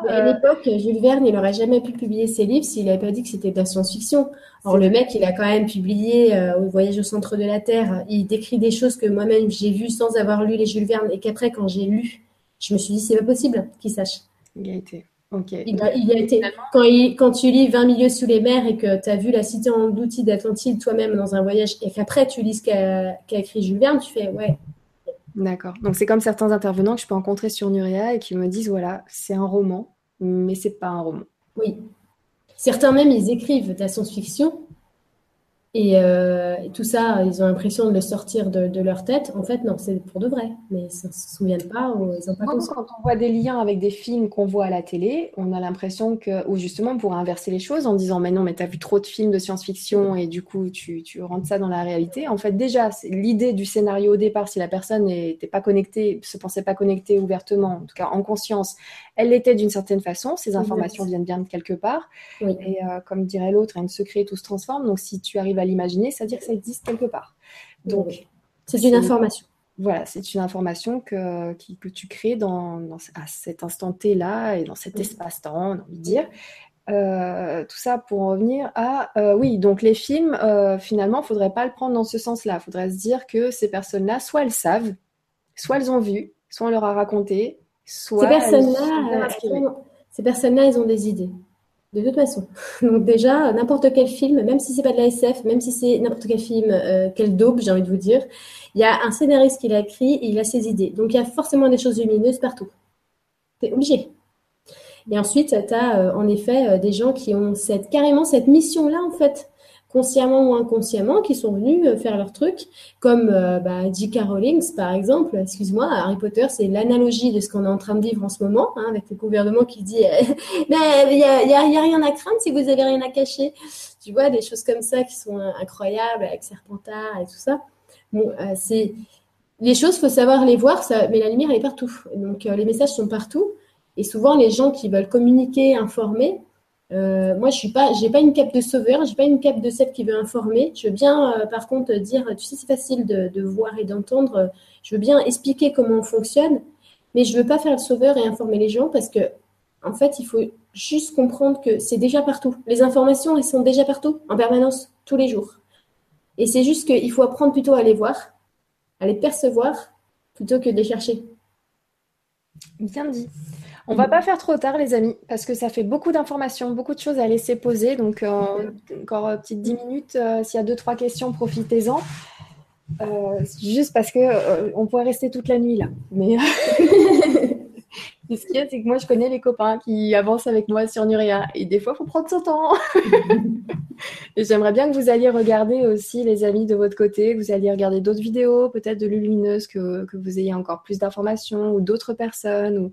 À l'époque, Jules Verne, il n'aurait jamais pu publier ses livres s'il n'avait pas dit que c'était de la science-fiction. Or, le mec, il a quand même publié euh, au Voyage au centre de la Terre. Il décrit des choses que moi-même j'ai vues sans avoir lu les Jules Verne et qu'après, quand j'ai lu, je me suis dit, c'est pas possible qu'il sache. Il a été. Il, a, été. Quand, quand, tu lis 20 milieux sous les mers et que tu as vu la cité en d'outils d'Atlantide toi-même dans un voyage et qu'après tu lis ce qu'a écrit Jules Verne, tu fais ouais. D'accord. Donc c'est comme certains intervenants que je peux rencontrer sur Nuria et qui me disent voilà, c'est un roman, mais c'est pas un roman. Oui. Certains même, ils écrivent de la science-fiction euh, et, tout ça, ils ont l'impression de le sortir de, leur tête. En fait, non, c'est pour de vrai. Mais ils ne se souviennent pas ou ils ont pas Quand on voit des liens avec des films qu'on voit à la télé, on a l'impression que, ou justement, on pourrait inverser les choses en disant, mais non, mais tu as vu trop de films de science-fiction et du coup, tu, tu rentres ça dans la réalité. En fait, déjà, l'idée du scénario au départ, si la personne n'était pas connectée, se pensait pas connectée ouvertement, en tout cas en conscience, elle l'était d'une certaine façon. Ces informations viennent bien de quelque part. Et euh, comme dirait l'autre, un secret, tout se transforme. Donc, si tu arrives à l'imaginer, ça veut dire que ça existe quelque part. Donc, c'est une information. voilà, c'est une information que, que tu crées dans, à cet instant T-là et dans cet espace-temps, on a envie de dire. Euh, tout ça pour revenir à euh, oui donc les films euh, finalement il faudrait pas le prendre dans ce sens-là il faudrait se dire que ces personnes-là soit elles savent soit elles ont vu soit on leur a raconté soit ces personnes-là ces personnes-là elles ont des idées de toute façon. *laughs* Donc déjà n'importe quel film même si c'est pas de la SF même si c'est n'importe quel film quel daube j'ai envie de vous dire il y a un scénariste qui l'a écrit et il a ses idées. Donc il y a forcément des choses lumineuses partout. C'est obligé. Et ensuite, tu as euh, en effet euh, des gens qui ont cette, carrément cette mission-là, en fait, consciemment ou inconsciemment, qui sont venus euh, faire leur truc, comme bah, J.K. Rowling, par exemple. Excuse-moi, Harry Potter, c'est l'analogie de ce qu'on est en train de vivre en ce moment, hein, avec le gouvernement qui dit *laughs* Mais il n'y a, y a, rien à craindre si vous avez rien à cacher. Tu vois, des choses comme ça qui sont incroyables, avec Serpentard et tout ça. C'est les choses, faut savoir les voir, mais la lumière, elle est partout. Donc, les messages sont partout. Et souvent, les gens qui veulent communiquer, informer, euh, moi, je suis pas, j'ai pas une cape de sauveur, j'ai pas une cape de celle qui veut informer. Je veux bien, euh, par contre, dire, tu sais, c'est facile de, voir et d'entendre. Je veux bien expliquer comment on fonctionne, mais je veux pas faire le sauveur et informer les gens parce que, en fait, il faut juste comprendre que c'est déjà partout. Les informations, elles sont déjà partout, en permanence, tous les jours. Et c'est juste qu'il faut apprendre plutôt à les voir, à les percevoir, plutôt que de les chercher. Bien dit. On va pas faire trop tard, les amis, parce que ça fait beaucoup d'informations, beaucoup de choses à laisser poser. Donc, euh, encore une petite 10 minutes. Euh, s'il y a deux, trois questions, profitez-en. Euh, juste parce que on pourrait rester toute la nuit là. Mais *laughs* ce qu'il y a, c'est que moi, je connais les copains qui avancent avec moi sur Nuria. Et des fois, il faut prendre son temps. *laughs* et j'aimerais bien que vous alliez regarder aussi, les amis, de votre côté, vous alliez regarder d'autres vidéos, peut-être de Lumineuse, que, que vous ayez encore plus d'informations, ou d'autres personnes, ou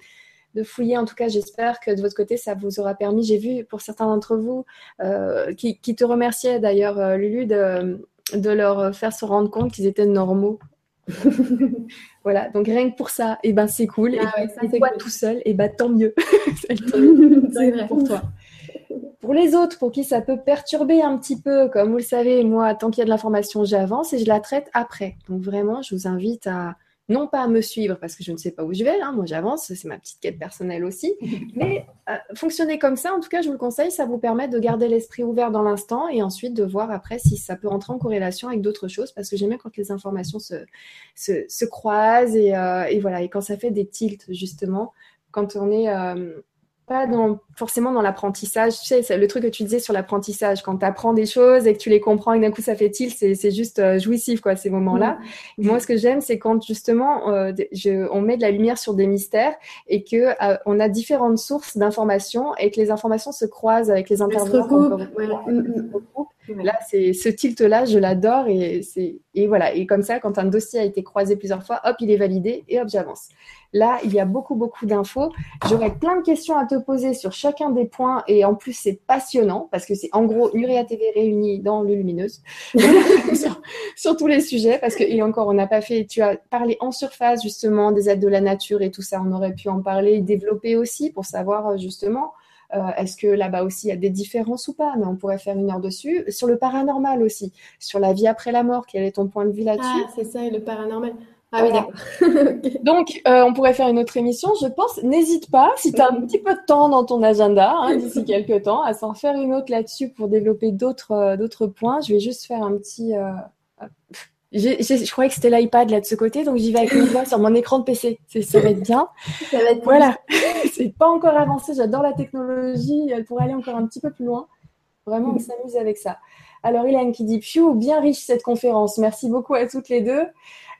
de fouiller. En tout cas, j'espère que de votre côté, ça vous aura permis. J'ai vu pour certains d'entre vous euh, qui, te remerciaient d'ailleurs, euh, Lulu, de, de, leur faire se rendre compte qu'ils étaient normaux. *laughs* voilà, donc rien que pour ça, et eh ben c'est cool. Ah et toi tout seul, et eh ben tant mieux. *laughs* *laughs* c'est vrai pour toi. Pour les autres, pour qui ça peut perturber un petit peu, comme vous le savez, moi, tant qu'il y a de l'information, j'avance et je la traite après. Donc vraiment, je vous invite à, non pas à me suivre parce que je ne sais pas où je vais, hein, moi j'avance, c'est ma petite quête personnelle aussi, *laughs* mais euh, fonctionner comme ça, en tout cas je vous le conseille, ça vous permet de garder l'esprit ouvert dans l'instant et ensuite de voir après si ça peut entrer en corrélation avec d'autres choses parce que j'aime bien quand les informations se, se, croisent et, euh, et, voilà, et quand ça fait des tilts justement, quand on est... Euh, pas dans, forcément dans l'apprentissage. Tu sais, c'est le truc que tu disais sur l'apprentissage, quand tu apprends des choses et que tu les comprends et d'un coup ça fait il c'est juste euh, jouissif, quoi, ces moments-là. Mm. Moi, ce que j'aime, c'est quand justement euh, je, on met de la lumière sur des mystères et que euh, on a différentes sources d'informations et que les informations se croisent avec les intervenants. Là, c'est ce tilt-là, je l'adore et et voilà. Et comme ça, quand un dossier a été croisé plusieurs fois, hop, il est validé et hop, j'avance. Là, il y a beaucoup, beaucoup d'infos. J'aurais plein de questions à te poser sur chacun des points et en plus, c'est passionnant parce que c'est en gros Nuria TV réunie dans le Lumineuse *laughs* sur, tous les sujets parce que, et encore, on n'a pas fait, tu as parlé en surface justement des aides de la nature et tout ça. On aurait pu en parler, développer aussi pour savoir justement est-ce que là-bas aussi il y a des différences ou pas? Mais on pourrait faire une heure dessus. Sur le paranormal aussi, sur la vie après la mort, quel est ton point de vue là-dessus? Ah, c'est ça, le paranormal. Ah oui, d'accord. *laughs* Donc, euh, on pourrait faire une autre émission, je pense. N'hésite pas, si tu as un petit peu de temps dans ton agenda, hein, d'ici *laughs* quelques temps, à s'en faire une autre là-dessus pour développer d'autres euh, d'autres points. Je vais juste faire un petit... je croyais que c'était l'iPad là de ce côté, donc j'y vais avec mes doigts sur mon écran de PC. Ça va être bien. Ça va être voilà. *laughs* *laughs* c'est pas encore avancé. J'adore la technologie. Elle pourrait aller encore un petit peu plus loin. Vraiment, on s'amuse avec ça. Alors, Hélène qui dit Phew, bien riche cette conférence. Merci beaucoup à toutes les deux.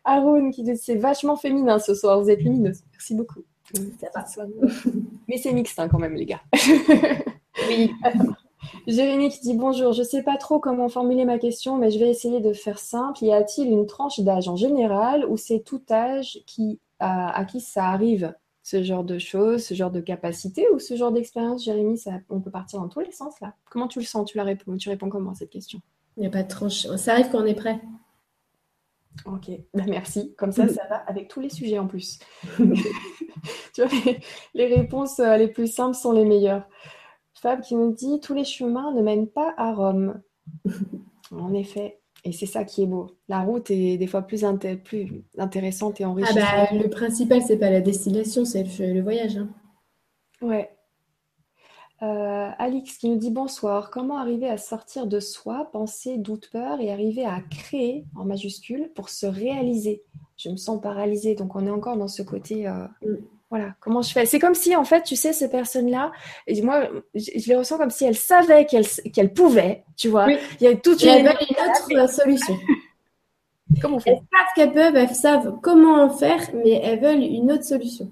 Haroun qui dit C'est vachement féminin ce soir. Vous êtes lumineuse. Merci beaucoup. Mais c'est mixte hein, quand même, les gars. oui. *laughs* Jérémy qui dit bonjour, je ne sais pas trop comment formuler ma question, mais je vais essayer de faire simple. Y a-t-il une tranche d'âge en général ou c'est tout âge qui, à, qui ça arrive, ce genre de choses, ce genre de capacité ou ce genre d'expérience, Jérémy ça, On peut partir dans tous les sens là. Comment tu le sens? Tu, la réponds, tu réponds comment à cette question? Il n'y a pas de tranche. Ça arrive quand on est prêt. Ok, ben, merci. Comme ça, ça va avec tous les sujets en plus. *laughs* *laughs* tu vois, les, réponses euh, les plus simples sont les meilleures. Fab qui nous dit tous les chemins ne mènent pas à Rome. *laughs* en effet, Et c'est ça qui est beau. La route est des fois plus, plus intéressante et Ah enrichissante. bah, le principal, c'est pas la destination, c'est le, le voyage. hein. Ouais. Euh, Alix qui nous dit bonsoir. Comment arriver à sortir de soi, penser, doute, peur et arriver à créer en majuscule pour se réaliser? Je me sens paralysée, donc on est encore dans ce côté. euh, Mm. Voilà, comment je fais? C'est comme si en fait, tu sais, ces personnes-là, et moi, je, je les ressens comme si elles savaient qu'elles qu'elles pouvaient, tu vois. Oui. Il y a toute une elles une autre *laughs* solution. Comment on Elles fait? savent qu'elles peuvent, elles savent comment en faire, mais elles veulent une autre solution.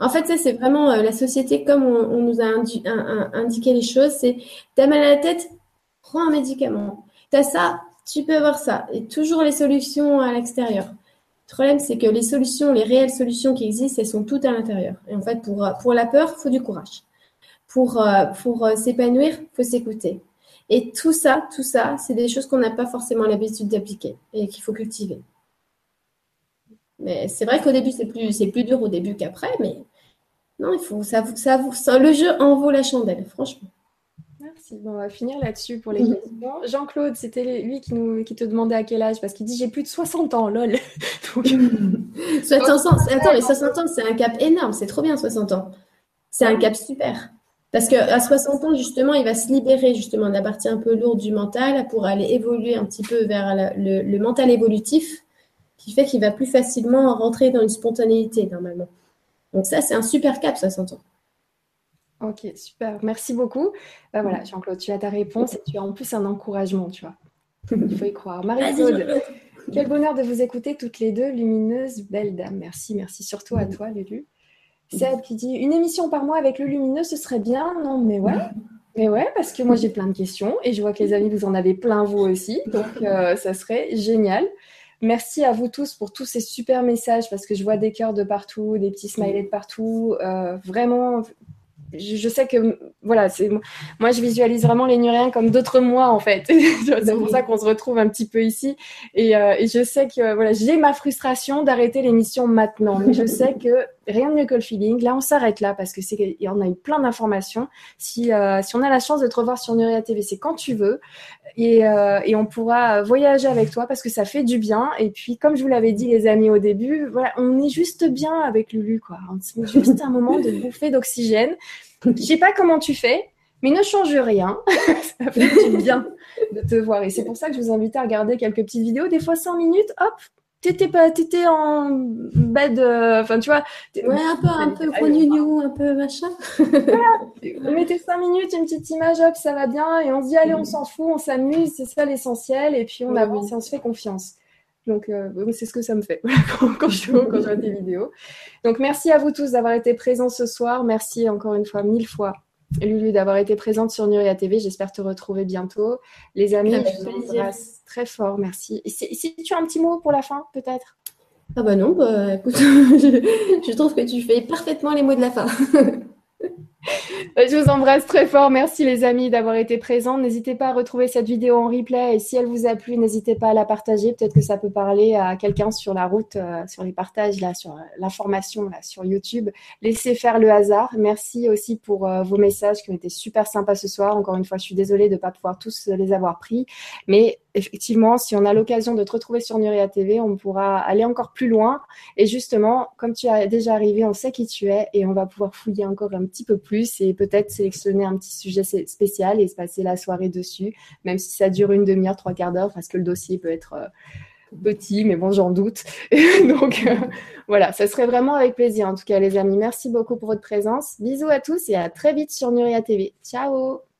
En fait, ça, c'est vraiment euh, la société, comme on, on nous a indi- un- un- indiqué les choses, c'est t'as mal à la tête, prends un médicament. T'as ça, tu peux avoir ça. Et toujours les solutions à l'extérieur. Le problème, c'est que les solutions, les réelles solutions qui existent, elles sont toutes à l'intérieur. Et en fait, pour, euh, la peur, il faut du courage. Pour, euh, pour euh, s'épanouir, il faut s'écouter. Et tout ça, tout ça, c'est des choses qu'on n'a pas forcément l'habitude d'appliquer et qu'il faut cultiver. Mais c'est vrai qu'au début, c'est plus, dur au début qu'après, mais non, il faut, ça, ça- le jeu en vaut la chandelle, franchement. Merci. Bon, on va finir là-dessus pour les Mhm. questions. Jean-Claude, c'était lui qui, nous, qui te demandait à quel âge, parce qu'il dit j'ai plus de 60 ans, lol. *laughs* Donc, 60 ans, attends, mais 60 ans, c'est un cap énorme, c'est trop bien 60 ans. C'est un cap super. Parce qu'à 60 ans, justement, il va se libérer justement de la partie un peu lourde du mental pour aller évoluer un petit peu vers la- le, le mental évolutif, qui fait qu'il va plus facilement rentrer dans une spontanéité normalement. Donc ça, c'est un super cap, 60 ans. Ok, super. Merci beaucoup. Bah voilà, Jean-Claude, tu as ta réponse et tu as en plus un encouragement, tu vois. *laughs* Il faut y croire. Marie-Claude, quel bonheur de vous écouter toutes les deux, lumineuses, belles dames. Merci, merci surtout à toi, Lulu. Seb qui dit une émission par mois avec le lumineux, ce serait bien. Non, mais ouais. Mais ouais, parce que moi j'ai plein de questions et je vois que les amis, vous en avez plein vous aussi. Donc euh, ça serait génial. Merci à vous tous pour tous ces super messages parce que je vois des cœurs de partout, des petits smileys de partout. Euh, vraiment, je, je sais que voilà, c'est moi je visualise vraiment les Nuriens comme d'autres moi en fait. *laughs* c'est pour ça qu'on se retrouve un petit peu ici. Et, euh, et je sais que voilà, j'ai ma frustration d'arrêter l'émission maintenant, mais je sais que rien de mieux que le feeling. Là, on s'arrête là parce que c'est en a eu plein d'informations. Si euh, si on a la chance de te revoir sur Nuria TV, c'est quand tu veux et, euh, et on pourra voyager avec toi parce que ça fait du bien. Et puis, comme je vous l'avais dit, les amis, au début, voilà, on est juste bien avec Lulu, quoi. Juste un moment de bouffée d'oxygène. Je sais pas comment tu fais, mais ne change rien. *laughs* ça fait du bien de te voir. Et c'est pour ça que je vous invite à regarder quelques petites vidéos, des fois 5 minutes, hop. T'étais pas, t'étais en bed, euh, enfin tu vois. Ouais, un peu, un peu un peu machin. *laughs* Mettez 5 minutes, une petite image, hop, ça va bien, et on se dit, allez, on s'en fout, on s'amuse, c'est ça l'essentiel, et puis on avance et on se fait confiance. Donc, euh, c'est ce que ça me fait quand, *laughs* quand je, quand je vois tes vidéos. Donc, merci à vous tous d'avoir été présents ce soir. Merci encore une fois, mille fois, Lulu, d'avoir été présente sur Nuria TV. J'espère te retrouver bientôt. Les amis, Avec je vous embrasse très fort. Merci. Et si, si tu as un petit mot pour la fin, peut-être? Ah bah non, bah écoute, *laughs* je, je trouve que tu fais parfaitement les mots de la fin. *laughs* Euh, Je vous embrasse très fort. Merci les amis d'avoir été présents. N'hésitez pas à retrouver cette vidéo en replay et si elle vous a plu, n'hésitez pas à la partager. Peut-être que ça peut parler à quelqu'un sur la route, euh, sur les partages, là, sur euh, l'information, sur YouTube. Laissez faire le hasard. Merci aussi pour euh, vos messages qui ont été super sympas ce soir. Encore une fois, je suis désolée de ne pas pouvoir tous les avoir pris, mais effectivement, si on a l'occasion de te retrouver sur Nuria TV, on pourra aller encore plus loin. Et justement, comme tu as déjà arrivé, on sait qui tu es et on va pouvoir fouiller encore un petit peu plus et peut-être sélectionner un petit sujet spécial et se passer la soirée dessus, même si ça dure une demi-heure, trois quarts d'heure, parce que le dossier peut être euh, petit, mais bon, j'en doute. *laughs* Donc euh, voilà, ça serait vraiment avec plaisir. En tout cas, les amis, merci beaucoup pour votre présence. Bisous à tous et à très vite sur Nuria TV. Ciao